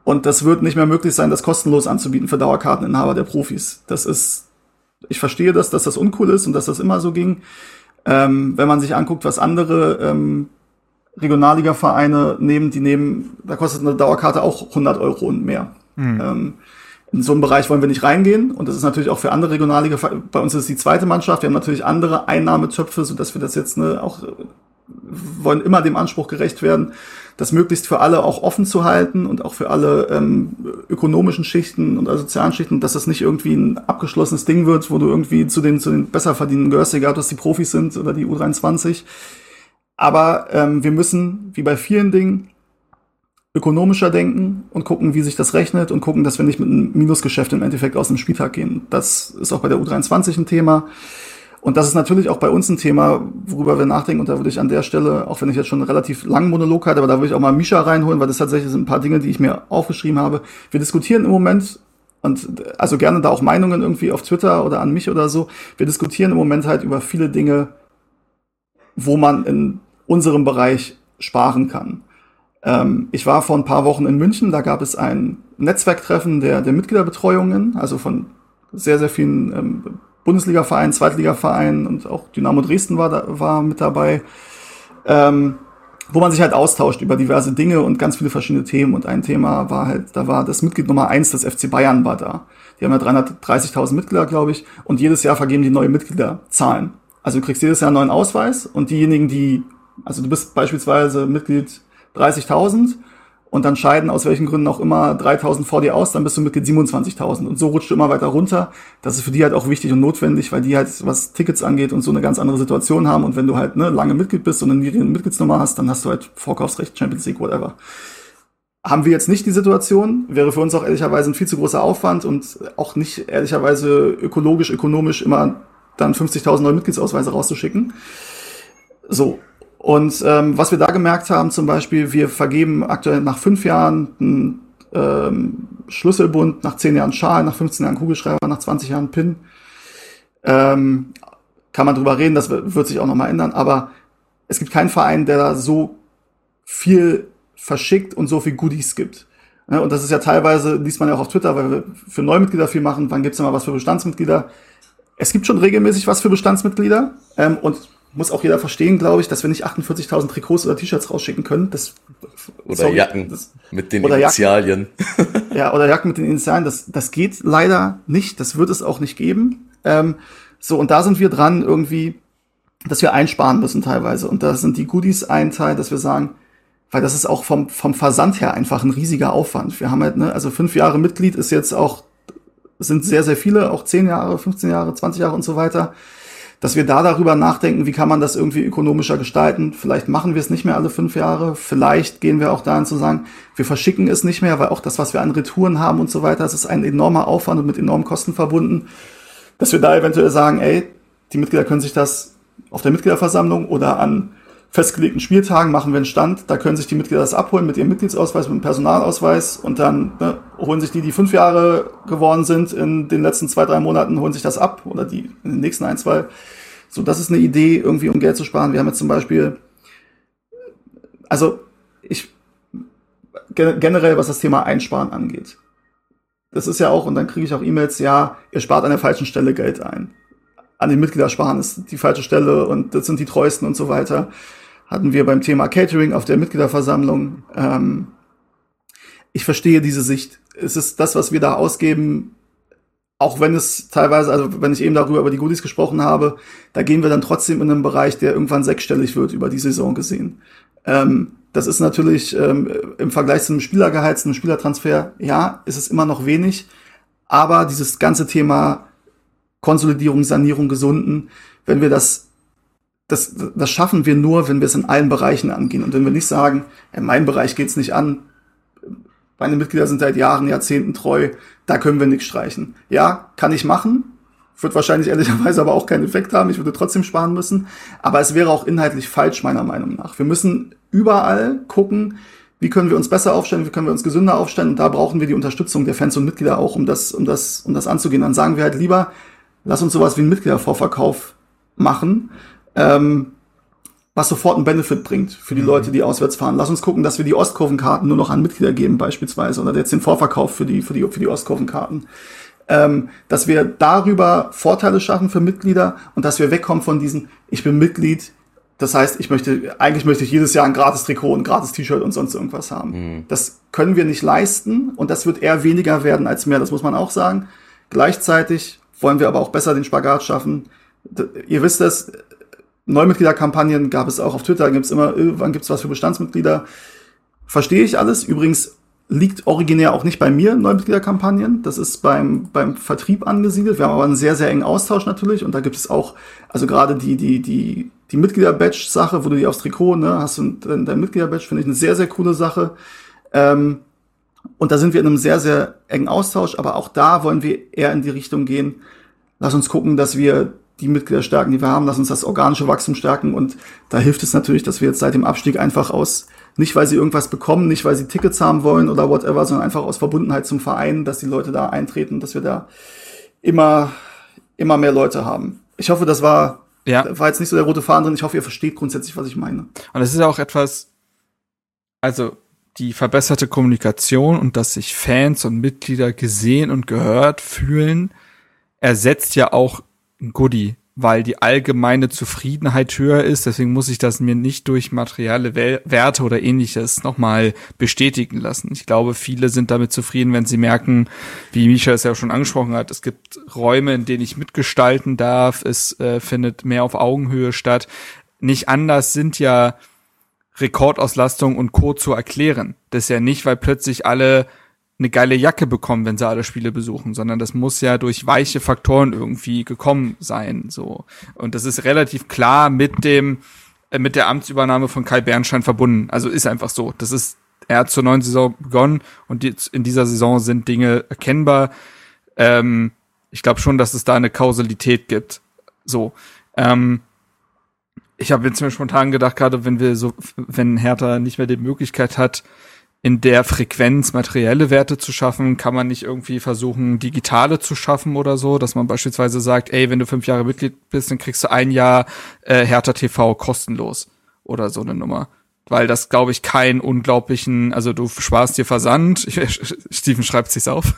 und das wird nicht mehr möglich sein, das kostenlos anzubieten für Dauerkarteninhaber der Profis. Das ist ich verstehe das, dass das uncool ist und dass das immer so ging. Ähm, wenn man sich anguckt, was andere ähm, Regionalliga-Vereine nehmen, die nehmen, da kostet eine Dauerkarte auch 100 Euro und mehr. Mhm. Ähm, in so einem Bereich wollen wir nicht reingehen und das ist natürlich auch für andere Regionalliga, bei uns ist es die zweite Mannschaft, wir haben natürlich andere Einnahmetöpfe, so dass wir das jetzt ne, auch wollen immer dem Anspruch gerecht werden, das möglichst für alle auch offen zu halten und auch für alle ähm, ökonomischen Schichten und sozialen Schichten, dass das nicht irgendwie ein abgeschlossenes Ding wird, wo du irgendwie zu den, zu den besser verdienenden gehörst, egal ob das die Profis sind oder die U23. Aber ähm, wir müssen, wie bei vielen Dingen, ökonomischer denken und gucken, wie sich das rechnet und gucken, dass wir nicht mit einem Minusgeschäft im Endeffekt aus dem Spieltag gehen. Das ist auch bei der U23 ein Thema. Und das ist natürlich auch bei uns ein Thema, worüber wir nachdenken. Und da würde ich an der Stelle, auch wenn ich jetzt schon einen relativ langen Monolog hatte, aber da würde ich auch mal Misha reinholen, weil das tatsächlich sind ein paar Dinge, die ich mir aufgeschrieben habe. Wir diskutieren im Moment und also gerne da auch Meinungen irgendwie auf Twitter oder an mich oder so. Wir diskutieren im Moment halt über viele Dinge, wo man in unserem Bereich sparen kann. Ähm, ich war vor ein paar Wochen in München, da gab es ein Netzwerktreffen der, der Mitgliederbetreuungen, also von sehr, sehr vielen ähm, Bundesliga-Verein, Zweitliga-Verein und auch Dynamo Dresden war, da, war mit dabei, ähm, wo man sich halt austauscht über diverse Dinge und ganz viele verschiedene Themen. Und ein Thema war halt, da war das Mitglied Nummer eins des FC Bayern war da. Die haben ja 330.000 Mitglieder, glaube ich, und jedes Jahr vergeben die neue Mitgliederzahlen. Also du kriegst jedes Jahr einen neuen Ausweis und diejenigen, die, also du bist beispielsweise Mitglied 30.000 und dann scheiden aus welchen Gründen auch immer 3000 vor dir aus, dann bist du Mitglied 27.000 und so rutscht du immer weiter runter. Das ist für die halt auch wichtig und notwendig, weil die halt, was Tickets angeht und so eine ganz andere Situation haben und wenn du halt ne, lange Mitglied bist und eine niedrige Mitgliedsnummer hast, dann hast du halt Vorkaufsrecht, Champions League, whatever. Haben wir jetzt nicht die Situation, wäre für uns auch ehrlicherweise ein viel zu großer Aufwand und auch nicht ehrlicherweise ökologisch, ökonomisch immer dann 50.000 neue Mitgliedsausweise rauszuschicken. So, und ähm, was wir da gemerkt haben, zum Beispiel, wir vergeben aktuell nach fünf Jahren einen ähm, Schlüsselbund, nach zehn Jahren Schal, nach 15 Jahren Kugelschreiber, nach 20 Jahren Pin. Ähm, kann man drüber reden, das wird sich auch nochmal ändern, aber es gibt keinen Verein, der da so viel verschickt und so viel Goodies gibt. Und das ist ja teilweise, liest man ja auch auf Twitter, weil wir für Neumitglieder viel machen, wann gibt's immer was für Bestandsmitglieder. Es gibt schon regelmäßig was für Bestandsmitglieder ähm, und muss auch jeder verstehen, glaube ich, dass wir nicht 48.000 Trikots oder T-Shirts rausschicken können. Das, oder sorry, Jacken das, mit den Initialien. Jacken, ja, oder Jacken mit den Initialien. Das, das geht leider nicht. Das wird es auch nicht geben. Ähm, so, und da sind wir dran irgendwie, dass wir einsparen müssen teilweise. Und da sind die Goodies ein Teil, dass wir sagen, weil das ist auch vom, vom Versand her einfach ein riesiger Aufwand. Wir haben halt, ne, also fünf Jahre Mitglied ist jetzt auch, sind sehr, sehr viele, auch zehn Jahre, 15 Jahre, 20 Jahre und so weiter dass wir da darüber nachdenken, wie kann man das irgendwie ökonomischer gestalten. Vielleicht machen wir es nicht mehr alle fünf Jahre. Vielleicht gehen wir auch dahin zu sagen, wir verschicken es nicht mehr, weil auch das, was wir an Retouren haben und so weiter, das ist ein enormer Aufwand und mit enormen Kosten verbunden. Dass wir da eventuell sagen, ey, die Mitglieder können sich das auf der Mitgliederversammlung oder an festgelegten Spieltagen machen wir einen Stand, da können sich die Mitglieder das abholen mit ihrem Mitgliedsausweis, mit dem Personalausweis und dann ne, holen sich die, die fünf Jahre geworden sind in den letzten zwei, drei Monaten, holen sich das ab oder die in den nächsten ein, zwei. So, das ist eine Idee, irgendwie um Geld zu sparen. Wir haben jetzt zum Beispiel, also ich generell, was das Thema Einsparen angeht. Das ist ja auch, und dann kriege ich auch E-Mails, ja, ihr spart an der falschen Stelle Geld ein an den Mitglieder sparen ist die falsche Stelle und das sind die treuesten und so weiter. Hatten wir beim Thema Catering auf der Mitgliederversammlung. Ähm, ich verstehe diese Sicht. Es ist das, was wir da ausgeben, auch wenn es teilweise, also wenn ich eben darüber über die Goodies gesprochen habe, da gehen wir dann trotzdem in einen Bereich, der irgendwann sechsstellig wird über die Saison gesehen. Ähm, das ist natürlich ähm, im Vergleich zu einem Spielergehalt, einem Spielertransfer, ja, ist es immer noch wenig. Aber dieses ganze Thema Konsolidierung, Sanierung, Gesunden, wenn wir das, das, das schaffen wir nur, wenn wir es in allen Bereichen angehen. Und wenn wir nicht sagen, in meinem Bereich geht's nicht an, meine Mitglieder sind seit Jahren, Jahrzehnten treu, da können wir nichts streichen. Ja, kann ich machen, wird wahrscheinlich ehrlicherweise aber auch keinen Effekt haben. Ich würde trotzdem sparen müssen. Aber es wäre auch inhaltlich falsch, meiner Meinung nach. Wir müssen überall gucken, wie können wir uns besser aufstellen, wie können wir uns gesünder aufstellen. Und da brauchen wir die Unterstützung der Fans und Mitglieder auch, um das, um das, um das anzugehen. Dann sagen wir halt lieber, lass uns sowas wie einen Mitgliedervorverkauf machen, ähm, was sofort einen Benefit bringt für die mhm. Leute, die auswärts fahren. Lass uns gucken, dass wir die Ostkurvenkarten nur noch an Mitglieder geben beispielsweise oder jetzt den Vorverkauf für die für die für die Ostkurvenkarten. Ähm, dass wir darüber Vorteile schaffen für Mitglieder und dass wir wegkommen von diesen, ich bin Mitglied, das heißt, ich möchte, eigentlich möchte ich jedes Jahr ein gratis Trikot, ein gratis T-Shirt und sonst irgendwas haben. Mhm. Das können wir nicht leisten und das wird eher weniger werden als mehr, das muss man auch sagen. Gleichzeitig wollen wir aber auch besser den Spagat schaffen. Ihr wisst es, Neumitgliederkampagnen gab es auch auf Twitter, gibt es immer, wann gibt es was für Bestandsmitglieder. Verstehe ich alles. Übrigens liegt originär auch nicht bei mir Neumitgliederkampagnen. Das ist beim, beim Vertrieb angesiedelt. Wir haben aber einen sehr, sehr engen Austausch natürlich. Und da gibt es auch, also gerade die, die, die, die Mitglieder-Badge-Sache, wo du die aufs Trikot, ne, hast du dein, dein Mitglieder-Badge, finde ich eine sehr, sehr coole Sache. Ähm, und da sind wir in einem sehr, sehr engen Austausch, aber auch da wollen wir eher in die Richtung gehen. Lass uns gucken, dass wir die Mitglieder stärken, die wir haben, lass uns das organische Wachstum stärken. Und da hilft es natürlich, dass wir jetzt seit dem Abstieg einfach aus, nicht weil sie irgendwas bekommen, nicht weil sie Tickets haben wollen oder whatever, sondern einfach aus Verbundenheit zum Verein, dass die Leute da eintreten, dass wir da immer, immer mehr Leute haben. Ich hoffe, das war, ja. war jetzt nicht so der rote Faden drin. Ich hoffe, ihr versteht grundsätzlich, was ich meine. Und es ist auch etwas, also die verbesserte Kommunikation und dass sich Fans und Mitglieder gesehen und gehört fühlen, ersetzt ja auch ein Goodie, weil die allgemeine Zufriedenheit höher ist. Deswegen muss ich das mir nicht durch materielle Werte oder ähnliches nochmal bestätigen lassen. Ich glaube, viele sind damit zufrieden, wenn sie merken, wie Misha es ja schon angesprochen hat, es gibt Räume, in denen ich mitgestalten darf. Es äh, findet mehr auf Augenhöhe statt. Nicht anders sind ja Rekordauslastung und Co. zu erklären. Das ist ja nicht, weil plötzlich alle eine geile Jacke bekommen, wenn sie alle Spiele besuchen, sondern das muss ja durch weiche Faktoren irgendwie gekommen sein, so. Und das ist relativ klar mit dem, äh, mit der Amtsübernahme von Kai Bernstein verbunden. Also ist einfach so. Das ist, er hat zur neuen Saison begonnen und jetzt in dieser Saison sind Dinge erkennbar. Ähm, ich glaube schon, dass es da eine Kausalität gibt. So. Ähm, ich habe jetzt mir spontan gedacht, gerade wenn wir so, wenn Hertha nicht mehr die Möglichkeit hat, in der Frequenz materielle Werte zu schaffen, kann man nicht irgendwie versuchen, digitale zu schaffen oder so, dass man beispielsweise sagt, ey, wenn du fünf Jahre Mitglied bist, dann kriegst du ein Jahr äh, Hertha TV kostenlos oder so eine Nummer weil das, glaube ich, keinen unglaublichen, also du sparst dir Versand. Steven schreibt sich's auf.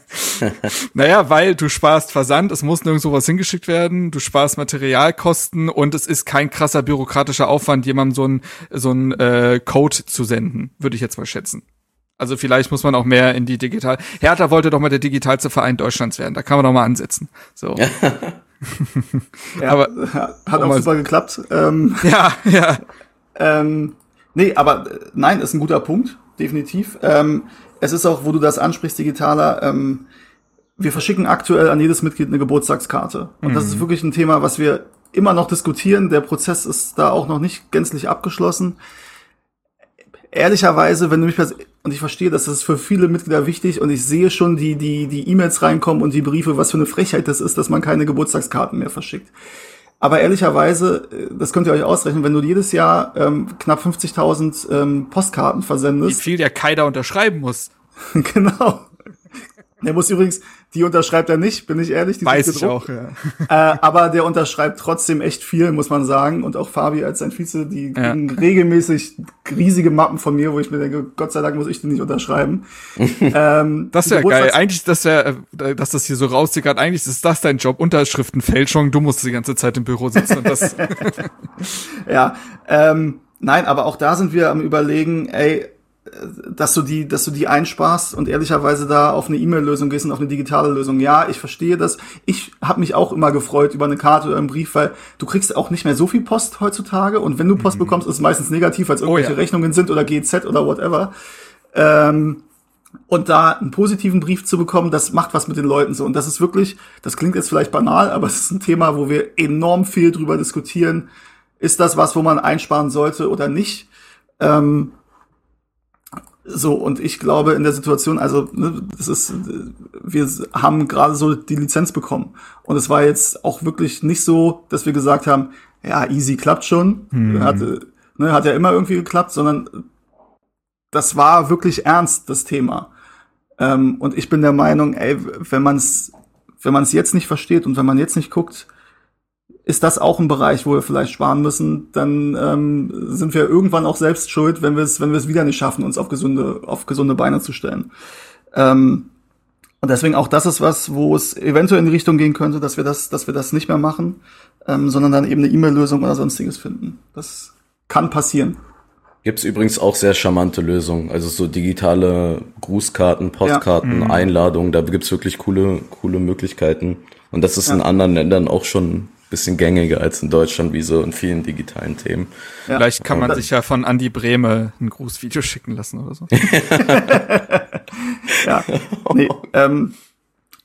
naja, weil du sparst Versand, es muss nirgendwo was hingeschickt werden, du sparst Materialkosten und es ist kein krasser bürokratischer Aufwand, jemandem so ein so ein äh, Code zu senden, würde ich jetzt mal schätzen. Also vielleicht muss man auch mehr in die digital. Hertha wollte doch mal der digitalste Verein Deutschlands werden. Da kann man doch mal ansetzen. So. ja, aber hat auch super geklappt. Ähm, ja, ja. Ähm, nee, aber äh, nein, ist ein guter Punkt, definitiv. Ähm, es ist auch, wo du das ansprichst, digitaler, ähm, wir verschicken aktuell an jedes Mitglied eine Geburtstagskarte. Und mhm. das ist mhm. wirklich ein Thema, was wir immer noch diskutieren. Der Prozess ist da auch noch nicht gänzlich abgeschlossen. Ehrlicherweise, wenn du mich und ich verstehe, dass das ist für viele Mitglieder wichtig und ich sehe schon die die die E-Mails reinkommen und die Briefe, was für eine Frechheit das ist, dass man keine Geburtstagskarten mehr verschickt. Aber ehrlicherweise, äh, das könnt ihr euch ausrechnen, wenn du jedes Jahr ähm, knapp 50.000 ähm, Postkarten versendest. Wie viel der Kai da unterschreiben muss. genau. Der muss übrigens, die unterschreibt er nicht, bin ich ehrlich. Die Weiß ich auch, ja. Äh, aber der unterschreibt trotzdem echt viel, muss man sagen. Und auch Fabi als sein Vize, die ja. kriegen regelmäßig riesige Mappen von mir, wo ich mir denke, Gott sei Dank muss ich die nicht unterschreiben. ähm, das ist ja geil. Eigentlich, dass, der, äh, dass das hier so raussickert, eigentlich ist das dein Job, Unterschriftenfälschung. Du musst die ganze Zeit im Büro sitzen und das. ja, ähm, nein, aber auch da sind wir am überlegen, ey, dass du die, dass du die einsparst und ehrlicherweise da auf eine E-Mail-Lösung gehst und auf eine digitale Lösung. Ja, ich verstehe das. Ich habe mich auch immer gefreut über eine Karte oder einen Brief, weil du kriegst auch nicht mehr so viel Post heutzutage und wenn du Post mhm. bekommst, ist es meistens negativ, als irgendwelche oh, ja. Rechnungen sind oder GZ oder whatever. Ähm, und da einen positiven Brief zu bekommen, das macht was mit den Leuten so. Und das ist wirklich, das klingt jetzt vielleicht banal, aber es ist ein Thema, wo wir enorm viel drüber diskutieren. Ist das was, wo man einsparen sollte oder nicht? Ähm, so, und ich glaube in der Situation, also ne, das ist, wir haben gerade so die Lizenz bekommen. Und es war jetzt auch wirklich nicht so, dass wir gesagt haben, ja, easy klappt schon. Hm. Hat, ne, hat ja immer irgendwie geklappt, sondern das war wirklich ernst, das Thema. Ähm, und ich bin der Meinung, ey, wenn man es wenn man es jetzt nicht versteht und wenn man jetzt nicht guckt, ist das auch ein Bereich, wo wir vielleicht sparen müssen, dann ähm, sind wir irgendwann auch selbst schuld, wenn wir es wenn wir es wieder nicht schaffen, uns auf gesunde auf gesunde Beine zu stellen. Ähm, und deswegen auch das ist was, wo es eventuell in die Richtung gehen könnte, dass wir das dass wir das nicht mehr machen, ähm, sondern dann eben eine E-Mail-Lösung oder sonstiges finden. Das kann passieren. Gibt's übrigens auch sehr charmante Lösungen, also so digitale Grußkarten, Postkarten, ja. Mhm. Einladungen, da gibt's wirklich coole coole Möglichkeiten. Und das ist ja. in anderen Ländern auch schon bisschen gängiger als in Deutschland, wie so in vielen digitalen Themen. Ja. Vielleicht kann man sich ja von Andy Brehme ein Grußvideo schicken lassen oder so. ja, nee, ähm,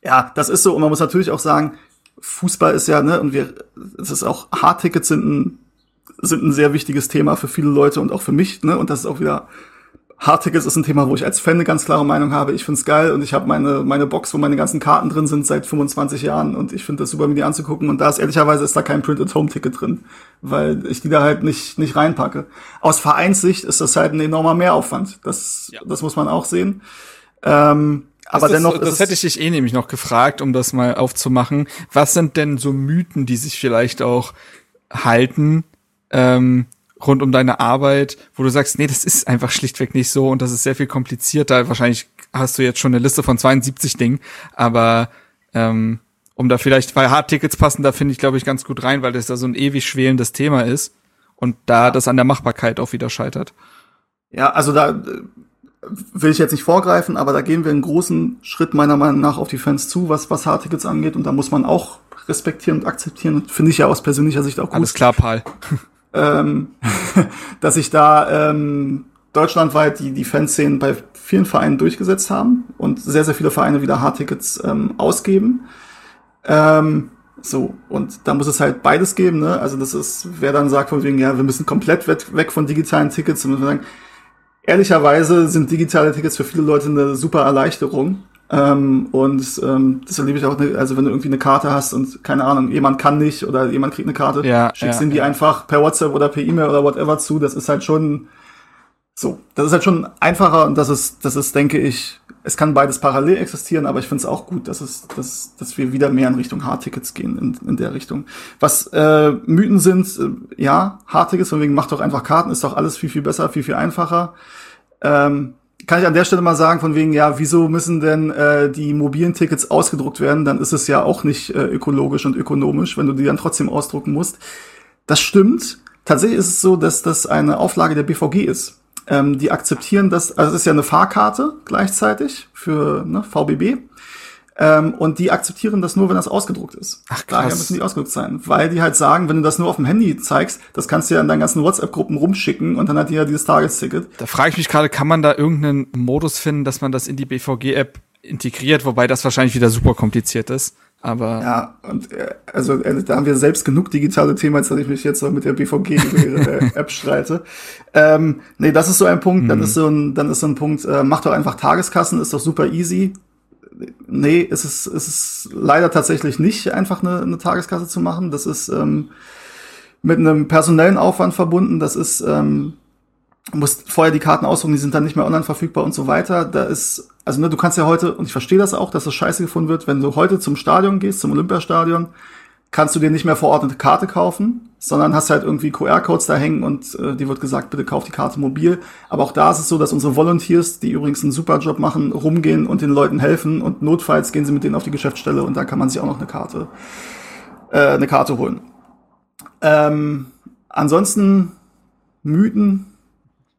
ja, das ist so. Und man muss natürlich auch sagen, Fußball ist ja, ne, und wir, es ist auch, Hardtickets sind ein, sind ein sehr wichtiges Thema für viele Leute und auch für mich, ne, und das ist auch wieder Hardtickets ist ein Thema, wo ich als Fan eine ganz klare Meinung habe. Ich find's geil und ich habe meine, meine Box, wo meine ganzen Karten drin sind seit 25 Jahren und ich finde das super, mir die anzugucken. Und da ist ehrlicherweise ist da kein Print-at-Home-Ticket drin, weil ich die da halt nicht, nicht reinpacke. Aus Vereinssicht ist das halt ein enormer Mehraufwand. Das, ja. das muss man auch sehen. Ähm, aber das dennoch. Das hätte ich dich eh nämlich noch gefragt, um das mal aufzumachen. Was sind denn so Mythen, die sich vielleicht auch halten, ähm, rund um deine Arbeit, wo du sagst, nee, das ist einfach schlichtweg nicht so und das ist sehr viel komplizierter. Wahrscheinlich hast du jetzt schon eine Liste von 72 Dingen, aber ähm, um da vielleicht, weil Hardtickets passen, da finde ich, glaube ich, ganz gut rein, weil das da so ein ewig schwelendes Thema ist und da das an der Machbarkeit auch wieder scheitert. Ja, also da äh, will ich jetzt nicht vorgreifen, aber da gehen wir einen großen Schritt meiner Meinung nach auf die Fans zu, was, was Hardtickets angeht und da muss man auch respektieren und akzeptieren und finde ich ja aus persönlicher Sicht auch gut. Alles klar, Paul. Ähm, dass sich da ähm, deutschlandweit die, die Fanszenen bei vielen Vereinen durchgesetzt haben und sehr, sehr viele Vereine wieder Hardtickets ähm, ausgeben. Ähm, so, und da muss es halt beides geben, ne? Also das ist, wer dann sagt von wegen, ja, wir müssen komplett weg von digitalen Tickets, wir sagen, ehrlicherweise sind digitale Tickets für viele Leute eine super Erleichterung. Ähm, und ähm, das erlebe ich auch, ne, also wenn du irgendwie eine Karte hast und keine Ahnung, jemand kann nicht oder jemand kriegt eine Karte, ja, schickst ja, ihm die ja. einfach per WhatsApp oder per E-Mail oder whatever zu. Das ist halt schon so. Das ist halt schon einfacher und das ist, das ist, denke ich, es kann beides parallel existieren, aber ich finde es auch gut, dass es, dass, dass wir wieder mehr in Richtung Hardtickets gehen in, in der Richtung. Was äh, Mythen sind, äh, ja, Hardtickets, von wegen macht doch einfach Karten, ist doch alles viel, viel besser, viel, viel einfacher. Ähm, kann ich an der Stelle mal sagen, von wegen, ja, wieso müssen denn äh, die mobilen Tickets ausgedruckt werden? Dann ist es ja auch nicht äh, ökologisch und ökonomisch, wenn du die dann trotzdem ausdrucken musst. Das stimmt. Tatsächlich ist es so, dass das eine Auflage der BVG ist. Ähm, die akzeptieren das, also es ist ja eine Fahrkarte gleichzeitig für ne, VBB. Ähm, und die akzeptieren das nur, wenn das ausgedruckt ist. Ach, krass. Daher müssen die ausgedruckt sein. Weil die halt sagen, wenn du das nur auf dem Handy zeigst, das kannst du ja in deinen ganzen WhatsApp-Gruppen rumschicken und dann hat die ja dieses Tagesticket. Da frage ich mich gerade, kann man da irgendeinen Modus finden, dass man das in die BVG-App integriert, wobei das wahrscheinlich wieder super kompliziert ist. Aber Ja, und äh, also äh, da haben wir selbst genug digitale Themen, als dass ich mich jetzt noch mit der BVG über ihre äh, App streite. Ähm, nee, das ist so ein Punkt, dann ist so ein, dann ist so ein Punkt, äh, mach doch einfach Tageskassen, ist doch super easy. Nee, ist es ist es leider tatsächlich nicht, einfach eine, eine Tageskasse zu machen. Das ist ähm, mit einem personellen Aufwand verbunden. Das ist, ähm, du musst vorher die Karten ausdrucken, die sind dann nicht mehr online verfügbar und so weiter. Da ist, also ne, du kannst ja heute, und ich verstehe das auch, dass das scheiße gefunden wird, wenn du heute zum Stadion gehst, zum Olympiastadion, kannst du dir nicht mehr vor Ort eine Karte kaufen, sondern hast halt irgendwie QR-Codes da hängen und äh, dir wird gesagt, bitte kauf die Karte mobil. Aber auch da ist es so, dass unsere Volunteers, die übrigens einen super Job machen, rumgehen und den Leuten helfen und notfalls gehen sie mit denen auf die Geschäftsstelle und da kann man sich auch noch eine Karte, äh, eine Karte holen. Ähm, ansonsten Mythen,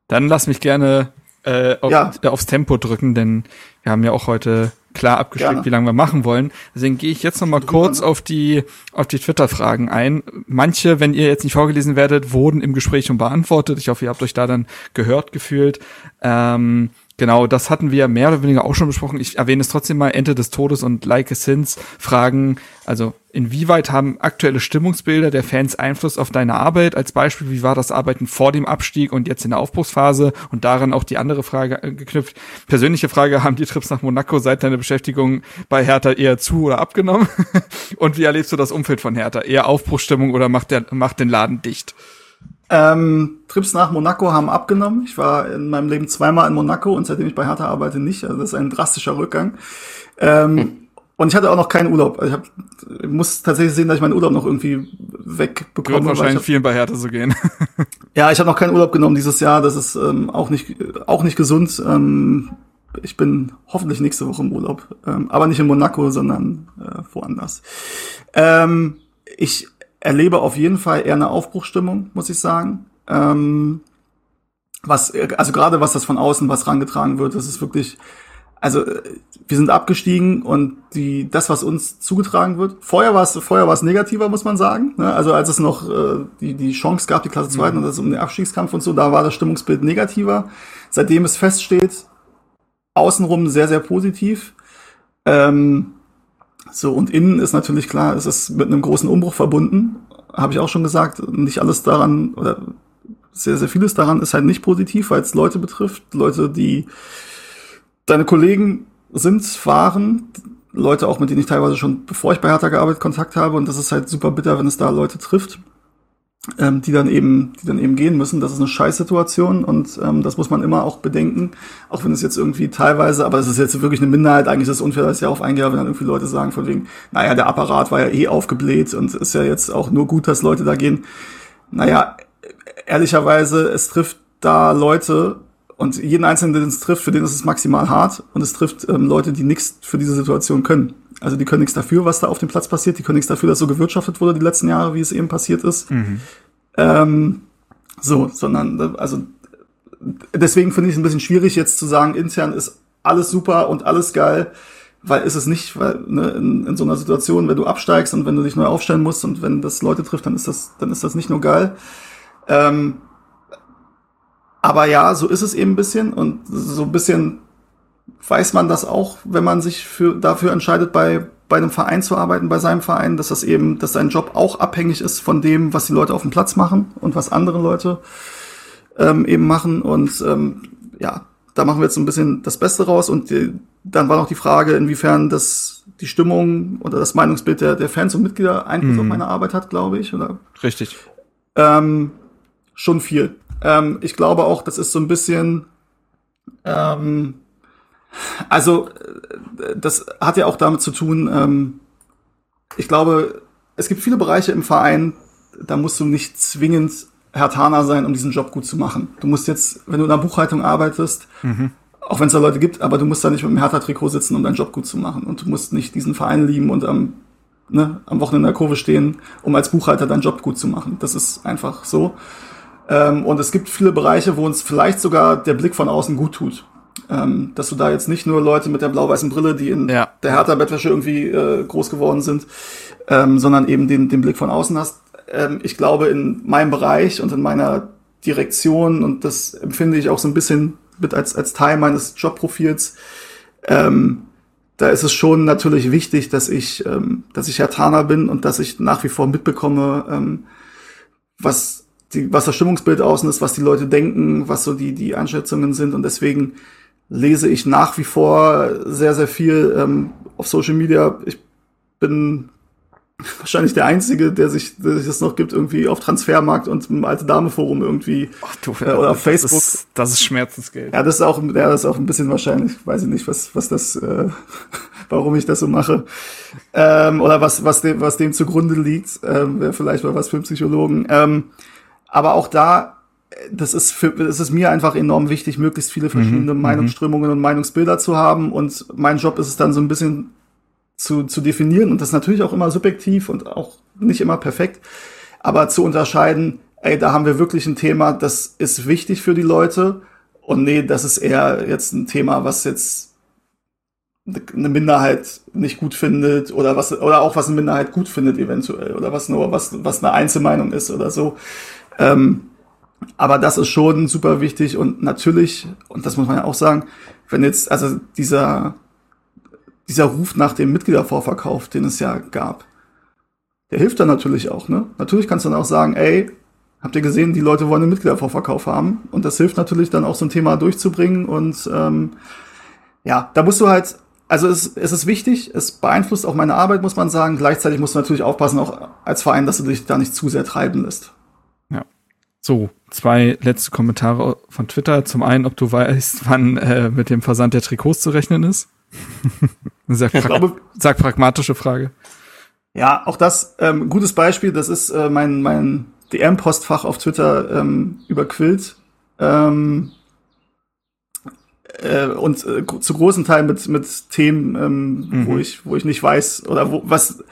dann lass mich gerne äh, auf, Ja. äh, aufs Tempo drücken, denn wir haben ja auch heute klar abgesteckt, Gerne. wie lange wir machen wollen. Deswegen gehe ich jetzt noch mal kurz auf die auf die Twitter-Fragen ein. Manche, wenn ihr jetzt nicht vorgelesen werdet, wurden im Gespräch schon beantwortet. Ich hoffe, ihr habt euch da dann gehört gefühlt. Ähm, Genau, das hatten wir mehr oder weniger auch schon besprochen. Ich erwähne es trotzdem mal. Ente des Todes und Like a Sins fragen, also inwieweit haben aktuelle Stimmungsbilder der Fans Einfluss auf deine Arbeit? Als Beispiel, wie war das Arbeiten vor dem Abstieg und jetzt in der Aufbruchsphase? Und daran auch die andere Frage äh, geknüpft. Persönliche Frage, haben die Trips nach Monaco seit deiner Beschäftigung bei Hertha eher zu oder abgenommen? und wie erlebst du das Umfeld von Hertha? Eher Aufbruchsstimmung oder macht, der, macht den Laden dicht? Ähm, Trips nach Monaco haben abgenommen. Ich war in meinem Leben zweimal in Monaco und seitdem ich bei Hertha arbeite nicht. Also das ist ein drastischer Rückgang. Ähm, Und ich hatte auch noch keinen Urlaub. Also ich, hab, ich muss tatsächlich sehen, dass ich meinen Urlaub noch irgendwie Wird wegbekomme. ich wahrscheinlich hab, vielen bei Hertha so gehen. ja, ich habe noch keinen Urlaub genommen dieses Jahr. Das ist ähm, auch nicht auch nicht gesund. Ähm, ich bin hoffentlich nächste Woche im Urlaub, ähm, aber nicht in Monaco, sondern äh, woanders. Ähm, ich erlebe auf jeden Fall eher eine Aufbruchstimmung, muss ich sagen. Ähm, was, also gerade was das von außen, was rangetragen wird, das ist wirklich, also wir sind abgestiegen und die, das, was uns zugetragen wird, vorher war es, vorher war es negativer, muss man sagen. Ne? Also als es noch äh, die, die Chance gab, die Klasse 2 und es um den Abstiegskampf und so, da war das Stimmungsbild negativer. Seitdem es feststeht, außenrum sehr, sehr positiv. Ähm, so, und innen ist natürlich klar, es ist mit einem großen Umbruch verbunden. Habe ich auch schon gesagt, nicht alles daran, oder sehr, sehr vieles daran ist halt nicht positiv, weil es Leute betrifft. Leute, die deine Kollegen sind, waren, Leute auch, mit denen ich teilweise schon, bevor ich bei Hertha gearbeitet, Kontakt habe. Und das ist halt super bitter, wenn es da Leute trifft, ähm, die dann eben, die dann eben gehen müssen. Das ist eine Scheißsituation und ähm, das muss man immer auch bedenken. Auch wenn es jetzt irgendwie teilweise, aber es ist jetzt wirklich eine Minderheit, eigentlich ist es unfair, dass ja auf eingehe, wenn dann irgendwie Leute sagen von wegen, naja, der Apparat war ja eh aufgebläht und ist ja jetzt auch nur gut, dass Leute da gehen. Naja, ehrlicherweise, es trifft da Leute, und jeden Einzelnen, den es trifft, für den ist es maximal hart. Und es trifft ähm, Leute, die nichts für diese Situation können. Also die können nichts dafür, was da auf dem Platz passiert. Die können nichts dafür, dass so gewirtschaftet wurde die letzten Jahre, wie es eben passiert ist. Ähm, so, sondern, also deswegen finde ich es ein bisschen schwierig, jetzt zu sagen, intern ist alles super und alles geil, weil ist es nicht, weil ne, in, in so einer Situation, wenn du absteigst und wenn du dich neu aufstellen musst und wenn das Leute trifft, dann ist das, dann ist das nicht nur geil. Ähm, aber ja, so ist es eben ein bisschen und so ein bisschen weiß man das auch, wenn man sich für, dafür entscheidet, bei, bei einem Verein zu arbeiten, bei seinem Verein, dass das eben, dass sein Job auch abhängig ist von dem, was die Leute auf dem Platz machen und was andere Leute ähm, eben machen. Und ähm, ja, da machen wir jetzt ein bisschen das Beste raus. Und die, dann war noch die Frage, inwiefern das die Stimmung oder das Meinungsbild der, der Fans und Mitglieder Einfluss mhm. auf meine Arbeit hat, glaube ich. Oder? Richtig. Ähm, schon viel. Ähm, ich glaube auch, das ist so ein bisschen ähm, also, äh, das hat ja auch damit zu tun, ähm, ich glaube, es gibt viele Bereiche im Verein, da musst du nicht zwingend Hertaner sein, um diesen Job gut zu machen. Du musst jetzt, wenn du in der Buchhaltung arbeitest, mhm. auch wenn es da Leute gibt, aber du musst da nicht mit dem Hertha-Trikot sitzen, um deinen Job gut zu machen. Und du musst nicht diesen Verein lieben und am, ne, am Wochenende in der Kurve stehen, um als Buchhalter deinen Job gut zu machen. Das ist einfach so. Ähm, und es gibt viele Bereiche, wo uns vielleicht sogar der Blick von außen gut tut ähm, dass du da jetzt nicht nur Leute mit der blau-weißen Brille, die in ja. der Hertha-Bettwäsche irgendwie äh, groß geworden sind, ähm, sondern eben den, den Blick von außen hast. Ähm, ich glaube, in meinem Bereich und in meiner Direktion, und das empfinde ich auch so ein bisschen mit als, als Teil meines Jobprofils, ähm, da ist es schon natürlich wichtig, dass ich, ähm, dass ich Hertaner bin und dass ich nach wie vor mitbekomme, ähm, was die, was das Stimmungsbild außen ist, was die Leute denken, was so die, die Einschätzungen sind. Und deswegen lese ich nach wie vor sehr, sehr viel ähm, auf Social Media. Ich bin wahrscheinlich der Einzige, der sich, der sich das noch gibt, irgendwie auf Transfermarkt und im alte Dame Forum irgendwie Ach, du, äh, oder auf Facebook. Das ist, das ist Schmerzensgeld. Ja, das ist auch, ja, das ist auch ein bisschen wahrscheinlich. Weiß ich nicht, was, was das, äh, warum ich das so mache ähm, oder was, was dem, was dem zugrunde liegt. Ähm, Wäre vielleicht mal was für einen Psychologen. Ähm, aber auch da das ist für, das ist mir einfach enorm wichtig, möglichst viele verschiedene mhm, Meinungsströmungen und Meinungsbilder zu haben. Und mein Job ist es dann so ein bisschen zu, zu definieren und das ist natürlich auch immer subjektiv und auch nicht immer perfekt, aber zu unterscheiden, ey, da haben wir wirklich ein Thema, das ist wichtig für die Leute und nee, das ist eher jetzt ein Thema, was jetzt eine Minderheit nicht gut findet oder was oder auch was eine Minderheit gut findet eventuell oder was nur was was eine Einzelmeinung ist oder so. Ähm, aber das ist schon super wichtig und natürlich, und das muss man ja auch sagen, wenn jetzt, also dieser, dieser Ruf nach dem Mitgliedervorverkauf, den es ja gab, der hilft dann natürlich auch, ne? Natürlich kannst du dann auch sagen, ey, habt ihr gesehen, die Leute wollen einen Mitgliedervorverkauf haben und das hilft natürlich dann auch so ein Thema durchzubringen und ähm, ja, da musst du halt, also es, es ist wichtig, es beeinflusst auch meine Arbeit, muss man sagen. Gleichzeitig musst du natürlich aufpassen, auch als Verein, dass du dich da nicht zu sehr treiben lässt. So, zwei letzte Kommentare von Twitter. Zum einen, ob du weißt, wann äh, mit dem Versand der Trikots zu rechnen ist. sehr, pra glaube, sehr pragmatische Frage. Ja, auch das, ähm, gutes Beispiel, das ist äh, mein, mein DM-Postfach auf Twitter ähm, überquillt. Ähm, äh, und äh, zu großen Teilen mit, mit Themen, ähm, mhm. wo, ich, wo ich nicht weiß oder wo, was,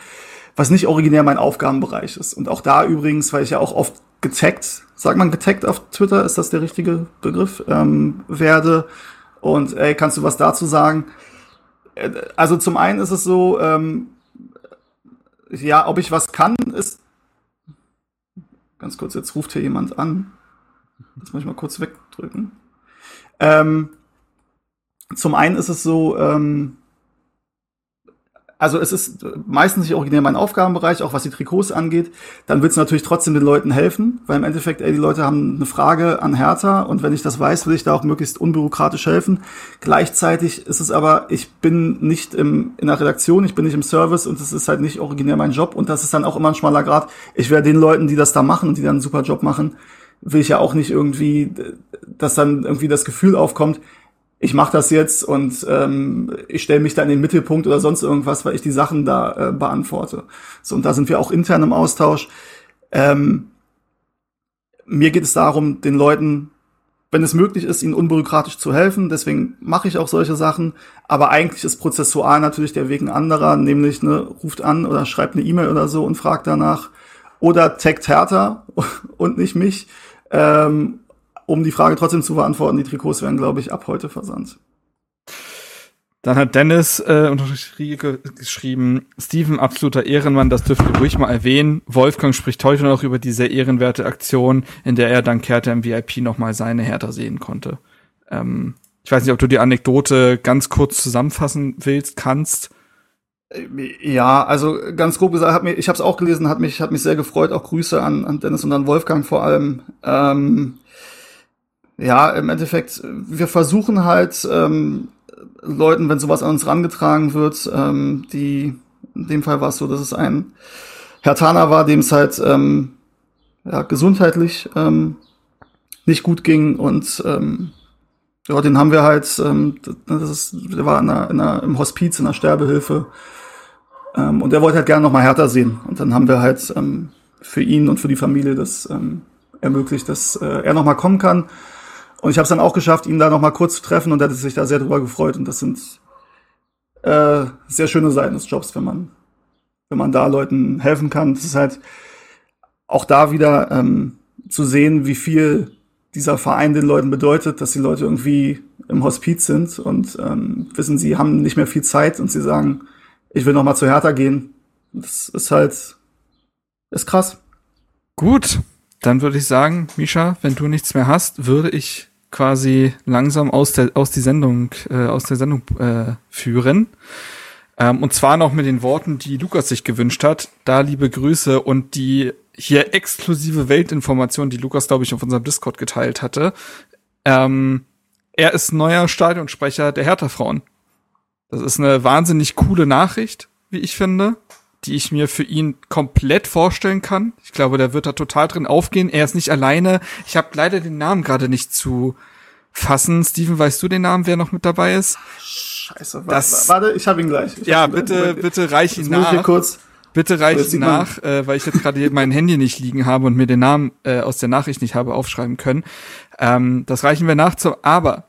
was nicht originär mein Aufgabenbereich ist. Und auch da übrigens, weil ich ja auch oft getaggt, sagt man getaggt auf Twitter, ist das der richtige Begriff, ähm, werde. Und ey, kannst du was dazu sagen? Äh, also zum einen ist es so, ähm, ja, ob ich was kann, ist ganz kurz, jetzt ruft hier jemand an. Das muss ich mal kurz wegdrücken. Ähm, zum einen ist es so, ähm, also es ist meistens nicht originär mein Aufgabenbereich, auch was die Trikots angeht. Dann wird es natürlich trotzdem den Leuten helfen, weil im Endeffekt, ey, die Leute haben eine Frage an Hertha und wenn ich das weiß, will ich da auch möglichst unbürokratisch helfen. Gleichzeitig ist es aber, ich bin nicht im, in der Redaktion, ich bin nicht im Service und es ist halt nicht originär mein Job und das ist dann auch immer ein schmaler Grad. Ich wäre den Leuten, die das da machen und die dann einen super Job machen, will ich ja auch nicht irgendwie, dass dann irgendwie das Gefühl aufkommt, ich mache das jetzt und ähm, ich stelle mich da in den Mittelpunkt oder sonst irgendwas, weil ich die Sachen da äh, beantworte. So, und da sind wir auch intern im Austausch. Ähm, mir geht es darum, den Leuten, wenn es möglich ist, ihnen unbürokratisch zu helfen. Deswegen mache ich auch solche Sachen. Aber eigentlich ist prozessual natürlich der Weg ein anderer, nämlich ne, ruft an oder schreibt eine E-Mail oder so und fragt danach. Oder taggt härter und nicht mich. Ähm, um die Frage trotzdem zu beantworten, die Trikots werden, glaube ich, ab heute versandt. Dann hat Dennis äh, geschrieben, Steven, absoluter Ehrenmann, das dürft ihr ruhig mal erwähnen. Wolfgang spricht heute noch über diese ehrenwerte Aktion, in der er dank Hertha im VIP nochmal seine Hertha sehen konnte. Ähm, ich weiß nicht, ob du die Anekdote ganz kurz zusammenfassen willst, kannst. Ja, also ganz grob gesagt, hat mich, ich habe es auch gelesen, hat mich, hat mich sehr gefreut. Auch Grüße an, an Dennis und an Wolfgang vor allem. Ähm, ja, im Endeffekt, wir versuchen halt ähm, Leuten, wenn sowas an uns rangetragen wird, ähm, die, in dem Fall war es so, dass es ein Herr Tana war, dem es halt ähm, ja, gesundheitlich ähm, nicht gut ging und ähm, ja, den haben wir halt, ähm, das ist, der war in einer, in einer, im Hospiz, in einer Sterbehilfe ähm, und der wollte halt gerne noch mal härter sehen. Und dann haben wir halt ähm, für ihn und für die Familie das ähm, ermöglicht, dass äh, er noch mal kommen kann und ich habe es dann auch geschafft, ihn da noch mal kurz zu treffen und er hat sich da sehr drüber gefreut. Und das sind äh, sehr schöne Seiten des Jobs, wenn man, wenn man da Leuten helfen kann. Das ist halt auch da wieder ähm, zu sehen, wie viel dieser Verein den Leuten bedeutet, dass die Leute irgendwie im Hospiz sind und ähm, wissen, sie haben nicht mehr viel Zeit und sie sagen, ich will noch mal zu Hertha gehen. Das ist halt, ist krass. Gut, dann würde ich sagen, Misha, wenn du nichts mehr hast, würde ich quasi langsam aus der aus die Sendung äh, aus der Sendung äh, führen. Ähm, und zwar noch mit den Worten, die Lukas sich gewünscht hat. Da liebe Grüße und die hier exklusive Weltinformation, die Lukas glaube ich auf unserem Discord geteilt hatte. Ähm, er ist neuer Stadionsprecher der Hertha Frauen. Das ist eine wahnsinnig coole Nachricht, wie ich finde die ich mir für ihn komplett vorstellen kann. Ich glaube, der wird da total drin aufgehen. Er ist nicht alleine. Ich habe leider den Namen gerade nicht zu fassen. Steven, weißt du den Namen, wer noch mit dabei ist? Scheiße, das, warte, ich habe ihn gleich. Ich ja, bitte, gleich. bitte reich ihn nach. kurz. Bitte reich ihn nach, äh, weil ich jetzt gerade mein Handy nicht liegen habe und mir den Namen äh, aus der Nachricht nicht habe aufschreiben können. Ähm, das reichen wir nach. Zu, aber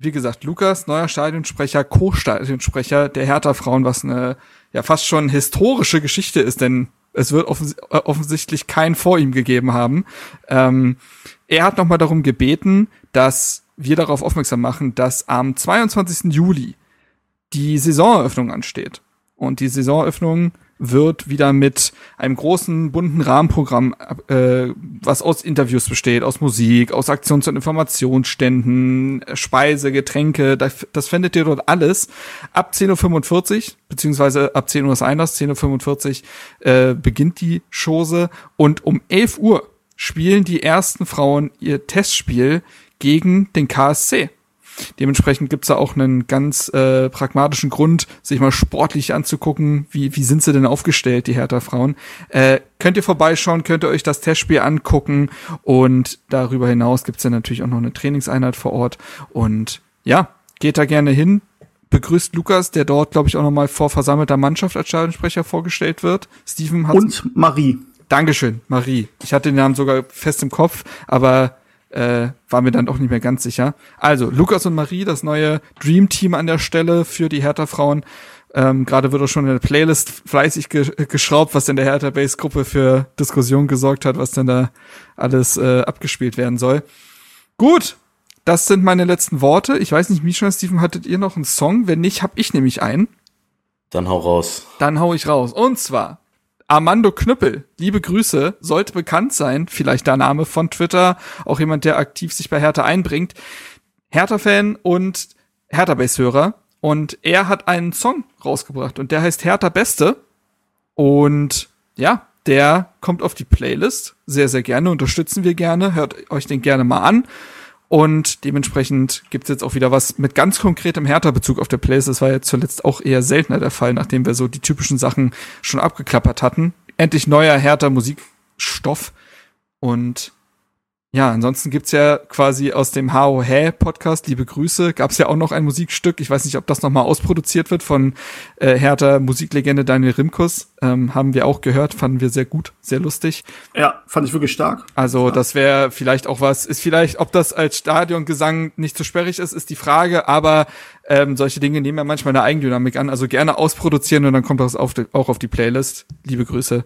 wie gesagt, Lukas, neuer Stadionsprecher, Co-Stadionsprecher der Hertha Frauen, was eine ja fast schon historische Geschichte ist, denn es wird offens äh, offensichtlich kein vor ihm gegeben haben. Ähm, er hat nochmal darum gebeten, dass wir darauf aufmerksam machen, dass am 22. Juli die Saisoneröffnung ansteht. Und die Saisoneröffnung wird wieder mit einem großen bunten Rahmenprogramm, äh, was aus Interviews besteht, aus Musik, aus Aktions- und Informationsständen, Speise, Getränke, das, das findet ihr dort alles ab 10.45 Uhr, beziehungsweise ab 10 Uhr ist Einlass, 10.45 Uhr äh, beginnt die Chose und um 11 Uhr spielen die ersten Frauen ihr Testspiel gegen den KSC. Dementsprechend gibt's da auch einen ganz äh, pragmatischen Grund, sich mal sportlich anzugucken, wie, wie sind sie denn aufgestellt, die Hertha-Frauen. Äh, könnt ihr vorbeischauen, könnt ihr euch das Testspiel angucken und darüber hinaus gibt's dann natürlich auch noch eine Trainingseinheit vor Ort. Und ja, geht da gerne hin, begrüßt Lukas, der dort, glaube ich, auch nochmal vor versammelter Mannschaft als Stadionsprecher vorgestellt wird. Steven hat Und Marie. Dankeschön, Marie. Ich hatte den Namen sogar fest im Kopf, aber äh, war mir dann auch nicht mehr ganz sicher. Also, Lukas und Marie, das neue Dream Team an der Stelle für die Hertha-Frauen. Ähm, Gerade wird auch schon in der Playlist fleißig ge geschraubt, was in der Hertha Base Gruppe für Diskussion gesorgt hat, was denn da alles äh, abgespielt werden soll. Gut, das sind meine letzten Worte. Ich weiß nicht, Misha, Steven, hattet ihr noch einen Song? Wenn nicht, hab ich nämlich einen. Dann hau raus. Dann hau ich raus. Und zwar Armando Knüppel, liebe Grüße, sollte bekannt sein, vielleicht der Name von Twitter, auch jemand, der aktiv sich bei Hertha einbringt. Hertha-Fan und Hertha-Base-Hörer. Und er hat einen Song rausgebracht und der heißt Hertha Beste. Und ja, der kommt auf die Playlist. Sehr, sehr gerne, unterstützen wir gerne. Hört euch den gerne mal an. Und dementsprechend gibt's jetzt auch wieder was mit ganz konkretem Hertha-Bezug auf der Playlist. Das war ja zuletzt auch eher seltener der Fall, nachdem wir so die typischen Sachen schon abgeklappert hatten. Endlich neuer Hertha-Musikstoff. Und ja, ansonsten gibt's ja quasi aus dem Hao Hä Podcast, liebe Grüße, gab's ja auch noch ein Musikstück. Ich weiß nicht, ob das nochmal ausproduziert wird von äh, Hertha Musiklegende Daniel Rimkus. Ähm, haben wir auch gehört, fanden wir sehr gut, sehr lustig. Ja, fand ich wirklich stark. Also ja. das wäre vielleicht auch was, ist vielleicht, ob das als Stadiongesang nicht zu sperrig ist, ist die Frage, aber ähm, solche Dinge nehmen ja manchmal eine Eigendynamik an. Also gerne ausproduzieren und dann kommt das auf die, auch auf die Playlist. Liebe Grüße.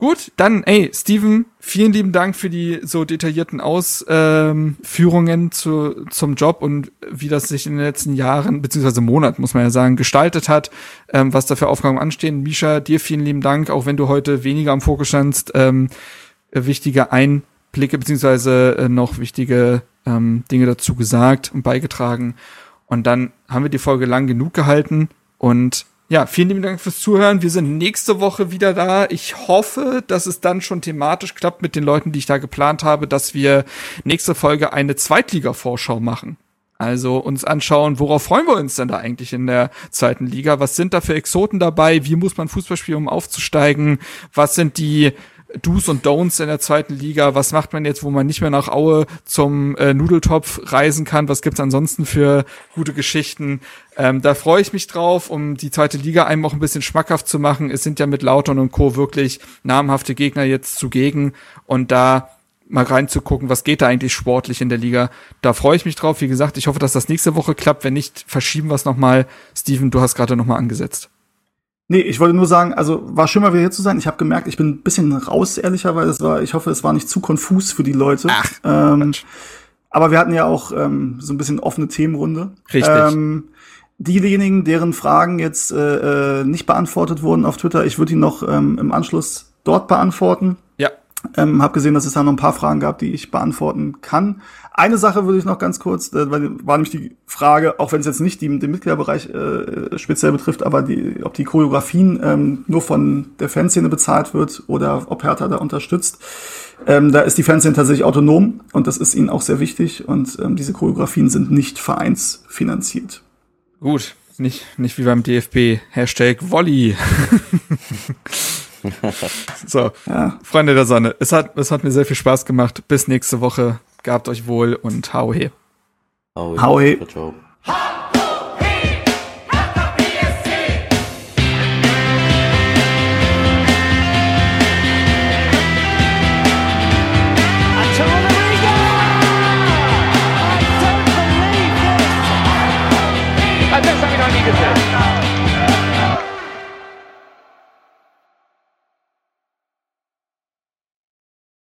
Gut, dann, ey, Steven, vielen lieben Dank für die so detaillierten Ausführungen zu, zum Job und wie das sich in den letzten Jahren, beziehungsweise Monaten, muss man ja sagen, gestaltet hat, ähm, was da für Aufgaben anstehen. Misha, dir vielen lieben Dank, auch wenn du heute weniger am Fokus standst, ähm, wichtige Einblicke, beziehungsweise äh, noch wichtige ähm, Dinge dazu gesagt und beigetragen. Und dann haben wir die Folge lang genug gehalten und ja, vielen lieben Dank fürs Zuhören. Wir sind nächste Woche wieder da. Ich hoffe, dass es dann schon thematisch klappt mit den Leuten, die ich da geplant habe, dass wir nächste Folge eine Zweitliga-Vorschau machen. Also uns anschauen, worauf freuen wir uns denn da eigentlich in der zweiten Liga? Was sind da für Exoten dabei? Wie muss man Fußball spielen, um aufzusteigen? Was sind die Do's und Don'ts in der zweiten Liga. Was macht man jetzt, wo man nicht mehr nach Aue zum äh, Nudeltopf reisen kann? Was gibt's ansonsten für gute Geschichten? Ähm, da freue ich mich drauf, um die zweite Liga einem auch ein bisschen schmackhaft zu machen. Es sind ja mit Lautern und Co. wirklich namhafte Gegner jetzt zugegen und da mal reinzugucken, was geht da eigentlich sportlich in der Liga. Da freue ich mich drauf. Wie gesagt, ich hoffe, dass das nächste Woche klappt. Wenn nicht, verschieben wir es nochmal. Steven, du hast gerade nochmal angesetzt. Nee, ich wollte nur sagen, also war schön mal wieder hier zu sein. Ich habe gemerkt, ich bin ein bisschen raus, ehrlicherweise. Es war, ich hoffe, es war nicht zu konfus für die Leute. Ach, ähm, aber wir hatten ja auch ähm, so ein bisschen offene Themenrunde. Richtig. Ähm, diejenigen, deren Fragen jetzt äh, äh, nicht beantwortet wurden auf Twitter, ich würde die noch ähm, im Anschluss dort beantworten. Ja. Ähm, hab gesehen, dass es da noch ein paar Fragen gab, die ich beantworten kann. Eine Sache würde ich noch ganz kurz, äh, weil war nämlich die Frage, auch wenn es jetzt nicht die, den Mitgliederbereich äh, speziell betrifft, aber die, ob die Choreografien ähm, nur von der Fanszene bezahlt wird oder ob Hertha da unterstützt. Ähm, da ist die Fanszene tatsächlich autonom und das ist ihnen auch sehr wichtig und ähm, diese Choreografien sind nicht vereinsfinanziert. Gut, nicht, nicht wie beim DFB. Hashtag Volley. so, ja. Freunde der Sonne, es hat, es hat mir sehr viel Spaß gemacht. Bis nächste Woche. Gabt euch wohl und hau he. Hau he. Ciao, ciao.